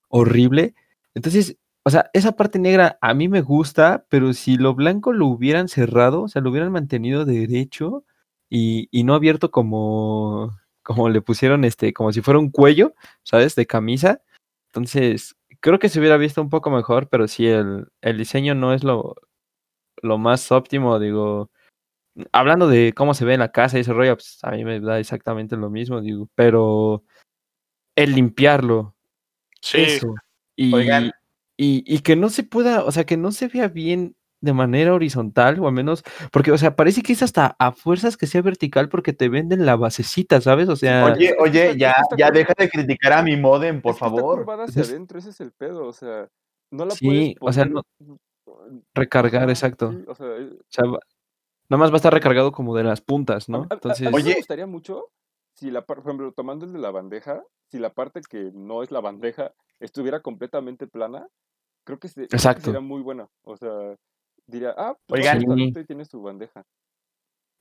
Speaker 1: horrible. Entonces, o sea, esa parte negra a mí me gusta, pero si lo blanco lo hubieran cerrado, o sea, lo hubieran mantenido derecho y, y no abierto como, como le pusieron, este, como si fuera un cuello, ¿sabes? De camisa. Entonces, creo que se hubiera visto un poco mejor, pero sí, el, el diseño no es lo, lo más óptimo, digo. Hablando de cómo se ve en la casa y ese rollo, pues a mí me da exactamente lo mismo, digo, pero el limpiarlo,
Speaker 4: sí,
Speaker 1: eso, y,
Speaker 2: Oigan.
Speaker 1: y, y que no se pueda, o sea, que no se vea bien de manera horizontal, o al menos, porque, o sea, parece que es hasta a fuerzas que sea vertical porque te venden la basecita, ¿sabes? O sea,
Speaker 2: Oye, oye,
Speaker 3: está-
Speaker 2: ya,
Speaker 3: está
Speaker 2: ya deja de criticar a mi modem, por
Speaker 3: está
Speaker 2: favor.
Speaker 3: curvada hacia adentro, ese es el pedo, o sea, no la
Speaker 1: Sí, o
Speaker 3: puedes
Speaker 1: sea,
Speaker 3: poner,
Speaker 1: no- recargar, exacto.
Speaker 3: sí, o sea, eh,
Speaker 1: O sea, va- a estar recargado como de las puntas, ¿no? Entonces,
Speaker 3: mí me
Speaker 2: Oye.
Speaker 3: gustaría mucho si la por ejemplo, tomando el de la bandeja, si la parte que no es la bandeja estuviera completamente plana, creo que, se- creo que sería muy buena. O sea, diría, ah, pues
Speaker 2: Oigan.
Speaker 3: baja
Speaker 1: Sí.
Speaker 3: tantito y tiene su bandeja.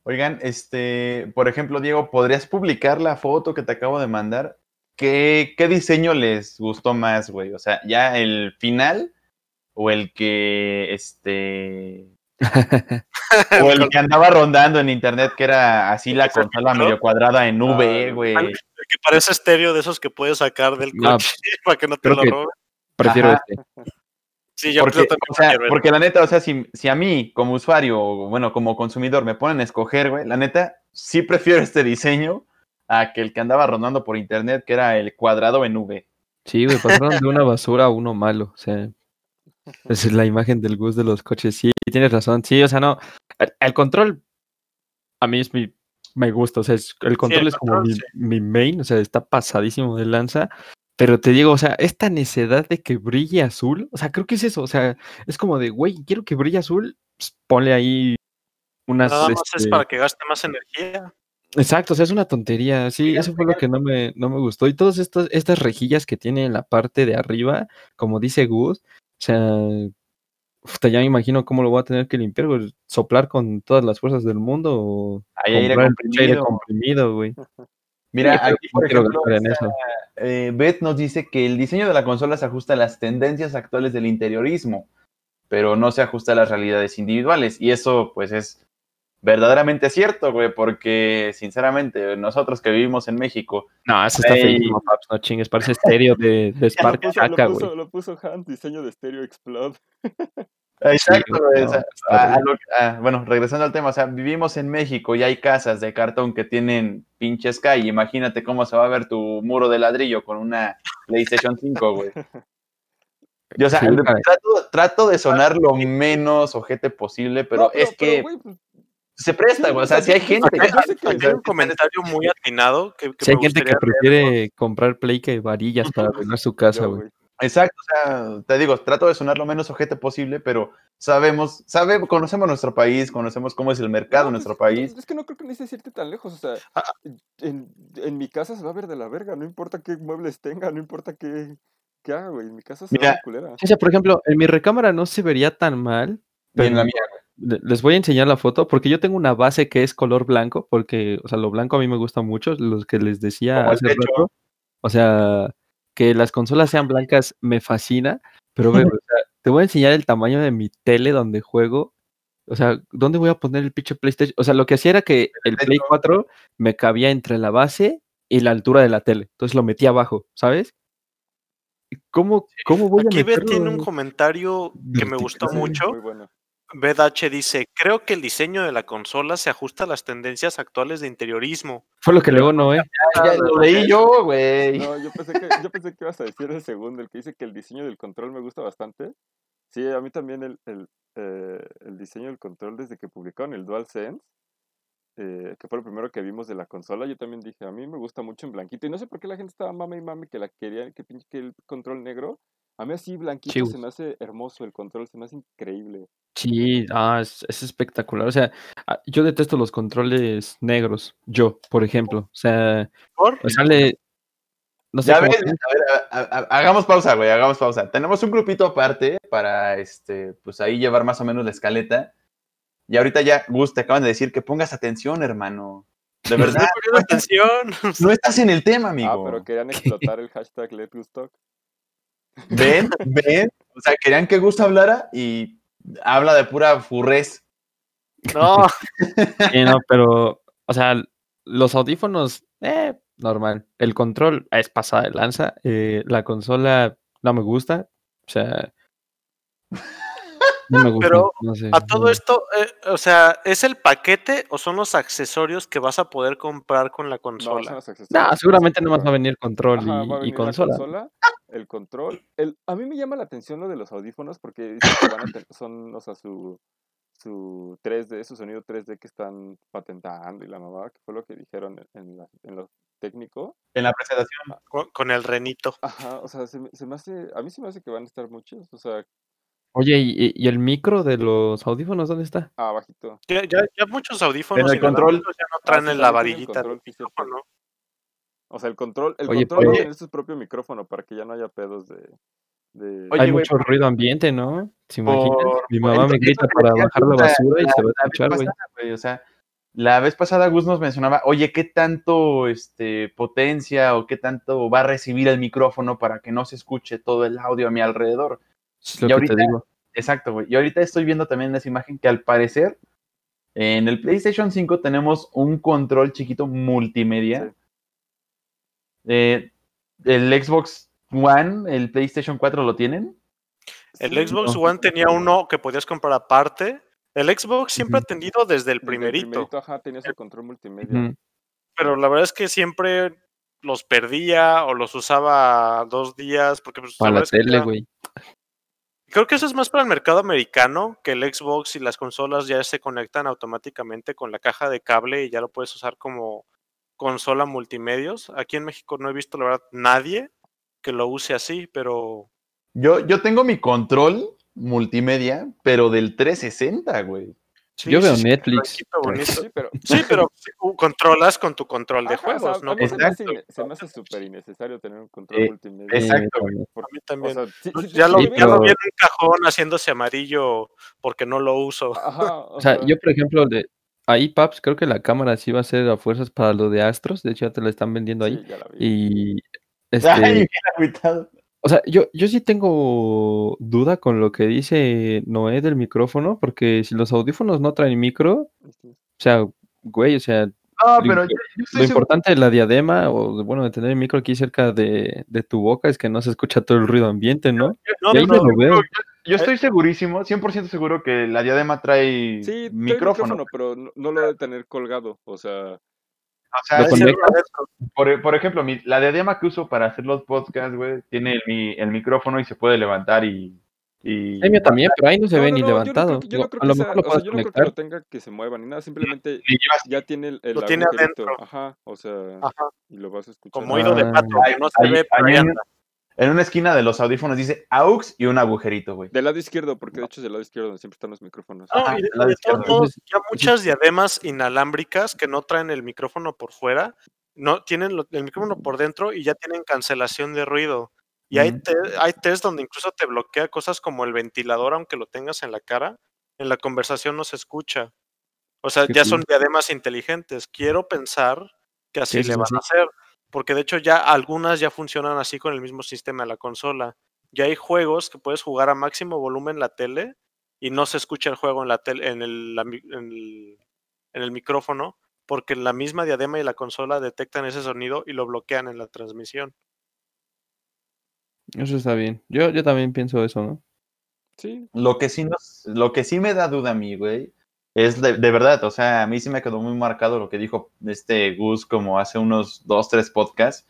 Speaker 2: Oigan, este, por ejemplo, Diego, ¿podrías publicar la foto que te acabo de mandar? ¿Qué, qué diseño les gustó más, güey? O sea, ¿ya el final o el que, este, (laughs) o el que andaba rondando en internet que era así la
Speaker 4: ¿El que se
Speaker 2: consola medio cuadrada en V,
Speaker 3: Ah,
Speaker 2: güey?
Speaker 4: el que parece estéreo de esos que puedes sacar del
Speaker 1: No,
Speaker 4: coche (laughs) para que no te lo roben.
Speaker 1: prefiero
Speaker 2: Ajá.
Speaker 1: este. (laughs)
Speaker 4: Sí, yo,
Speaker 2: Porque, o sea, porque la neta, o sea, si, si a mí como usuario, o bueno, como consumidor me ponen a escoger, güey, la neta, sí prefiero este diseño a que el que andaba rondando por internet, que era el cuadrado en V.
Speaker 1: Sí, güey, pasaron de una basura a uno malo. O sea, esa es la imagen del Gus de los coches. Sí, tienes razón. Sí, o sea, no. El, el control a mí es mi. Me gusta. O sea, es- el control es como mi, mi main. O sea, está pasadísimo de lanza. Pero te digo, o sea, esta necedad de que brille azul. O sea, creo que es eso. O sea, es como de, güey, quiero que brille azul. pues, ponle ahí unas.
Speaker 4: Nada más es
Speaker 1: este,
Speaker 4: para que gaste más energía.
Speaker 1: Exacto, o sea, es una tontería. Sí, eso fue lo que no me, no me gustó. Y todas estas, estas rejillas que tiene en la parte de arriba, como dice Gus, o sea, ya me imagino cómo lo voy a tener que limpiar, güey, soplar con todas las fuerzas del mundo o
Speaker 2: Hay aire comprimido,
Speaker 1: güey.
Speaker 2: Mira,
Speaker 1: Sí,
Speaker 2: aquí, por ejemplo,
Speaker 1: en eso.
Speaker 2: eh, Beth nos dice que el diseño de la consola se ajusta a las tendencias actuales del interiorismo, pero no se ajusta a las realidades individuales. Y eso, pues, es verdaderamente cierto, güey, porque, sinceramente, nosotros que vivimos en México,
Speaker 1: No, eso está
Speaker 2: Ey.
Speaker 1: feísimo, paps, no chingues, parece estéreo de, de (laughs)
Speaker 3: Lo
Speaker 1: Spark
Speaker 3: puso, lo,
Speaker 1: güey.
Speaker 3: puso, lo puso Hans, diseño de Stereo Explode. (laughs)
Speaker 2: Exacto,
Speaker 1: güey,
Speaker 2: güey,
Speaker 1: no,
Speaker 2: o sea,
Speaker 1: está
Speaker 2: a- a
Speaker 1: horrible.
Speaker 2: lo que- bueno, regresando al tema, o sea, vivimos en México y hay casas de cartón que tienen pinche Sky. Imagínate cómo se va a ver tu muro de ladrillo con una PlayStation 5, güey. (laughs) Yo, o sea,
Speaker 1: Sí,
Speaker 2: trato, trato de sonar lo menos ojete posible, pero
Speaker 3: No,
Speaker 2: es que se presta, güey. O
Speaker 3: o
Speaker 2: sea, si hay gente que.
Speaker 4: hay un comentario muy atinado que, que
Speaker 1: Si hay gente que prefiere comprar Play que varillas para (laughs) arreglar su casa, güey.
Speaker 2: Exacto, o sea, te digo, trato de sonar lo menos ojete posible, pero sabemos, sabemos, conocemos nuestro país, conocemos cómo es el mercado
Speaker 3: No,
Speaker 2: en nuestro
Speaker 3: pues,
Speaker 2: país.
Speaker 3: Es que no creo que necesites irte tan lejos. O sea,
Speaker 4: Ah.
Speaker 3: en, en mi casa se va a ver de la verga. No importa qué muebles tenga, no importa qué, qué haga, güey. En mi casa se
Speaker 2: Mira,
Speaker 3: va a ver culera.
Speaker 1: O sea, por ejemplo, en mi recámara no se vería tan mal,
Speaker 2: Y en la
Speaker 1: pero-
Speaker 2: mía,
Speaker 1: Le- Les voy a enseñar la foto porque yo tengo una base que es color blanco, porque, o sea, lo blanco a mí me gusta mucho, los que les decía hace rato. O sea, que las consolas sean blancas me fascina, pero o (laughs) sea, te voy a enseñar el tamaño de mi tele donde juego. O sea, ¿dónde voy a poner el pinche PlayStation? O sea, lo que hacía era que el Play
Speaker 2: techo.
Speaker 1: 4 me cabía entre la base y la altura de la tele. Entonces lo metí abajo, ¿sabes? ¿Cómo, cómo voy
Speaker 4: Aquí
Speaker 1: a meterlo?
Speaker 4: tiene un comentario que me gustó mucho.
Speaker 3: Muy bueno.
Speaker 4: BDH dice, creo que el diseño de la consola se ajusta a las tendencias actuales de interiorismo.
Speaker 1: Fue lo que luego no, ¿eh?
Speaker 2: Ya lo leí yo, güey.
Speaker 3: No, yo pensé, que, yo pensé que ibas a decir el segundo, el que dice que el diseño del control me gusta bastante. Sí, a mí también el, el, eh, el diseño del control desde que publicaron el DualSense, eh, que fue lo primero que vimos de la consola, yo también dije, a mí me gusta mucho en blanquito. Y no sé por qué la gente estaba mame y mame que la quería, que el control negro. A mí así blanquito se me hace hermoso el control, se me hace increíble.
Speaker 1: Sí, ah, es, es espectacular. O sea, ah, yo detesto los controles negros. Yo, por ejemplo. O sea,
Speaker 4: ¿Por?
Speaker 1: me sale. No sé
Speaker 2: Ya ves, a ver, a- a- a- hagamos pausa, güey, hagamos pausa. Tenemos un grupito aparte para, este, pues ahí llevar más o menos la escaleta. Y ahorita ya, Gus, te acaban de decir que pongas atención, hermano. De (laughs) verdad,
Speaker 4: atención.
Speaker 2: no estás en el tema,
Speaker 3: Ah,
Speaker 2: amigo.
Speaker 3: pero querían (laughs) explotar el hashtag Let Gus Talk.
Speaker 2: Ven, ven. O sea, querían que Gus hablara y habla de pura furrez.
Speaker 4: No, (laughs)
Speaker 1: Sí, no, pero, o sea, los audífonos, eh, normal. El control es pasada de lanza. eh, la consola no me gusta. O sea, no me gusta.
Speaker 4: Pero
Speaker 1: no sé,
Speaker 4: a todo
Speaker 1: no.
Speaker 4: esto, eh, o sea, ¿es el paquete o son los accesorios que vas a poder comprar con la
Speaker 3: No, son
Speaker 4: consola?
Speaker 3: los accesorios.
Speaker 1: No, seguramente nomás va a venir control
Speaker 3: Ajá,
Speaker 1: y,
Speaker 3: va a
Speaker 1: y
Speaker 3: venir la
Speaker 1: consola.
Speaker 3: El control. El, a mí me llama la atención lo de los audífonos porque dicen que van a ten- son, o sea, su, su 3D, su sonido 3D que están patentando y la mamá, que fue lo que dijeron en, en la- en lo técnico.
Speaker 2: En la presentación.
Speaker 4: Con, con el renito.
Speaker 3: Ajá, o sea, se, me- se me hace, a mí se me hace que van a estar muchos, o sea,
Speaker 1: Oye, ¿y, y el micro de los audífonos dónde está?
Speaker 3: abajito.
Speaker 4: Ya, ya, ya muchos audífonos
Speaker 2: En el control.
Speaker 4: ya no traen
Speaker 3: Ah, sí,
Speaker 4: en la
Speaker 3: el
Speaker 4: varillita del
Speaker 3: control. O sea, el control, el
Speaker 1: Oye,
Speaker 3: control va a
Speaker 2: oye.
Speaker 3: tener su propio micrófono para que ya no haya pedos de... de...
Speaker 2: Oye,
Speaker 1: Hay
Speaker 2: güey,
Speaker 1: mucho ruido ambiente, ¿no? ¿Se imaginan?
Speaker 2: Por-
Speaker 1: Mi mamá me grita para bajar la basura y
Speaker 2: la-
Speaker 1: se va a escuchar, güey.
Speaker 2: O sea, la vez pasada Gus nos mencionaba, oye, ¿qué tanto este, potencia o qué tanto va a recibir el micrófono para que no se escuche todo el audio a mi alrededor?
Speaker 1: Es lo
Speaker 2: Y
Speaker 1: que
Speaker 2: ahorita-
Speaker 1: te digo.
Speaker 2: Exacto, güey. Y ahorita estoy viendo también en esa imagen que al parecer en el PlayStation 5 tenemos un control chiquito multimedia.
Speaker 3: Sí.
Speaker 2: Eh, el Xbox One, el PlayStation 4 lo tienen.
Speaker 4: El Xbox
Speaker 1: no.
Speaker 4: One tenía uno que podías comprar aparte. El Xbox siempre ha tenido desde el
Speaker 3: desde el
Speaker 4: primerito,
Speaker 3: Ajá, tenía su control multimedia.
Speaker 4: Pero la verdad es que siempre los perdía o los usaba dos días porque pues,
Speaker 1: Para la tele, güey.
Speaker 4: Creo que eso es más para el mercado americano, que el Xbox y las consolas ya se conectan automáticamente con la caja de cable y ya lo puedes usar como consola multimedios. Aquí en México no he visto, la verdad, nadie que lo use así, pero
Speaker 2: Yo, yo tengo mi control multimedia, pero del 360, güey.
Speaker 4: sí,
Speaker 1: Yo veo
Speaker 4: sí,
Speaker 1: Netflix.
Speaker 3: Sí, pero...
Speaker 4: Sí, pero controlas con tu control de
Speaker 3: Ajá, o sea,
Speaker 4: juegos, ¿no?
Speaker 3: se me hace
Speaker 2: Exacto.
Speaker 3: ine- se me hace súper innecesario tener un control
Speaker 2: Eh,
Speaker 3: multimedia.
Speaker 2: exacto,
Speaker 1: también.
Speaker 3: Por-
Speaker 4: mí
Speaker 3: o
Speaker 4: también.
Speaker 3: sea, sí- sí-
Speaker 4: ya lo, ya lo vi en un cajón haciéndose amarillo porque no lo uso.
Speaker 3: Ajá, o
Speaker 1: sea, yo, por ejemplo, de ahí, Paps, creo que la cámara sí va a ser a fuerzas para lo de Astros. De hecho, ya te la están vendiendo ahí.
Speaker 3: sí, ya la vi.
Speaker 1: Y (laughs) este, o sea, yo, yo sí tengo duda con lo que dice Noé del micrófono, porque si los audífonos no traen micro, o sea, güey, o sea,
Speaker 2: No,
Speaker 1: Lo
Speaker 2: pero
Speaker 1: imp-
Speaker 2: yo, yo
Speaker 1: lo importante de la diadema, o bueno, de tener el micro aquí cerca de, de tu boca, es que no se escucha todo el ruido ambiente, ¿no?
Speaker 4: No, no,
Speaker 1: me lo veo.
Speaker 2: Yo estoy segurísimo, 100% seguro que la diadema trae
Speaker 3: Sí,
Speaker 2: micrófono.
Speaker 3: micrófono, pero no, no lo debe tener colgado. O sea,
Speaker 2: O sea, por, por ejemplo, mi- la diadema que uso para hacer los podcasts, güey, tiene el, mi- el micrófono y se puede levantar y... y...
Speaker 1: El mío también, pero ahí no se
Speaker 3: no,
Speaker 1: ve
Speaker 3: no,
Speaker 1: ni
Speaker 3: no, yo no
Speaker 1: levantado.
Speaker 3: creo que- yo no creo
Speaker 1: a lo
Speaker 3: que sea-
Speaker 1: mejor lo
Speaker 3: o sea, yo no creo que lo tenga que se mueva ni nada, simplemente ya tiene el, el
Speaker 4: Lo tiene adentro.
Speaker 3: Ajá, o sea,
Speaker 4: Ajá,
Speaker 3: y lo vas a escuchar.
Speaker 4: como oído de
Speaker 1: Ah.
Speaker 4: pato, que no se
Speaker 2: ahí-
Speaker 4: ve, pero
Speaker 2: ahí
Speaker 4: ahí anda.
Speaker 2: En una esquina de los audífonos dice AUX y un agujerito, güey.
Speaker 3: Del lado izquierdo, porque de hecho es del lado izquierdo donde siempre están los micrófonos.
Speaker 4: No, y de,
Speaker 2: lado
Speaker 4: de todos ya muchas diademas inalámbricas que no traen el micrófono por fuera, no tienen lo- el micrófono por dentro y ya tienen cancelación de ruido. Y hay, te- hay test donde incluso te bloquea cosas como el ventilador, aunque lo tengas en la cara, en la conversación no se escucha. O sea, ya son diademas inteligentes. Quiero pensar que así
Speaker 1: Sí, sí,
Speaker 4: le van
Speaker 1: sí.
Speaker 4: a hacer, porque de hecho ya algunas ya funcionan así con el mismo sistema de la consola. Ya hay juegos que puedes jugar a máximo volumen en la tele y no se escucha el juego en la tele, en el, la mi- en el, en el micrófono, porque la misma diadema y la consola detectan ese sonido y lo bloquean en la transmisión.
Speaker 1: Eso está bien. Yo, yo también pienso eso, ¿no?
Speaker 3: Sí,
Speaker 2: Lo que sí nos, lo que sí me da duda a mí, güey, es de, de verdad, o sea, a mí sí me quedó muy marcado lo que dijo este Gus como hace unos dos, tres podcasts,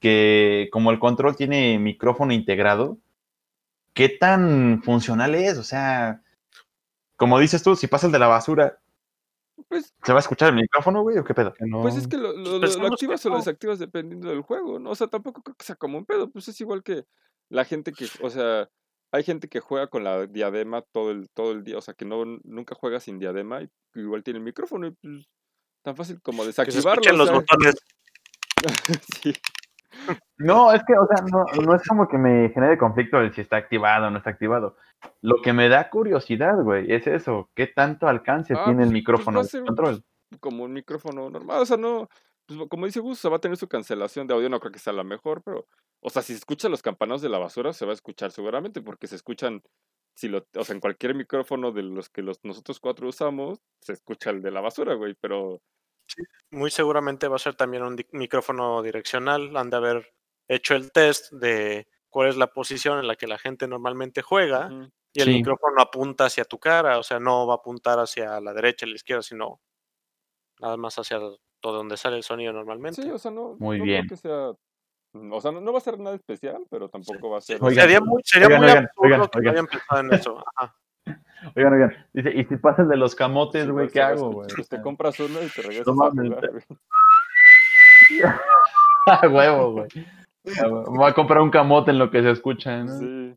Speaker 2: que como el control tiene micrófono integrado, ¿qué tan funcional es? O sea, como dices tú, si pasa el de la basura,
Speaker 3: pues,
Speaker 2: ¿se va a escuchar el micrófono, güey, o qué pedo?
Speaker 1: No.
Speaker 3: pues es que lo, lo- lo-
Speaker 4: Pensamos
Speaker 3: lo
Speaker 4: que
Speaker 3: activas o lo desactivas dependiendo del juego, ¿no? O sea, tampoco creo que sea como un pedo, pues es igual que la gente que, o sea, hay gente que juega con la diadema todo el, todo el día, o sea, que no nunca juega sin diadema y igual tiene el micrófono y pues tan fácil como (laughs)
Speaker 4: Que se
Speaker 3: desactivarlo. o
Speaker 4: los botones. (laughs)
Speaker 3: sí.
Speaker 2: No, es que, o sea, no, no es como que me genere conflicto el si está activado o no está activado. Lo que me da curiosidad, güey, es eso. ¿Qué tanto alcance
Speaker 3: Ah,
Speaker 2: tiene el
Speaker 3: pues- pues
Speaker 2: micrófono de control?
Speaker 3: como un micrófono normal, o sea, no, pues, como dice Gus, o sea, va a tener su cancelación de audio, no creo que sea la mejor, pero, o sea, si se escuchan los campanos de la basura, se va a escuchar seguramente, porque se escuchan, si lo, o sea, en cualquier micrófono de los que los, nosotros cuatro usamos, se escucha el de la basura, güey, pero,
Speaker 4: Muy seguramente va a ser también un di- micrófono direccional. Han de haber hecho el test de cuál es la posición en la que la gente normalmente juega y el
Speaker 1: Sí.
Speaker 4: micrófono apunta hacia tu cara, o sea, no va a apuntar hacia la derecha, la izquierda, sino nada más hacia todo donde sale el sonido normalmente.
Speaker 3: sí, o sea, no,
Speaker 2: Muy
Speaker 3: no
Speaker 2: bien.
Speaker 3: creo que sea, mm, o sea, no, no va a ser nada especial, pero tampoco va a ser...
Speaker 2: Oigan,
Speaker 4: sería muy, sería
Speaker 2: oigan,
Speaker 4: muy
Speaker 2: oigan,
Speaker 4: absurdo
Speaker 2: oigan,
Speaker 4: que no
Speaker 2: oigan.
Speaker 4: pensado en eso. Ajá. (laughs)
Speaker 2: Oigan, oigan, dice, ¿y si pasa el de los camotes,
Speaker 3: Sí,
Speaker 2: güey,
Speaker 3: se
Speaker 2: qué hago, güey?
Speaker 3: Pues (laughs) te compras uno y te regresas a jugar, güey. (laughs)
Speaker 2: A huevo, güey. Voy a comprar un camote en lo que se escucha, ¿no?
Speaker 3: Sí.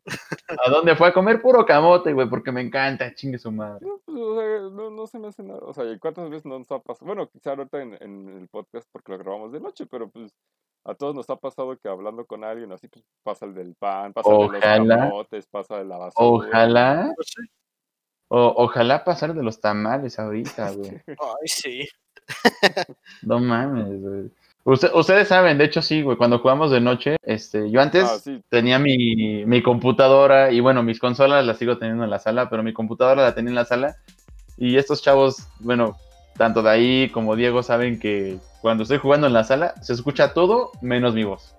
Speaker 2: ¿A dónde fue a comer puro camote, güey? Porque me encanta, chingue su madre.
Speaker 3: No, pues, o sea, no, no se me hace nada. O sea, ¿y cuántas veces no nos ha pasado? Bueno, quizá ahorita en, en el podcast porque lo grabamos de noche, pero pues a todos nos ha pasado que hablando con alguien así, pues pasa el del pan, pasa el de los camotes, pasa de la basura.
Speaker 2: Ojalá,
Speaker 4: Pues
Speaker 2: o, ojalá pasar de los tamales ahorita, güey. (laughs)
Speaker 4: Ay, sí.
Speaker 2: No mames, güey. Usted- ustedes saben, de hecho sí, güey, cuando jugamos de noche, este, yo antes
Speaker 3: Ah, sí.
Speaker 2: tenía mi, mi computadora y bueno, mis consolas las sigo teniendo en la sala, pero mi computadora la tenía en la sala y estos chavos, bueno, tanto de ahí como Diego saben que cuando estoy jugando en la sala se escucha todo menos mi voz.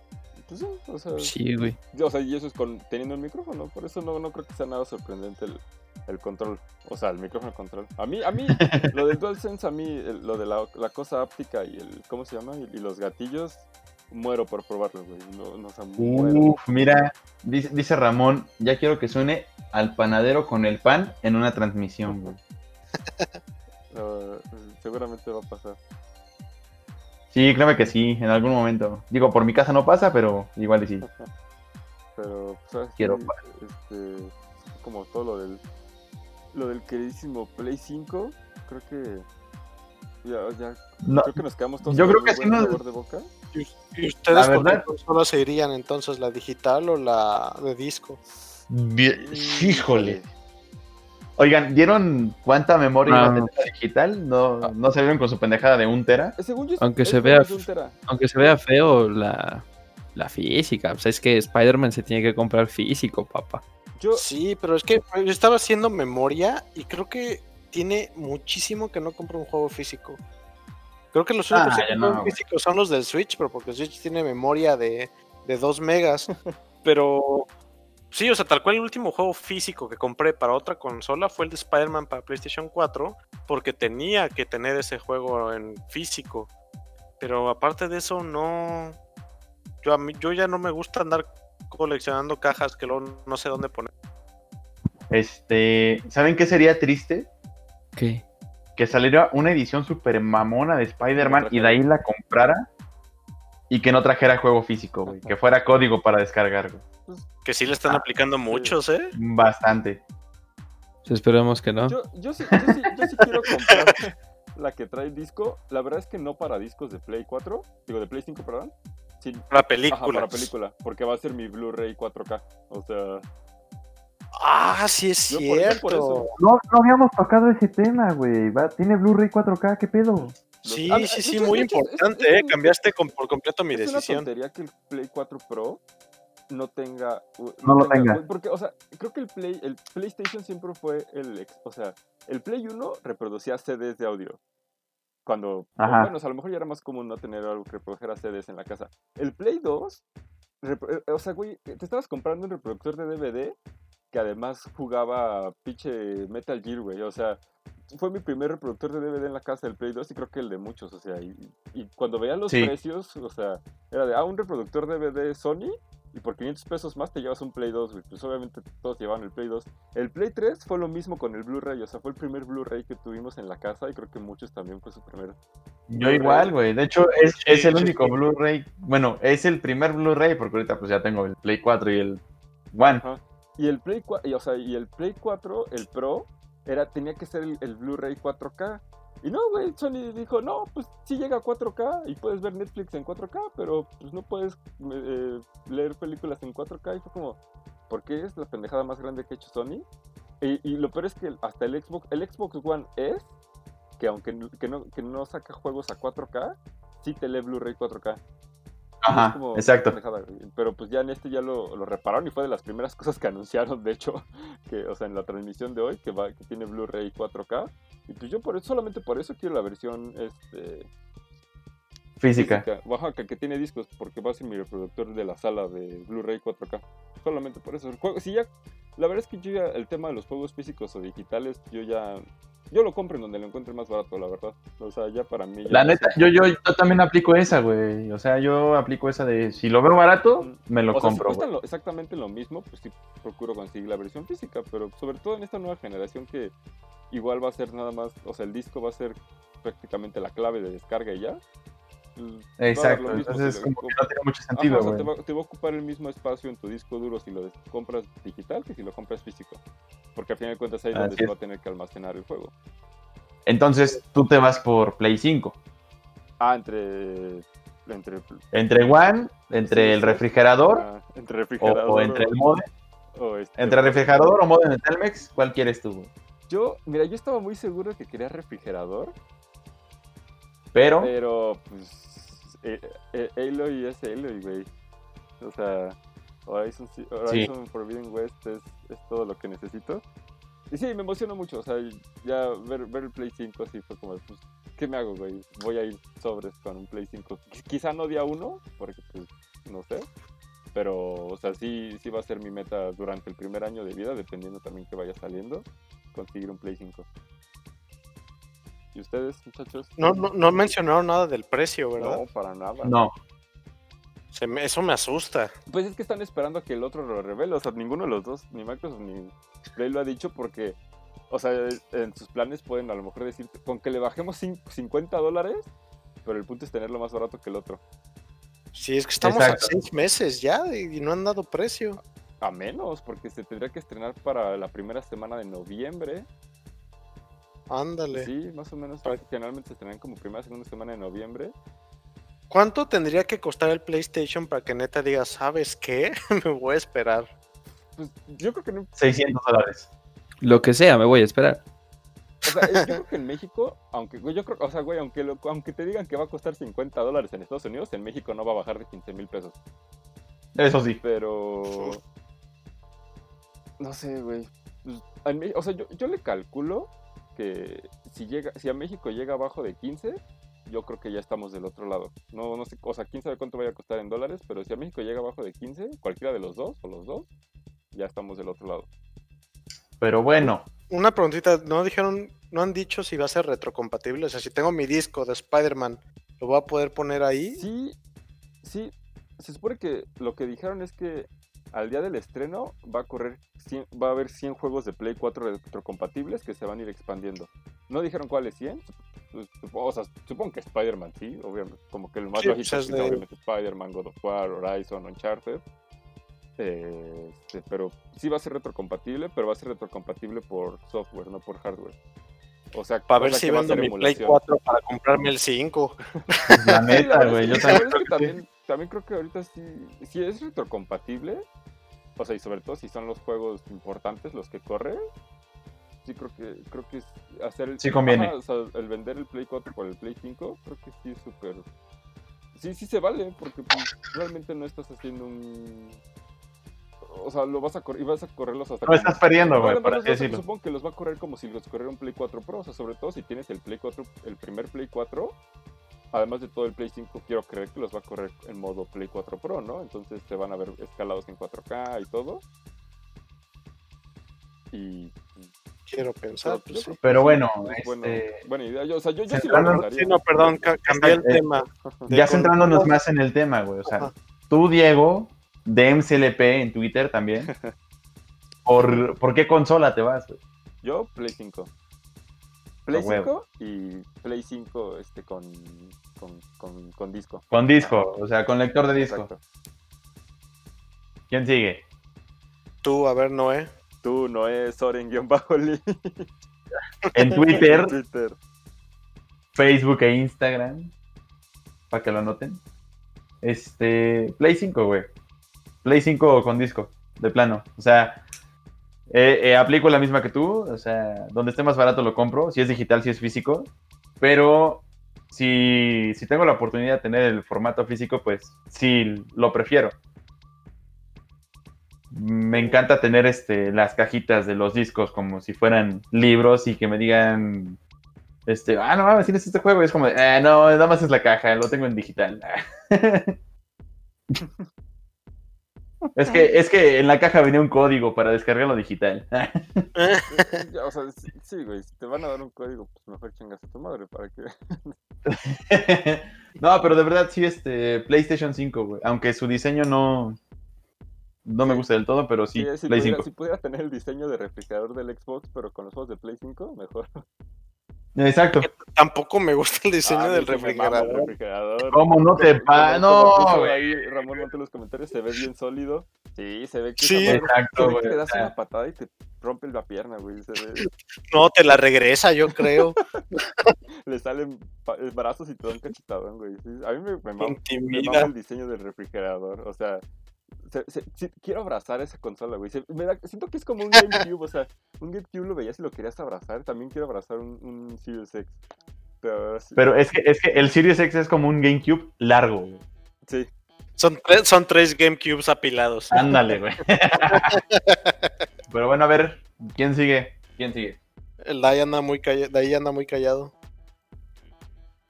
Speaker 3: Pues sí, o sea,
Speaker 1: Sí, güey.
Speaker 3: o sea, y eso es con, teniendo el micrófono, por eso no, no creo que sea nada sorprendente el, el control, o sea, el micrófono control. A mí, a mí, (laughs) lo del DualSense, a mí, el- lo de la, la cosa áptica y el, ¿cómo se llama? Y, y los gatillos, muero por probarlo, güey. No, no, o sea.
Speaker 2: Uf, mira, dice, dice Ramón, ya quiero que suene al panadero con el pan en una transmisión, güey. (laughs)
Speaker 3: Ah, seguramente va a pasar.
Speaker 2: Sí, créeme que sí, en algún momento. Digo, por mi casa no pasa, pero igual y sí. (laughs)
Speaker 3: Pero, pues, así,
Speaker 2: Quiero
Speaker 3: este, como todo lo del, lo del queridísimo Play 5, creo que ya, ya,
Speaker 2: No,
Speaker 3: creo que nos quedamos todos
Speaker 2: yo creo que sí nos-
Speaker 3: de boca.
Speaker 4: ¿Y, ustedes
Speaker 2: La
Speaker 4: qué consola se irían entonces, la digital o la de disco?
Speaker 2: Bien- híjole. Oigan, ¿dieron cuánta memoria iba a
Speaker 1: Ah.
Speaker 2: tener la digital? ¿No, ¿No salieron con su pendejada de un tera?
Speaker 3: Eh, Según yo,
Speaker 1: Aunque se vea
Speaker 3: de un tera.
Speaker 1: Aunque se vea feo la, la física. Pues es que Spider-Man se tiene que comprar físico, papá.
Speaker 3: Yo,
Speaker 4: Sí, pero es que yo estaba haciendo memoria y creo que tiene muchísimo que no compro un juego físico. Creo que los únicos
Speaker 2: Ah,
Speaker 4: que
Speaker 2: no,
Speaker 4: físicos son los del Switch, pero porque el Switch tiene memoria de, de 2 megas. (laughs) pero sí, o sea, tal cual el último juego físico que compré para otra consola fue el de Spider-Man para PlayStation 4, porque tenía que tener ese juego en físico. Pero aparte de eso, no. Yo, a mí, yo ya no me gusta andar coleccionando cajas que luego no sé dónde poner.
Speaker 2: Este, ¿saben qué sería triste?
Speaker 1: ¿Qué?
Speaker 2: Que saliera una edición super mamona de Spider-Man y de ahí la comprara y que no trajera juego físico, güey. Que fuera código para descargar, güey.
Speaker 4: Que sí le están
Speaker 2: Ah,
Speaker 4: aplicando muchos, ¿eh?
Speaker 2: Bastante.
Speaker 1: Pues esperemos que no.
Speaker 3: yo, yo, sí, yo, sí, yo sí quiero comprar la que trae disco. La verdad es que no para discos de Play 4, digo de Play 5, perdón. Sí,
Speaker 4: película.
Speaker 3: para película, porque va a ser mi Blu-ray 4K. O sea,
Speaker 4: Ah, sí es
Speaker 3: Yo por-
Speaker 4: cierto.
Speaker 3: por eso-
Speaker 2: No, no habíamos tocado ese tema, güey. Tiene Blu-ray 4K, ¿qué pedo?
Speaker 4: Sí,
Speaker 3: Ah,
Speaker 4: sí, sí, muy
Speaker 3: es-
Speaker 4: importante,
Speaker 3: es
Speaker 4: ¿eh? Cambiaste con- por completo mi
Speaker 3: es una
Speaker 4: decisión.
Speaker 3: tontería que el Play 4 Pro no tenga. u-
Speaker 2: No lo tenga.
Speaker 3: Porque, o sea, creo que el Play, el PlayStation siempre fue el. ex- O sea, el Play 1 reproducía CDs de audio. Cuando.
Speaker 2: Ajá.
Speaker 3: Bueno, o sea, a lo mejor ya era más común no tener algo que reprodujera CDs en la casa. El Play 2. repro- eh, O sea, güey, te estabas comprando un reproductor de DVD que además jugaba pinche Metal Gear, güey. O sea, fue mi primer reproductor de DVD en la casa del Play 2 y creo que el de muchos, o sea, y, y cuando veía los
Speaker 2: Sí.
Speaker 3: precios, o sea, era de, ah, un reproductor DVD Sony y por 500 pesos más te llevas un Play 2, güey. Pues obviamente todos llevaban el Play 2. El Play 3 fue lo mismo con el Blu-ray, o sea, fue el primer Blu-ray que tuvimos en la casa y creo que muchos también fue su primer.
Speaker 2: Yo igual, güey. De hecho, es,
Speaker 4: Sí,
Speaker 2: es el
Speaker 4: sí,
Speaker 2: único
Speaker 4: sí.
Speaker 2: Blu-ray. Bueno, es el primer Blu-ray porque ahorita pues ya tengo el Play 4 y el One.
Speaker 3: Ajá. Y el Play 4, y, o sea, y el Play 4, el Pro, era, tenía que ser el, el Blu-ray 4K. Y no, güey, Sony dijo, no, pues sí llega a 4K y puedes ver Netflix en 4K, pero pues no puedes eh, leer películas en 4K. Y fue como, ¿por qué es la pendejada más grande que ha hecho Sony? Y, y lo peor es que hasta el Xbox, el Xbox One es, que aunque que no, que no saca juegos a 4K, sí te lee Blu-ray 4K.
Speaker 2: Ajá,
Speaker 3: como
Speaker 2: exacto.
Speaker 3: Pero pues ya en este ya lo, lo repararon y fue de las primeras (laughs) cosas que anunciaron, de hecho, (laughs) que, o sea, en la transmisión de hoy, que va, que tiene Blu-ray 4K. Y pues yo por eso, solamente por eso quiero la versión este,
Speaker 2: Física.
Speaker 3: Oaxaca, que tiene discos, porque va a ser mi reproductor de la sala de Blu-ray 4K. Solamente por eso. El juego, si ya, la verdad es que yo ya, el tema de los juegos físicos o digitales, yo ya, yo lo compro en donde lo encuentre más barato, la verdad. O sea, ya para mí. ya
Speaker 2: La neta, yo, yo, yo también aplico esa, güey. O sea, yo aplico esa de si lo veo barato, me lo
Speaker 3: o sea, si
Speaker 2: compro.
Speaker 3: lo- exactamente lo mismo, pues sí procuro conseguir la versión física, pero sobre todo en esta nueva generación que igual va a ser nada más, o sea, el disco va a ser prácticamente la clave de descarga y ya. Pues,
Speaker 2: Exacto,
Speaker 3: mismo
Speaker 2: entonces como que no tiene mucho
Speaker 3: Ajá,
Speaker 2: sentido,
Speaker 3: o sea, te va, te va a ocupar el mismo espacio en tu disco duro si lo compras digital que si lo compras físico. Porque al final de cuentas ahí es donde se va a tener que almacenar el juego.
Speaker 2: Entonces tú te vas por Play 5.
Speaker 3: Ah, entre. Entre,
Speaker 2: Entre One, entre
Speaker 3: Sí,
Speaker 2: el refrigerador
Speaker 3: ah, entre
Speaker 2: o,
Speaker 3: refrigerador.
Speaker 2: o entre el modem.
Speaker 3: o este,
Speaker 2: Entre refrigerador o modem de Telmex, ¿cuál quieres tú?
Speaker 3: Yo, mira, yo estaba muy seguro que quería refrigerador.
Speaker 2: Pero,
Speaker 3: Pero, pues. Eh, eh, Aloy es Aloy, güey. O sea, Horizon, Horizon Forbidden West es, es todo lo que necesito. Y sí, me emocionó mucho. O sea, ya ver, ver el Play 5 así fue como, pues, ¿qué me hago, güey? Voy a ir sobres con un Play 5. Qui- Quizá no día uno, porque, pues, no sé. Pero, o sea, sí, sí va a ser mi meta durante el primer año de vida, dependiendo también que vaya saliendo, conseguir un Play 5. ¿Y ustedes, muchachos?
Speaker 4: No, no, no mencionaron nada del precio, ¿verdad?
Speaker 3: No, para nada.
Speaker 2: no.
Speaker 4: Se me- eso me asusta.
Speaker 3: Pues es que están esperando a que el otro lo revele. O sea, ninguno de los dos, ni Microsoft ni Play lo ha dicho porque, o sea, en sus planes pueden a lo mejor decir, con que le bajemos cin- 50 dólares, pero el punto es tenerlo más barato que el otro.
Speaker 4: Sí, es que estamos
Speaker 2: Exacto.
Speaker 4: a seis meses ya y no han dado precio.
Speaker 3: A menos, porque se tendría que estrenar para la primera semana de noviembre.
Speaker 4: Ándale.
Speaker 3: Sí, más o menos.
Speaker 4: Para-
Speaker 3: Generalmente se estrenan como primera, segunda semana de noviembre.
Speaker 4: ¿Cuánto tendría que costar el PlayStation para que neta diga, ¿sabes qué? (laughs) me voy a esperar.
Speaker 3: Pues yo creo que no.
Speaker 2: 600 dólares.
Speaker 1: Lo que sea, me voy a esperar.
Speaker 3: O sea, yo creo que en México, aunque, güey, yo creo, o sea, güey, aunque, lo- aunque te digan que va a costar 50 dólares en Estados Unidos, en México no va a bajar de 15 mil pesos.
Speaker 2: Eso sí.
Speaker 3: Pero. No sé, güey. Pues, O sea, yo, yo le calculo que si llega, si a México llega abajo de 15, yo creo que ya estamos del otro lado. No, no sé, o sea, quién sabe cuánto vaya a costar en dólares, pero si a México llega abajo de 15, cualquiera de los dos o los dos, ya estamos del otro lado.
Speaker 2: Pero bueno,
Speaker 4: Una preguntita, ¿no dijeron, no han dicho si va a ser retrocompatible? O sea, si tengo mi disco de Spider-Man, ¿lo voy a poder poner ahí?
Speaker 3: Sí, sí. Se supone que lo que dijeron es que al día del estreno va a correr 100 va a haber 100 juegos de Play 4 retrocompatibles que se van a ir expandiendo. No dijeron cuáles 100. Pues, o sea, supongo que Spider-Man, sí, obviamente. Como que lo más
Speaker 4: Sí,
Speaker 3: lógico
Speaker 4: pues,
Speaker 3: es
Speaker 4: de-
Speaker 3: obviamente Spider-Man, God of War, Horizon, Uncharted. Eh, este, pero sí va a ser retrocompatible, pero va a ser retrocompatible por software, no por hardware. O sea,
Speaker 4: Para ver si
Speaker 3: que va a
Speaker 4: vendo
Speaker 3: ser
Speaker 4: mi Play
Speaker 3: emulación.
Speaker 4: 4 para comprarme el 5.
Speaker 2: pues, la neta, güey. Yo también
Speaker 3: también, creo que ahorita sí, sí es retrocompatible. O sea, y sobre todo si son los juegos importantes los que corre. Sí, creo que, creo que hacer el,
Speaker 2: Sí conviene.
Speaker 3: Ajá, o sea, el vender el Play 4 por el Play 5, creo que sí es súper. Sí, sí se vale, porque pues, realmente no estás haciendo un. O sea, lo vas a correr y vas a correrlos hasta.
Speaker 2: No estás perdiendo, güey,
Speaker 3: pero
Speaker 2: así decirlo.
Speaker 3: Supongo que los va a correr como si los corriera un Play 4 Pro. O sea, sobre todo si tienes el Play 4, el primer Play 4. Además de todo el Play 5, quiero creer que los va a correr en modo Play 4 Pro, ¿no? Entonces te van a ver escalados en 4K y todo. Y.
Speaker 4: Quiero pensar, pues sí.
Speaker 2: Pero bueno,
Speaker 3: es bueno-
Speaker 2: este,
Speaker 3: buena idea. Yo, o sea, yo, yo sí lo.
Speaker 4: Sí, no, perdón, ca- cambié el
Speaker 2: Eh,
Speaker 4: tema. (laughs)
Speaker 2: ya
Speaker 4: con-
Speaker 2: centrándonos más en el tema, güey. O sea,
Speaker 4: Ajá.
Speaker 2: tú, Diego, de MCLP en Twitter también. (laughs) ¿Por, ¿por qué consola te vas, güey?
Speaker 3: Yo, Play 5. Play
Speaker 2: A huevo.
Speaker 3: 5 y Play 5 este, con, con, con, con disco.
Speaker 2: Con disco, o sea, con lector de disco.
Speaker 3: Exacto.
Speaker 2: ¿Quién sigue?
Speaker 4: Tú, a ver, Noé.
Speaker 3: Tú, Noé, Soren-Lee.
Speaker 2: En Twitter, (laughs)
Speaker 3: Twitter.
Speaker 2: Facebook e Instagram. Para que lo anoten. Este. Play 5, güey. Play 5 con disco, de plano. O sea, eh, eh, aplico la misma que tú. O sea, donde esté más barato lo compro. Si es digital, si es físico. Pero si, si tengo la oportunidad de tener el formato físico, pues sí lo prefiero. Me encanta tener este, las cajitas de los discos como si fueran libros y que me digan, este, ah, no mames, tienes este juego. Es como, de, "Ah, no, nada más es la caja, lo tengo en digital. (laughs) es, que, es que en la caja venía un código para descargarlo digital.
Speaker 3: Ya, (laughs) o sea, sí, sí, güey, si te van a dar un código, pues mejor chingas a tu madre para que... (laughs)
Speaker 2: no, pero de verdad sí, este, PlayStation 5, güey. Aunque su diseño no, no me gusta del todo, pero sí,
Speaker 3: Sí, si,
Speaker 2: Play
Speaker 3: pudiera,
Speaker 2: 5.
Speaker 3: si pudiera tener el diseño de refrigerador del Xbox, pero con los juegos de Play 5, mejor.
Speaker 2: Exacto.
Speaker 4: Tampoco me gusta el diseño
Speaker 3: Ah,
Speaker 4: del refrigerador.
Speaker 3: refrigerador.
Speaker 2: ¿Cómo no te pa? No, güey.
Speaker 3: ahí Ramón Monte en los comentarios, se ve bien sólido. Sí, se ve que
Speaker 4: Sí.
Speaker 3: madre-
Speaker 2: Exacto, güey. o
Speaker 3: das una patada y te rompe la pierna, güey. Se ve-
Speaker 4: No, te la regresa, yo creo. (laughs)
Speaker 3: le salen eh, brazos y te da un cachetadón, güey. A mí me, me me mama el diseño del refrigerador. O sea, se- se- sí, quiero abrazar esa consola, güey. Se- me da- siento que es como un GameCube. o sea, un GameCube lo veías y lo querías abrazar. También quiero abrazar un, un Series X. Pero, ahora sí-
Speaker 2: Pero es que, es que el Series X es como un GameCube largo, güey.
Speaker 3: sí.
Speaker 4: Son tres, son tres GameCubes apilados.
Speaker 2: Ándale, güey. (laughs) Pero bueno, a ver, ¿quién sigue? ¿Quién sigue?
Speaker 4: El Dai anda muy callado. Muy callado.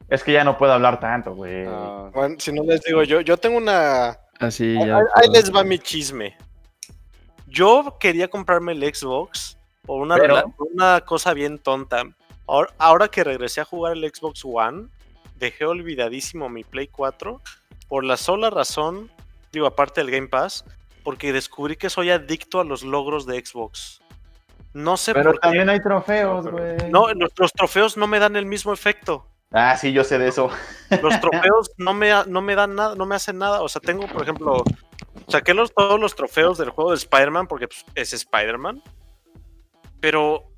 Speaker 2: Es que ya no puedo hablar tanto, güey.
Speaker 3: Ah,
Speaker 4: Bueno, si no les digo yo, yo tengo una.
Speaker 1: Así
Speaker 4: Ahí,
Speaker 1: ya.
Speaker 4: ahí- les va mi chisme. Yo quería comprarme el Xbox por una,
Speaker 2: Pero-
Speaker 4: cosa bien tonta. Ahora, ahora que regresé a jugar el Xbox One, dejé olvidadísimo mi Play 4 por la sola razón, digo, aparte del Game Pass, porque descubrí que soy adicto a los logros de Xbox. No sé
Speaker 2: Pero
Speaker 4: por qué.
Speaker 2: también hay trofeos, güey.
Speaker 4: No, los, los trofeos no me dan el mismo efecto.
Speaker 2: Ah, sí, yo sé de eso.
Speaker 4: Los (laughs) trofeos no me, no me dan nada, no me hacen nada. O sea, tengo, por ejemplo, saqué los, todos los trofeos del juego de Spider-Man porque pues, es Spider-Man. Pero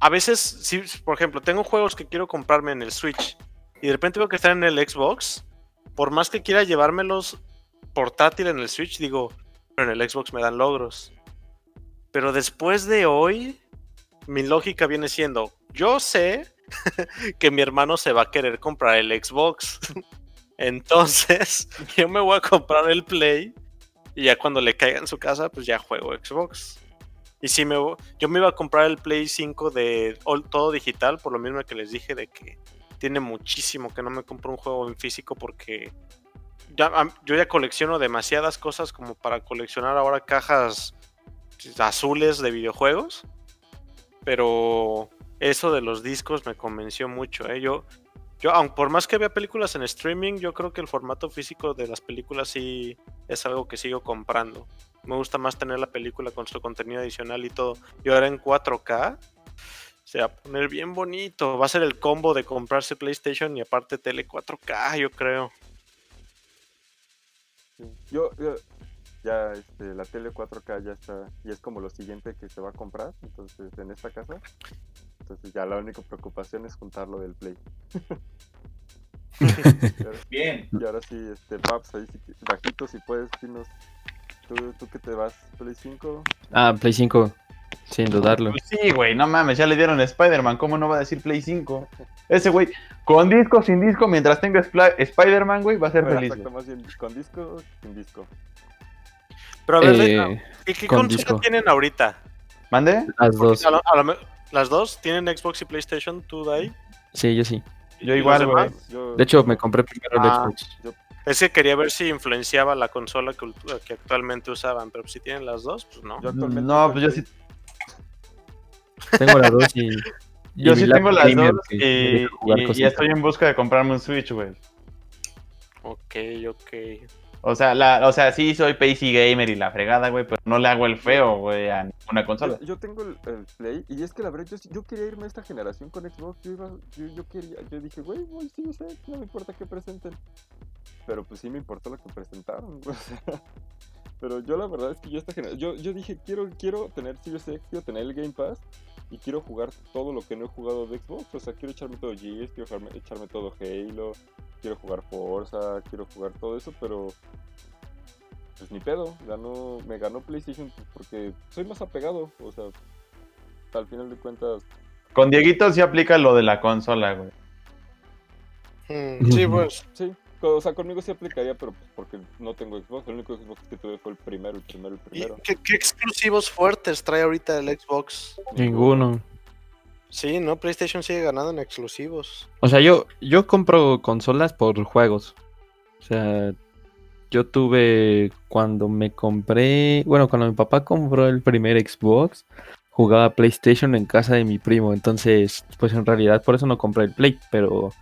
Speaker 4: a veces, si, por ejemplo, tengo juegos que quiero comprarme en el Switch y de repente veo que están en el Xbox, por más que quiera llevármelos portátil en el Switch, digo, pero en el Xbox me dan logros. Pero después de hoy, mi lógica viene siendo, yo sé (laughs) que mi hermano se va a querer comprar el Xbox. (laughs) Entonces, (laughs) yo me voy a comprar el Play y ya cuando le caiga en su casa, pues ya juego Xbox. Y si me yo me iba a comprar el Play 5 de todo digital, por lo mismo que les dije de que tiene muchísimo que no me compro un juego en físico porque ya, yo ya colecciono demasiadas cosas como para coleccionar ahora cajas azules de videojuegos. Pero eso de los discos me convenció mucho. ¿eh? Yo, yo, aun por más que vea películas en streaming, yo creo que el formato físico de las películas sí es algo que sigo comprando. Me gusta más tener la película con su contenido adicional y todo. Y ahora en 4K se va a poner bien bonito. Va a ser el combo de comprarse PlayStation y aparte tele 4K, yo creo.
Speaker 3: Yo, yo- ya este, la tele 4K ya está, y es como lo siguiente que se va a comprar, entonces en esta casa. Entonces ya la única preocupación es juntarlo del Play. ahora, (laughs) (laughs)
Speaker 5: Bien.
Speaker 3: y ahora sí, este, Paps, ahí sí, bajito si puedes, dinos, ¿tú, tú que te vas, Play 5?
Speaker 1: Ah, Play 5, sin dudarlo.
Speaker 2: Pues sí, güey, no mames, ya le dieron Spider-Man, ¿cómo no va a decir Play 5? Ese güey, con disco, sin disco, mientras tenga Spider-Man, güey, va a ser
Speaker 3: Bueno,
Speaker 2: feliz.
Speaker 3: exacto, más bien, ¿con disco sin disco?
Speaker 4: Pero a ver,
Speaker 1: Eh,
Speaker 4: ¿qué, qué
Speaker 1: con
Speaker 4: consola
Speaker 1: disco.
Speaker 4: tienen ahorita?
Speaker 2: ¿Mande?
Speaker 1: las
Speaker 4: Porque
Speaker 1: dos.
Speaker 4: a lo- a lo ¿Las dos? ¿Tienen Xbox y PlayStation? ¿Tú, Dai?
Speaker 1: Sí, yo sí.
Speaker 2: Yo
Speaker 4: ¿Y
Speaker 2: igual, güey.
Speaker 3: Yo-
Speaker 1: De hecho, me compré primero el
Speaker 4: Ah.
Speaker 1: Xbox.
Speaker 4: Es que quería ver si influenciaba la consola que, actualmente usaban, pero si tienen las dos, pues no.
Speaker 3: yo actualmente
Speaker 2: No, pues yo sí.
Speaker 1: Tengo la 2 (laughs) y.
Speaker 2: Yo
Speaker 1: y
Speaker 2: sí tengo las dos
Speaker 1: que
Speaker 2: y, y- y estoy en busca de comprarme un Switch, güey.
Speaker 4: Ok, ok.
Speaker 2: O sea, la, o sea, sí soy PC gamer y la fregada, güey, pero no le hago el feo, güey, a ninguna consola.
Speaker 3: Yo, yo tengo el, el Play y es que la verdad yo, quería irme a esta generación con Xbox. Yo, iba, yo, yo quería, yo dije, güey, voy, sí, sé, no me importa que presenten. Pero pues sí me importó lo que presentaron. (laughs) o sea, pero yo la verdad es que yo esta generación, yo, yo dije, quiero, quiero tener Series X, quiero tener el Game Pass y quiero jugar todo lo que no he jugado de Xbox. O sea, quiero echarme todo Gears, quiero echarme, echarme todo Halo, quiero jugar Forza, quiero jugar todo eso, pero pues ni pedo, ganó, me ganó PlayStation porque soy más apegado, o sea, al final de cuentas,
Speaker 2: Con Dieguito sí aplica lo de la consola, güey.
Speaker 4: Mm, sí, pues.
Speaker 3: sí, o sea, conmigo sí aplicaría, pero pues porque no tengo Xbox, el único Xbox que tuve fue el primero, el primero, el
Speaker 4: ¿y
Speaker 3: primero.
Speaker 4: ¿Qué, qué exclusivos fuertes trae ahorita el Xbox?
Speaker 1: Ninguno.
Speaker 4: Sí, ¿no? PlayStation sigue ganando en exclusivos.
Speaker 1: O sea, yo, yo compro consolas por juegos. O sea, yo tuve cuando me compré, bueno, cuando mi papá compró el primer Xbox, jugaba PlayStation en casa de mi primo. Entonces, pues en realidad por eso no compré el Play, pero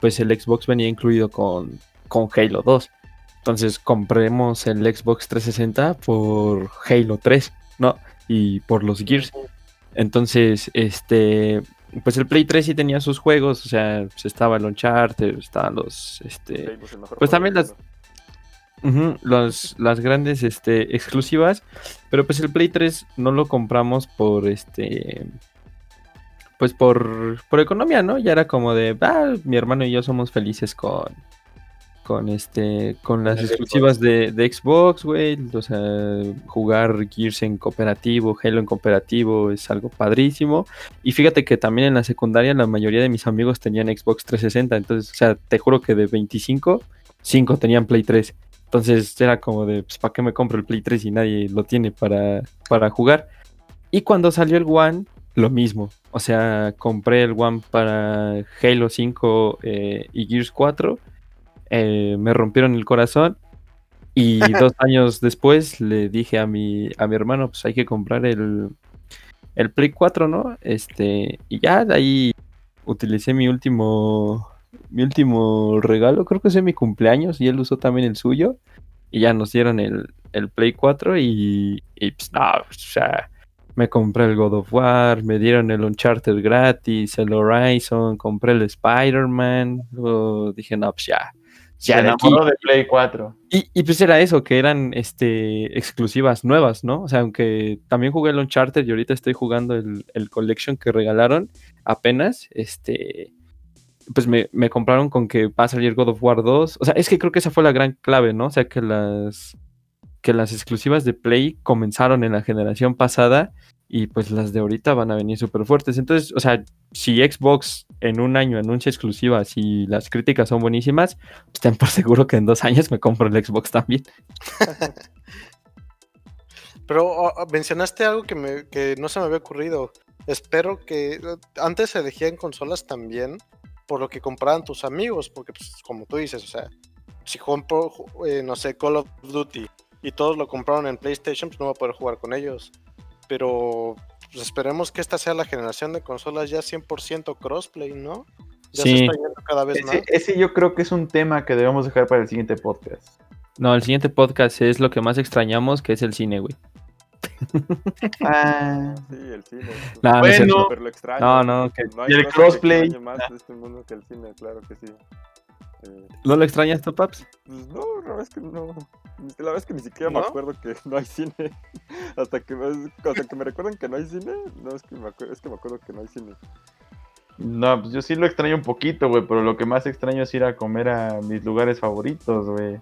Speaker 1: pues el Xbox venía incluido con, con Halo 2. Entonces compremos el Xbox 360 por Halo 3, ¿no? Y por los Gears. Entonces, este, pues el Play 3 sí tenía sus juegos, o sea, pues estaba el Uncharted, estaban los, este, pues también las- los- las grandes, este, exclusivas, pero pues el Play 3 no lo compramos por, este, pues por, por economía, ¿no? Ya era como de, ah, mi hermano y yo somos felices con, con este, con las
Speaker 2: El
Speaker 1: exclusivas de, de Xbox, güey, o sea, jugar Gears en cooperativo, Halo en cooperativo es algo padrísimo. Y fíjate que también en la secundaria la mayoría de mis amigos tenían Xbox 360, entonces, o sea, te juro que de 25, 5 tenían Play 3. Entonces era como de, pues, ¿para qué me compro el Play 3 si nadie lo tiene para, para jugar? Y cuando salió el One, lo mismo. O sea, compré el One para Halo 5 eh, y Gears 4. eh, me rompieron el corazón. Y (laughs) dos años después le dije a mi, a mi hermano, pues hay que comprar el, el Play 4, ¿no? Este, y ya de ahí utilicé mi último, mi último regalo, creo que fue mi cumpleaños, y él usó también el suyo. Y ya nos dieron el, el Play 4 y, y pues no, o sea, me compré el God of War, me dieron el Uncharted gratis, el Horizon, compré el Spider-Man, luego dije, no, pues ya, ya de aquí.
Speaker 2: de Play 4.
Speaker 1: Y, y pues era eso, que eran este exclusivas nuevas, ¿no? O sea, aunque también jugué el Uncharted y ahorita estoy jugando el, el Collection que regalaron apenas, este, pues me, me compraron con que va a salir God of War 2. O sea, es que creo que esa fue la gran clave, ¿no? O sea, que las, que las exclusivas de Play comenzaron en la generación pasada y pues las de ahorita van a venir súper fuertes. Entonces, o sea, si Xbox en un año anuncia exclusivas y las críticas son buenísimas, pues ten por seguro que en dos años me compro el Xbox también. (laughs)
Speaker 4: Pero mencionaste algo que, me, que no se me había ocurrido. Espero que eh, antes se elegían consolas también por lo que compraban tus amigos, porque pues, como tú dices, o sea, si compro, eh, no sé, Call of Duty y todos lo compraron en PlayStation, pues no voy a poder jugar con ellos. Pero pues, esperemos que esta sea la generación de consolas ya 100% crossplay, ¿no? Ya
Speaker 1: Sí.
Speaker 4: se está yendo cada vez más.
Speaker 2: Ese, ese yo creo que es un tema que debemos dejar para el siguiente podcast.
Speaker 1: No, el siguiente podcast es lo que más extrañamos, que es el cine, güey. (laughs)
Speaker 2: Ah,
Speaker 3: Sí, el cine.
Speaker 1: No, no
Speaker 2: Bueno.
Speaker 1: cierto.
Speaker 3: Pero lo extraño.
Speaker 1: No, no, que-
Speaker 3: hay
Speaker 2: y el crossplay.
Speaker 3: más de este mundo que el cine, claro que sí. Eh,
Speaker 1: ¿No lo extrañas tú, Paps?
Speaker 3: pues no, verdad es que no. La verdad es que ni siquiera me acuerdo que (laughs) no hay cine. hasta, que, hasta que me recuerdan que no hay cine. No, es que me acuerdo, es que me acuerdo que no hay cine.
Speaker 2: no, pues yo sí lo extraño un poquito, güey, pero lo que más extraño es ir a comer a mis lugares favoritos, güey.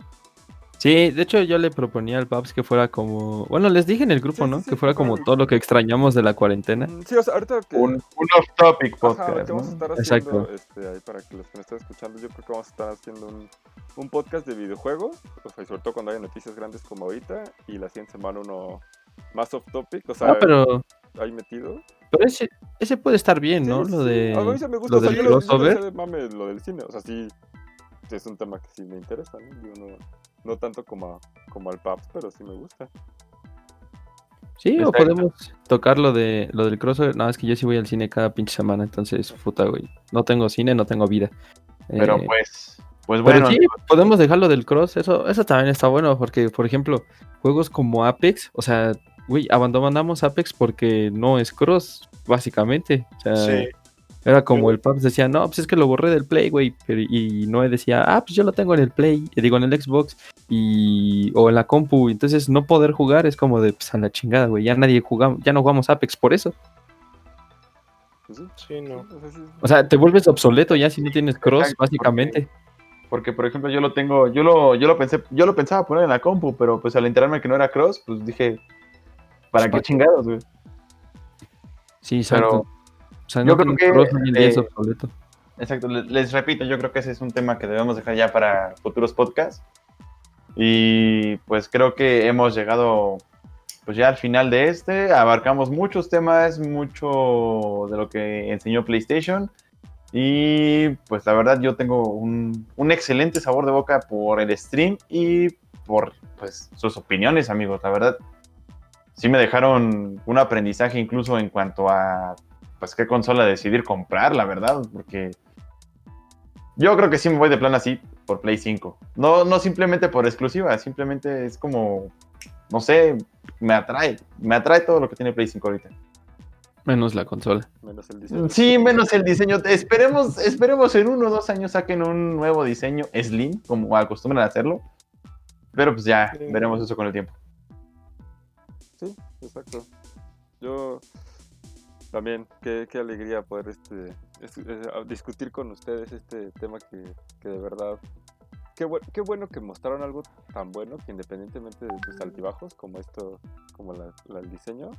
Speaker 1: Sí, de hecho yo le proponía al Paps que fuera como... Bueno, les dije en el grupo,
Speaker 3: Sí,
Speaker 1: ¿no?
Speaker 3: sí,
Speaker 1: que fuera como
Speaker 3: claro.
Speaker 1: todo lo que extrañamos de la cuarentena.
Speaker 3: Mm, Sí, o sea, ahorita que.
Speaker 2: Un, un off-topic
Speaker 3: Ajá,
Speaker 2: podcast,
Speaker 3: vamos a estar haciendo,
Speaker 1: Exacto.
Speaker 3: este, ahí para que los que nos estén escuchando, yo creo que vamos a estar haciendo un, un podcast de videojuegos, o sea, y sobre todo cuando haya noticias grandes como ahorita, y la siguiente semana uno más off topic, o sea,
Speaker 1: Ah, pero,
Speaker 3: ahí metido.
Speaker 1: pero ese, ese puede estar bien, ¿no?
Speaker 3: Sí,
Speaker 1: lo
Speaker 3: sí,
Speaker 1: de...
Speaker 3: A mí sí me gusta,
Speaker 1: lo
Speaker 3: o sea,
Speaker 1: del
Speaker 3: yo lo- yo lo
Speaker 1: crossover.
Speaker 3: sé de mame lo del cine, o sea, sí, es un tema que sí me interesa, ¿no? Digo, no, no tanto como, a- como al Paps, pero sí me gusta.
Speaker 1: Sí, o podemos tocar lo de lo del crossover. No, es que yo sí voy al cine cada pinche semana, entonces, puta, güey. No tengo cine, no tengo vida.
Speaker 2: Pero
Speaker 1: Eh,
Speaker 2: pues, pues
Speaker 1: pero
Speaker 2: bueno,
Speaker 1: sí, podemos dejarlo del cross, eso, eso también está bueno, porque, por ejemplo, juegos como Apex, o sea, güey, abandonamos Apex porque no es cross, básicamente. O sea,
Speaker 4: Sí.
Speaker 1: Era como el Paps decía, no, pues es que lo borré del Play, güey. Y Noé decía, ah, pues yo lo tengo en el Play, eh, digo, en el Xbox y o en la compu. Entonces no poder jugar es como de, pues a la chingada, güey. Ya nadie jugamos, ya no jugamos Apex por eso.
Speaker 3: Pues sí,
Speaker 4: Sí, no.
Speaker 3: o sea, sí,
Speaker 1: O sea, te vuelves obsoleto ya si no tienes cross, básicamente.
Speaker 2: porque por ejemplo yo lo tengo, yo lo, yo lo pensé, yo lo pensaba poner en la compu, pero pues al enterarme que no era cross, pues dije, ¿para qué
Speaker 1: ¿Para qué?
Speaker 2: chingados, güey?
Speaker 1: Sí, exacto.
Speaker 2: Pero
Speaker 1: o sea,
Speaker 2: yo
Speaker 1: no
Speaker 2: creo que,
Speaker 1: es
Speaker 2: eh,
Speaker 1: obsoleto.
Speaker 2: Exacto, le- les repito, yo creo que ese es un tema que debemos dejar ya para futuros podcasts. Y pues creo que hemos llegado pues ya al final de este. Abarcamos muchos temas, mucho de lo que enseñó PlayStation. Y pues la verdad yo tengo un, un excelente sabor de boca por el stream y por pues sus opiniones, amigos. La verdad, sí me dejaron un aprendizaje incluso en cuanto a pues qué consola decidir comprar, la verdad, porque yo creo que sí me voy de plan así por Play 5. No, no simplemente por exclusiva, simplemente es como, no sé, me atrae, me atrae todo lo que tiene Play 5 ahorita.
Speaker 1: Menos la consola.
Speaker 3: menos el diseño.
Speaker 2: Sí, menos el diseño. Esperemos, esperemos en uno o dos años saquen un nuevo diseño Slim, como acostumbran a hacerlo. Pero pues ya
Speaker 4: Sí.
Speaker 2: veremos eso con el tiempo.
Speaker 3: Sí, exacto. Yo también, qué, qué alegría poder este, es- es- a- discutir con ustedes este tema que, que de verdad, qué, bue- qué bueno que mostraron algo tan bueno que independientemente de sus altibajos, como esto, como la, la- el diseño,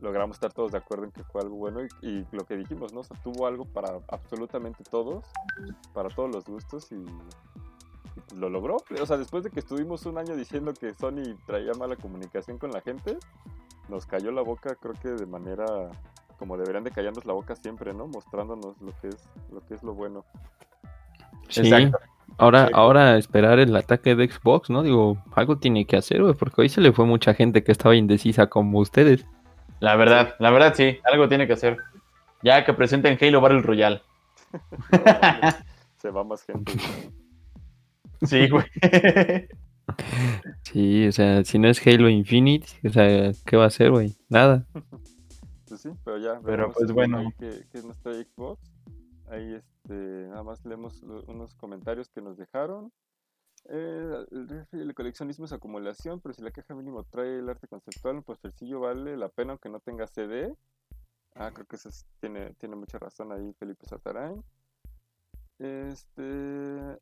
Speaker 3: logramos estar todos de acuerdo en que fue algo bueno y, y lo que dijimos, ¿no? O sea, tuvo algo para absolutamente todos, para todos los gustos y, y lo logró. O sea, después de que estuvimos un año diciendo que Sony traía mala comunicación con la gente, nos cayó la boca, creo que de manera como deberían de callarnos la boca siempre, ¿no? Mostrándonos lo que es lo que es lo bueno.
Speaker 1: Sí.
Speaker 2: Exacto.
Speaker 1: Ahora,
Speaker 4: Sí.
Speaker 1: ahora esperar el ataque de Xbox, ¿no? Digo, algo tiene que hacer, güey, porque hoy se le fue mucha gente que estaba indecisa como ustedes.
Speaker 2: La verdad, la verdad sí, algo tiene que hacer. Ya que presenten Halo Battle Royale. (laughs)
Speaker 3: Se va más gente. (laughs)
Speaker 2: Sí, güey.
Speaker 1: Sí, o sea, si no es Halo Infinite, o sea, ¿qué va a hacer, güey? Nada. (laughs)
Speaker 3: Pues sí, pero ya.
Speaker 2: Pero, pues, bueno.
Speaker 3: Que, que es nuestra Xbox. Ahí este, nada más leemos unos comentarios que nos dejaron. Eh, el, coleccionismo es acumulación, pero si la caja mínimo trae el arte conceptual, pues el postercillo vale la pena aunque no tenga CD. Ah, creo que eso es- tiene, tiene mucha razón ahí Felipe Satarain. Este,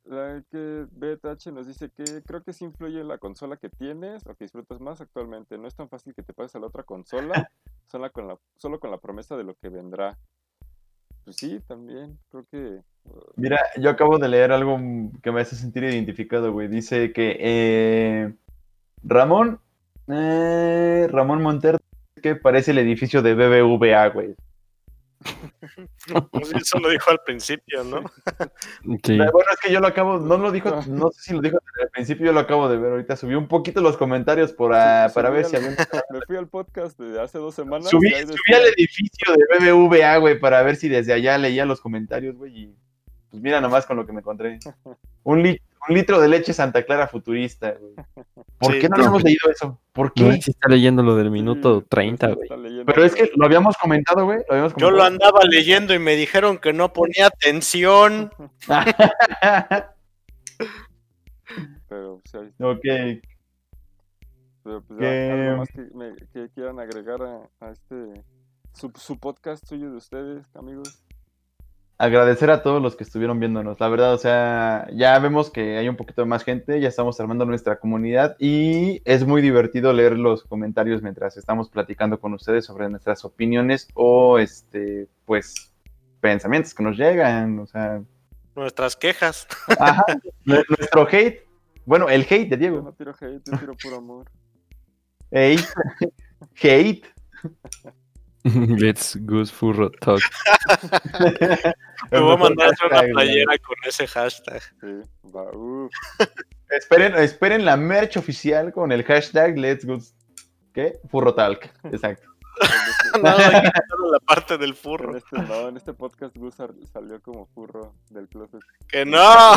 Speaker 3: la que BTH nos dice que creo que sí influye en la consola que tienes o que disfrutas más actualmente. No es tan fácil que te pases a la otra consola, (laughs) solo con la, solo con la promesa de lo que vendrá. Pues sí, también, creo que...
Speaker 2: Mira, yo acabo de leer algo que me hace sentir identificado, güey. Dice que eh, Ramón, eh, Ramón Montero, que parece el edificio de BBVA, güey. (laughs)
Speaker 4: Eso lo dijo al principio, ¿no?
Speaker 1: Sí. (laughs)
Speaker 2: Bueno, es que yo lo acabo, no lo dijo, no sé si lo dijo al principio, yo lo acabo de ver. Ahorita subí un poquito los comentarios por, ah, para ver
Speaker 3: al-
Speaker 2: si había...
Speaker 3: Me fui al podcast de hace dos semanas.
Speaker 2: Subí, subí al edificio de BBVA, güey, para ver si desde allá leía los comentarios, güey, y pues mira nomás con lo que me encontré. (laughs) Un, li- un litro de leche Santa Clara futurista, güey. (laughs) ¿Por
Speaker 4: Sí,
Speaker 2: qué no
Speaker 4: no.
Speaker 2: hemos leído eso? ¿Por
Speaker 1: No,
Speaker 2: qué?
Speaker 1: sí está leyendo lo del minuto
Speaker 3: sí,
Speaker 1: 30,
Speaker 3: sí,
Speaker 1: güey.
Speaker 2: Pero es que lo habíamos comentado, güey. Lo habíamos
Speaker 4: Yo lo
Speaker 2: comentado.
Speaker 4: andaba leyendo y me dijeron que no ponía atención. (laughs)
Speaker 3: Pero, pues, ahí-
Speaker 2: ok.
Speaker 3: pero, pues,
Speaker 2: Que-
Speaker 3: ya, algo más que, me- que quieran agregar a, a este... Su, su podcast suyo de ustedes, amigos.
Speaker 2: Agradecer a todos los que estuvieron viéndonos. La verdad, o sea, ya vemos que hay un poquito de más gente, ya estamos armando nuestra comunidad y es muy divertido leer los comentarios mientras estamos platicando con ustedes sobre nuestras opiniones o, este, pues, pensamientos que nos llegan. O sea,
Speaker 4: Nuestras quejas.
Speaker 2: ajá, nue- nuestro hate. Bueno, el hate de
Speaker 3: Yo
Speaker 2: Diego.
Speaker 3: no tiro hate, yo tiro puro amor.
Speaker 2: Ey, (laughs) hate. (laughs)
Speaker 1: Let's Goose Furro Talk. (laughs)
Speaker 4: Me voy a mandar una playera con ese hashtag.
Speaker 3: Sí, va, (laughs)
Speaker 2: Esperen, esperen la merch oficial con el hashtag Let's Go ¿Qué? Furro Talk, exacto.
Speaker 4: no, hay que la parte del
Speaker 3: En
Speaker 4: furro.
Speaker 3: este, no, en este podcast Gus sal- salió como furro del closet.
Speaker 4: Que no.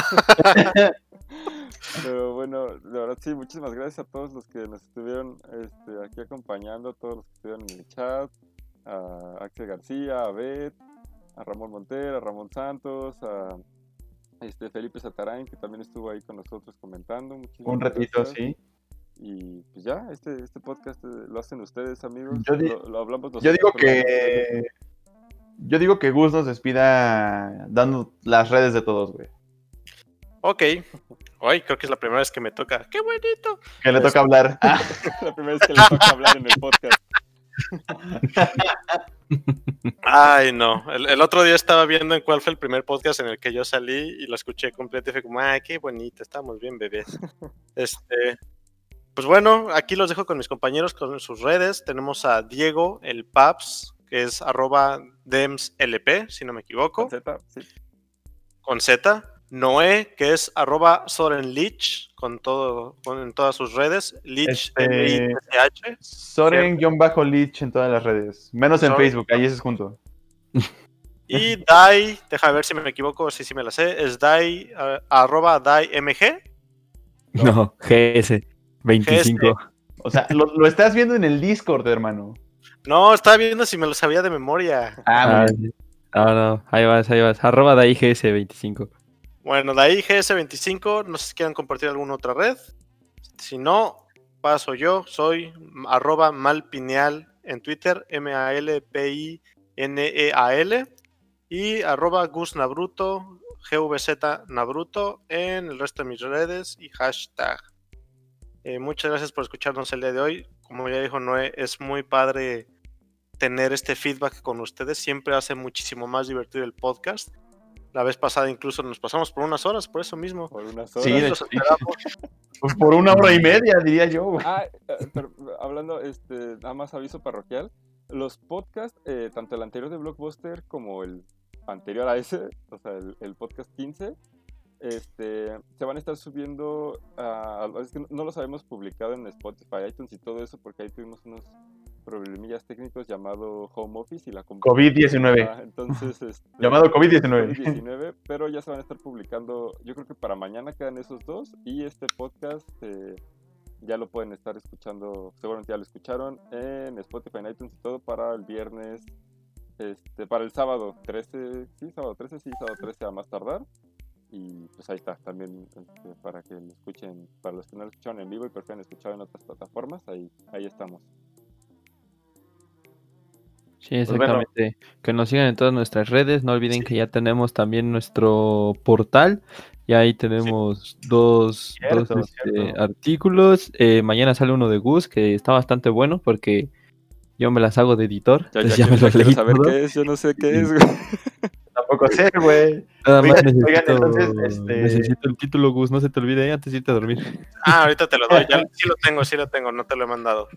Speaker 3: Pero bueno, de verdad sí, muchísimas gracias a todos los que nos estuvieron este, aquí acompañando, a todos los que estuvieron en el chat, a Axel García, a Beth, a Ramón Montero, a Ramón Santos, a este Felipe Satarán, que también estuvo ahí con nosotros comentando. Muchísimas
Speaker 2: Un ratito,
Speaker 3: gracias.
Speaker 2: sí.
Speaker 3: Y pues ya, este, este podcast eh, lo hacen ustedes, amigos.
Speaker 2: Yo di-
Speaker 3: lo, lo hablamos
Speaker 2: Yo digo que. Yo digo que Gus nos despida dando las redes de todos, güey.
Speaker 4: Ok. Hoy creo que es la primera vez que me toca. ¡Qué bonito!
Speaker 2: Que le toca hablar. (laughs)
Speaker 3: La primera vez que le toca hablar en el podcast.
Speaker 4: Ay, no. El, el otro día estaba viendo en cuál fue el primer podcast en el que yo salí y lo escuché completo y fue como, ay, qué bonito, estamos bien, bebés. Este. Pues bueno, aquí los dejo con mis compañeros con sus redes. Tenemos a Diego, el Paps, que es arroba demslp, si no me equivoco,
Speaker 3: Con Z, sí.
Speaker 4: con Z. Noé, que es arroba sorenlich, con todo, con, en todas sus redes. Lich,
Speaker 2: Este-
Speaker 4: L-I-C-H.
Speaker 2: Soren-Lich en todas las redes. Menos en
Speaker 4: Soren.
Speaker 2: Facebook, ahí ese es junto. (laughs)
Speaker 4: Y Dai, deja ver si me equivoco, si sí me la sé, es Dai, ah, arroba DaiMG.
Speaker 1: No, GS 25.
Speaker 2: O sea, lo, lo estás viendo en el Discord, hermano.
Speaker 4: No, estaba viendo si me lo sabía de memoria.
Speaker 2: Ah,
Speaker 1: Ah,
Speaker 2: bien.
Speaker 1: no, no, ahí vas, ahí vas. Arroba de GS 25.
Speaker 4: Bueno, de ahí GS25, no sé si quieran compartir alguna otra red. Si no, paso yo, soy arroba malpineal en Twitter, M-A-L-P-I-N-E-A-L, y arroba Gus Nabruto, GVZ Nabruto en el resto de mis redes y hashtag. Eh, muchas gracias por escucharnos el día de hoy. Como ya dijo Noé, es muy padre tener este feedback con ustedes. Siempre hace muchísimo más divertido el podcast. La vez pasada incluso nos pasamos por unas horas, por eso mismo.
Speaker 3: Por unas
Speaker 2: Sí,
Speaker 3: horas.
Speaker 4: esperamos. (laughs)
Speaker 2: Pues por una hora y media, diría yo.
Speaker 3: Ah, eh, pero hablando, este, nada más aviso parroquial. Los podcasts, eh, tanto el anterior de Blockbuster como el anterior a ese, o sea, el, el podcast 15, este, se van a estar subiendo, a, es que no los habíamos publicado en Spotify, iTunes y todo eso, porque ahí tuvimos unos problemillas técnicos llamado Home Office y la
Speaker 2: COVID-19.
Speaker 3: Ah, Entonces, este, (laughs)
Speaker 2: Llamado COVID-19.
Speaker 3: COVID-19, pero ya se van a estar publicando, yo creo que para mañana quedan esos dos y este podcast eh, ya lo pueden estar escuchando, seguramente ya lo escucharon en Spotify, en iTunes y todo para el viernes, este, para el sábado 13, sí, sábado 13, sí, sábado 13 a más tardar. Y pues ahí está, también este, para que lo escuchen, para los que no lo escucharon en vivo y prefieren escuchar en otras plataformas, ahí, ahí estamos.
Speaker 1: Sí,
Speaker 2: Pues bueno.
Speaker 1: exactamente. Que nos sigan en todas nuestras redes. No olviden que ya tenemos también nuestro portal. Y ahí tenemos dos,
Speaker 2: Cierto,
Speaker 1: dos, este, artículos. Eh, mañana sale uno de Gus que está bastante bueno porque yo me las hago de editor.
Speaker 3: Ya,
Speaker 1: entonces
Speaker 3: ya
Speaker 1: ya me
Speaker 3: quiero
Speaker 1: leí
Speaker 3: saber
Speaker 1: todo.
Speaker 3: qué es, yo no sé qué
Speaker 1: Sí.
Speaker 3: es, güey. (laughs)
Speaker 2: Tampoco sé, güey.
Speaker 1: Nada más
Speaker 2: Oigan,
Speaker 1: necesito,
Speaker 2: oigan, entonces, este-
Speaker 1: necesito el título, Gus. No se te olvide eh, antes de irte a dormir.
Speaker 4: Ah, ahorita te lo doy. Ya, (laughs) sí lo tengo, sí lo tengo, no te lo he mandado.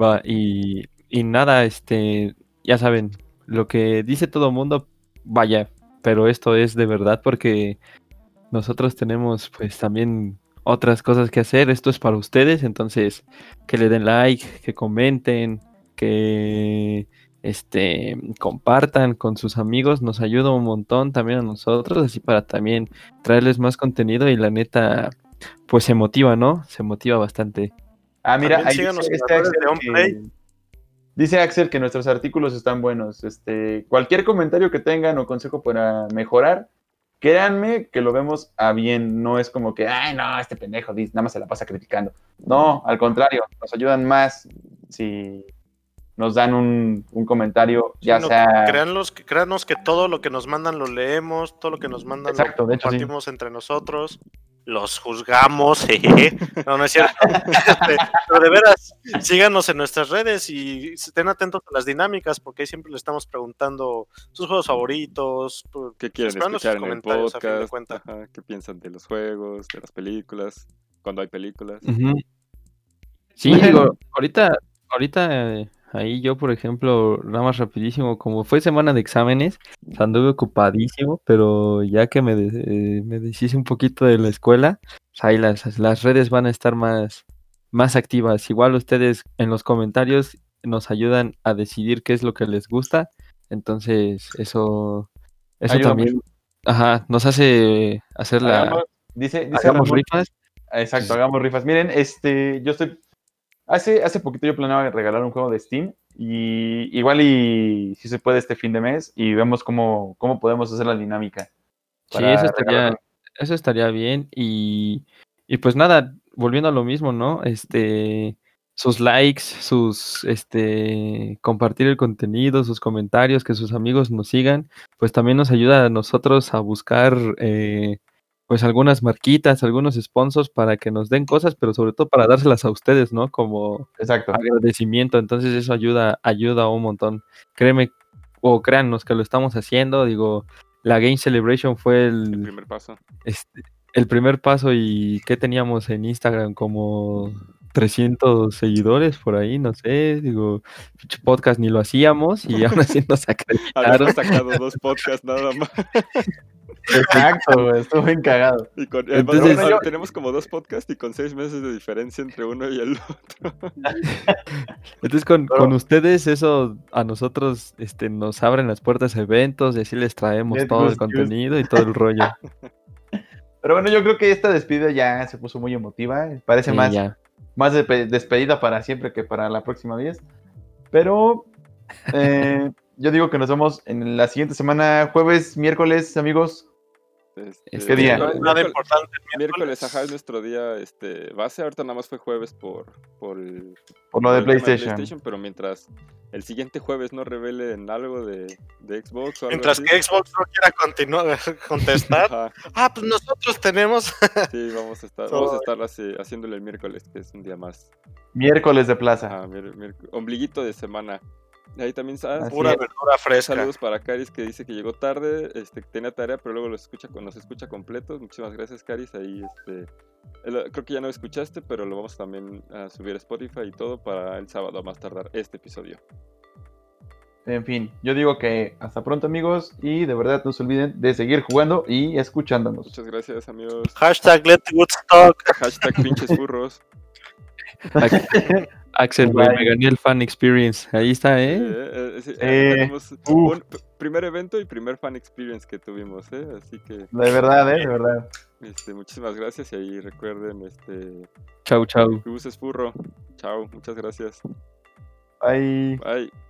Speaker 1: Va, y, y nada, este, ya saben, lo que dice todo el mundo, vaya, pero esto es de verdad porque nosotros tenemos pues también otras cosas que hacer, esto es para ustedes, entonces que le den like, que comenten, que este compartan con sus amigos, nos ayuda un montón también a nosotros, así para también traerles más contenido y la neta pues se motiva, ¿no? Se motiva bastante.
Speaker 2: Ah, mira, ahí
Speaker 4: síganos
Speaker 2: dice, dice Axel que nuestros artículos están buenos. Este, cualquier comentario que tengan o consejo para mejorar, créanme que lo vemos a bien. No es como que, ay, no, este pendejo nada más se la pasa criticando. No, al contrario, nos ayudan más si nos dan un, un comentario, ya
Speaker 4: No,
Speaker 2: sea...
Speaker 4: créanlos, créanos que todo lo que nos mandan lo leemos, todo lo que nos mandan
Speaker 2: Exacto,
Speaker 4: lo
Speaker 2: hecho, sí.
Speaker 4: compartimos entre nosotros, los juzgamos, jeje. (laughs) no, no es cierto. Este, pero de veras, síganos en nuestras redes y estén atentos a las dinámicas, porque ahí siempre le estamos preguntando sus juegos favoritos,
Speaker 3: ¿Qué quieren escuchar en el
Speaker 4: comentarios, a fin de
Speaker 3: podcast? Ajá, ¿Qué piensan de los juegos, de las películas? Cuando hay películas.
Speaker 1: Sí,
Speaker 2: Bueno.
Speaker 1: digo, ahorita, ahorita eh, ahí yo, por ejemplo, nada más rapidísimo, como fue semana de exámenes, anduve ocupadísimo, pero ya que me, de- eh, me deshice un poquito de la escuela, pues ahí las, las redes van a estar más, más activas. Igual ustedes en los comentarios nos ayudan a decidir qué es lo que les gusta. Entonces, eso, eso también ajá, nos hace hacer la.
Speaker 2: Hagamos- dice, dice
Speaker 1: hagamos
Speaker 2: Ramón-
Speaker 1: rifas.
Speaker 2: Exacto, hagamos rifas. Miren, este, yo estoy. Hace, hace poquito yo planeaba regalar un juego de Steam. Y igual y si se puede este fin de mes. Y vemos cómo, cómo podemos hacer la dinámica.
Speaker 1: Sí, eso estaría, eso estaría bien. Y, y pues nada, volviendo a lo mismo, ¿no? Este, sus likes, sus, este, compartir el contenido, sus comentarios, que sus amigos nos sigan, pues también nos ayuda a nosotros a buscar, eh, pues algunas marquitas, algunos sponsors para que nos den cosas, pero sobre todo para dárselas a ustedes, ¿no? Como
Speaker 2: Exacto.
Speaker 1: agradecimiento. Entonces eso ayuda, ayuda un montón. Créeme, o créannos que lo estamos haciendo. Digo, la Game Celebration fue
Speaker 3: El
Speaker 1: el,
Speaker 3: primer paso.
Speaker 1: este, el primer paso y ¿qué teníamos en Instagram? Como 300 seguidores por ahí, no sé. Digo, podcast ni lo hacíamos y aún así (laughs) nos acreditaron.
Speaker 3: Habíamos sacado dos podcasts nada más. (laughs)
Speaker 2: Exacto, güey, estuvo bien cagado.
Speaker 3: Y con, además,
Speaker 1: Entonces-
Speaker 3: tenemos como dos podcasts y con seis meses de diferencia entre uno y el otro. (laughs)
Speaker 1: Entonces con,
Speaker 2: Pero-
Speaker 1: con ustedes eso a nosotros este, nos abren las puertas a eventos y así les traemos todo el contenido y todo el rollo. (laughs)
Speaker 2: Pero bueno, yo creo que esta despedida ya se puso muy emotiva. Parece
Speaker 1: Sí,
Speaker 2: más,
Speaker 1: ya.
Speaker 2: más de- despedida para siempre que para la próxima vez. Pero eh, (laughs) yo digo que nos vemos en la siguiente semana, jueves, miércoles, amigos.
Speaker 3: Este,
Speaker 2: ¿Qué día?
Speaker 4: No es nada
Speaker 3: miércoles-
Speaker 4: importante.
Speaker 3: Miércoles, ajá, es nuestro día este, base. Ahorita nada más fue jueves por, por el,
Speaker 2: Por lo de PlayStation.
Speaker 3: Pero mientras el siguiente jueves no revelen algo de, de Xbox o algo
Speaker 4: Mientras
Speaker 3: así.
Speaker 4: que Xbox no quiera continuar (laughs) contestar.
Speaker 3: ajá,
Speaker 4: ah, pues nosotros tenemos. (laughs)
Speaker 3: sí, vamos a estar,
Speaker 4: So-
Speaker 3: vamos a estar así- haciéndole el miércoles, que es un día más.
Speaker 2: Miércoles de plaza.
Speaker 3: Ombliguito de semana. Ahí también
Speaker 4: Pura
Speaker 2: es.
Speaker 4: verdura fresca.
Speaker 3: Saludos para Caris que dice que llegó tarde, este, que tenía tarea, pero luego los escucha, nos escucha completos. Muchísimas gracias, Caris. Ahí, este, el- creo que ya no escuchaste, pero lo vamos también a subir a Spotify y todo para el sábado a más tardar este episodio.
Speaker 2: En fin, yo digo que hasta pronto, amigos. Y de verdad no se olviden de seguir jugando y escuchándonos.
Speaker 3: Muchas gracias, amigos.
Speaker 4: Hashtag Let Woodstock.
Speaker 3: Hashtag pinches burros. (laughs)
Speaker 1: Axel, güey, me gané el fan experience. Ahí está,
Speaker 3: Eh,
Speaker 1: ¿eh?
Speaker 3: eh, sí, eh,
Speaker 2: Eh,
Speaker 3: tenemos un primer evento y primer fan experience que tuvimos, ¿eh? Así que
Speaker 2: De verdad, ¿eh? De verdad.
Speaker 3: este, muchísimas gracias y ahí recuerden, este,
Speaker 1: Chau, chau.
Speaker 3: que uses furro. Chao, muchas gracias.
Speaker 2: Bye.
Speaker 3: Bye.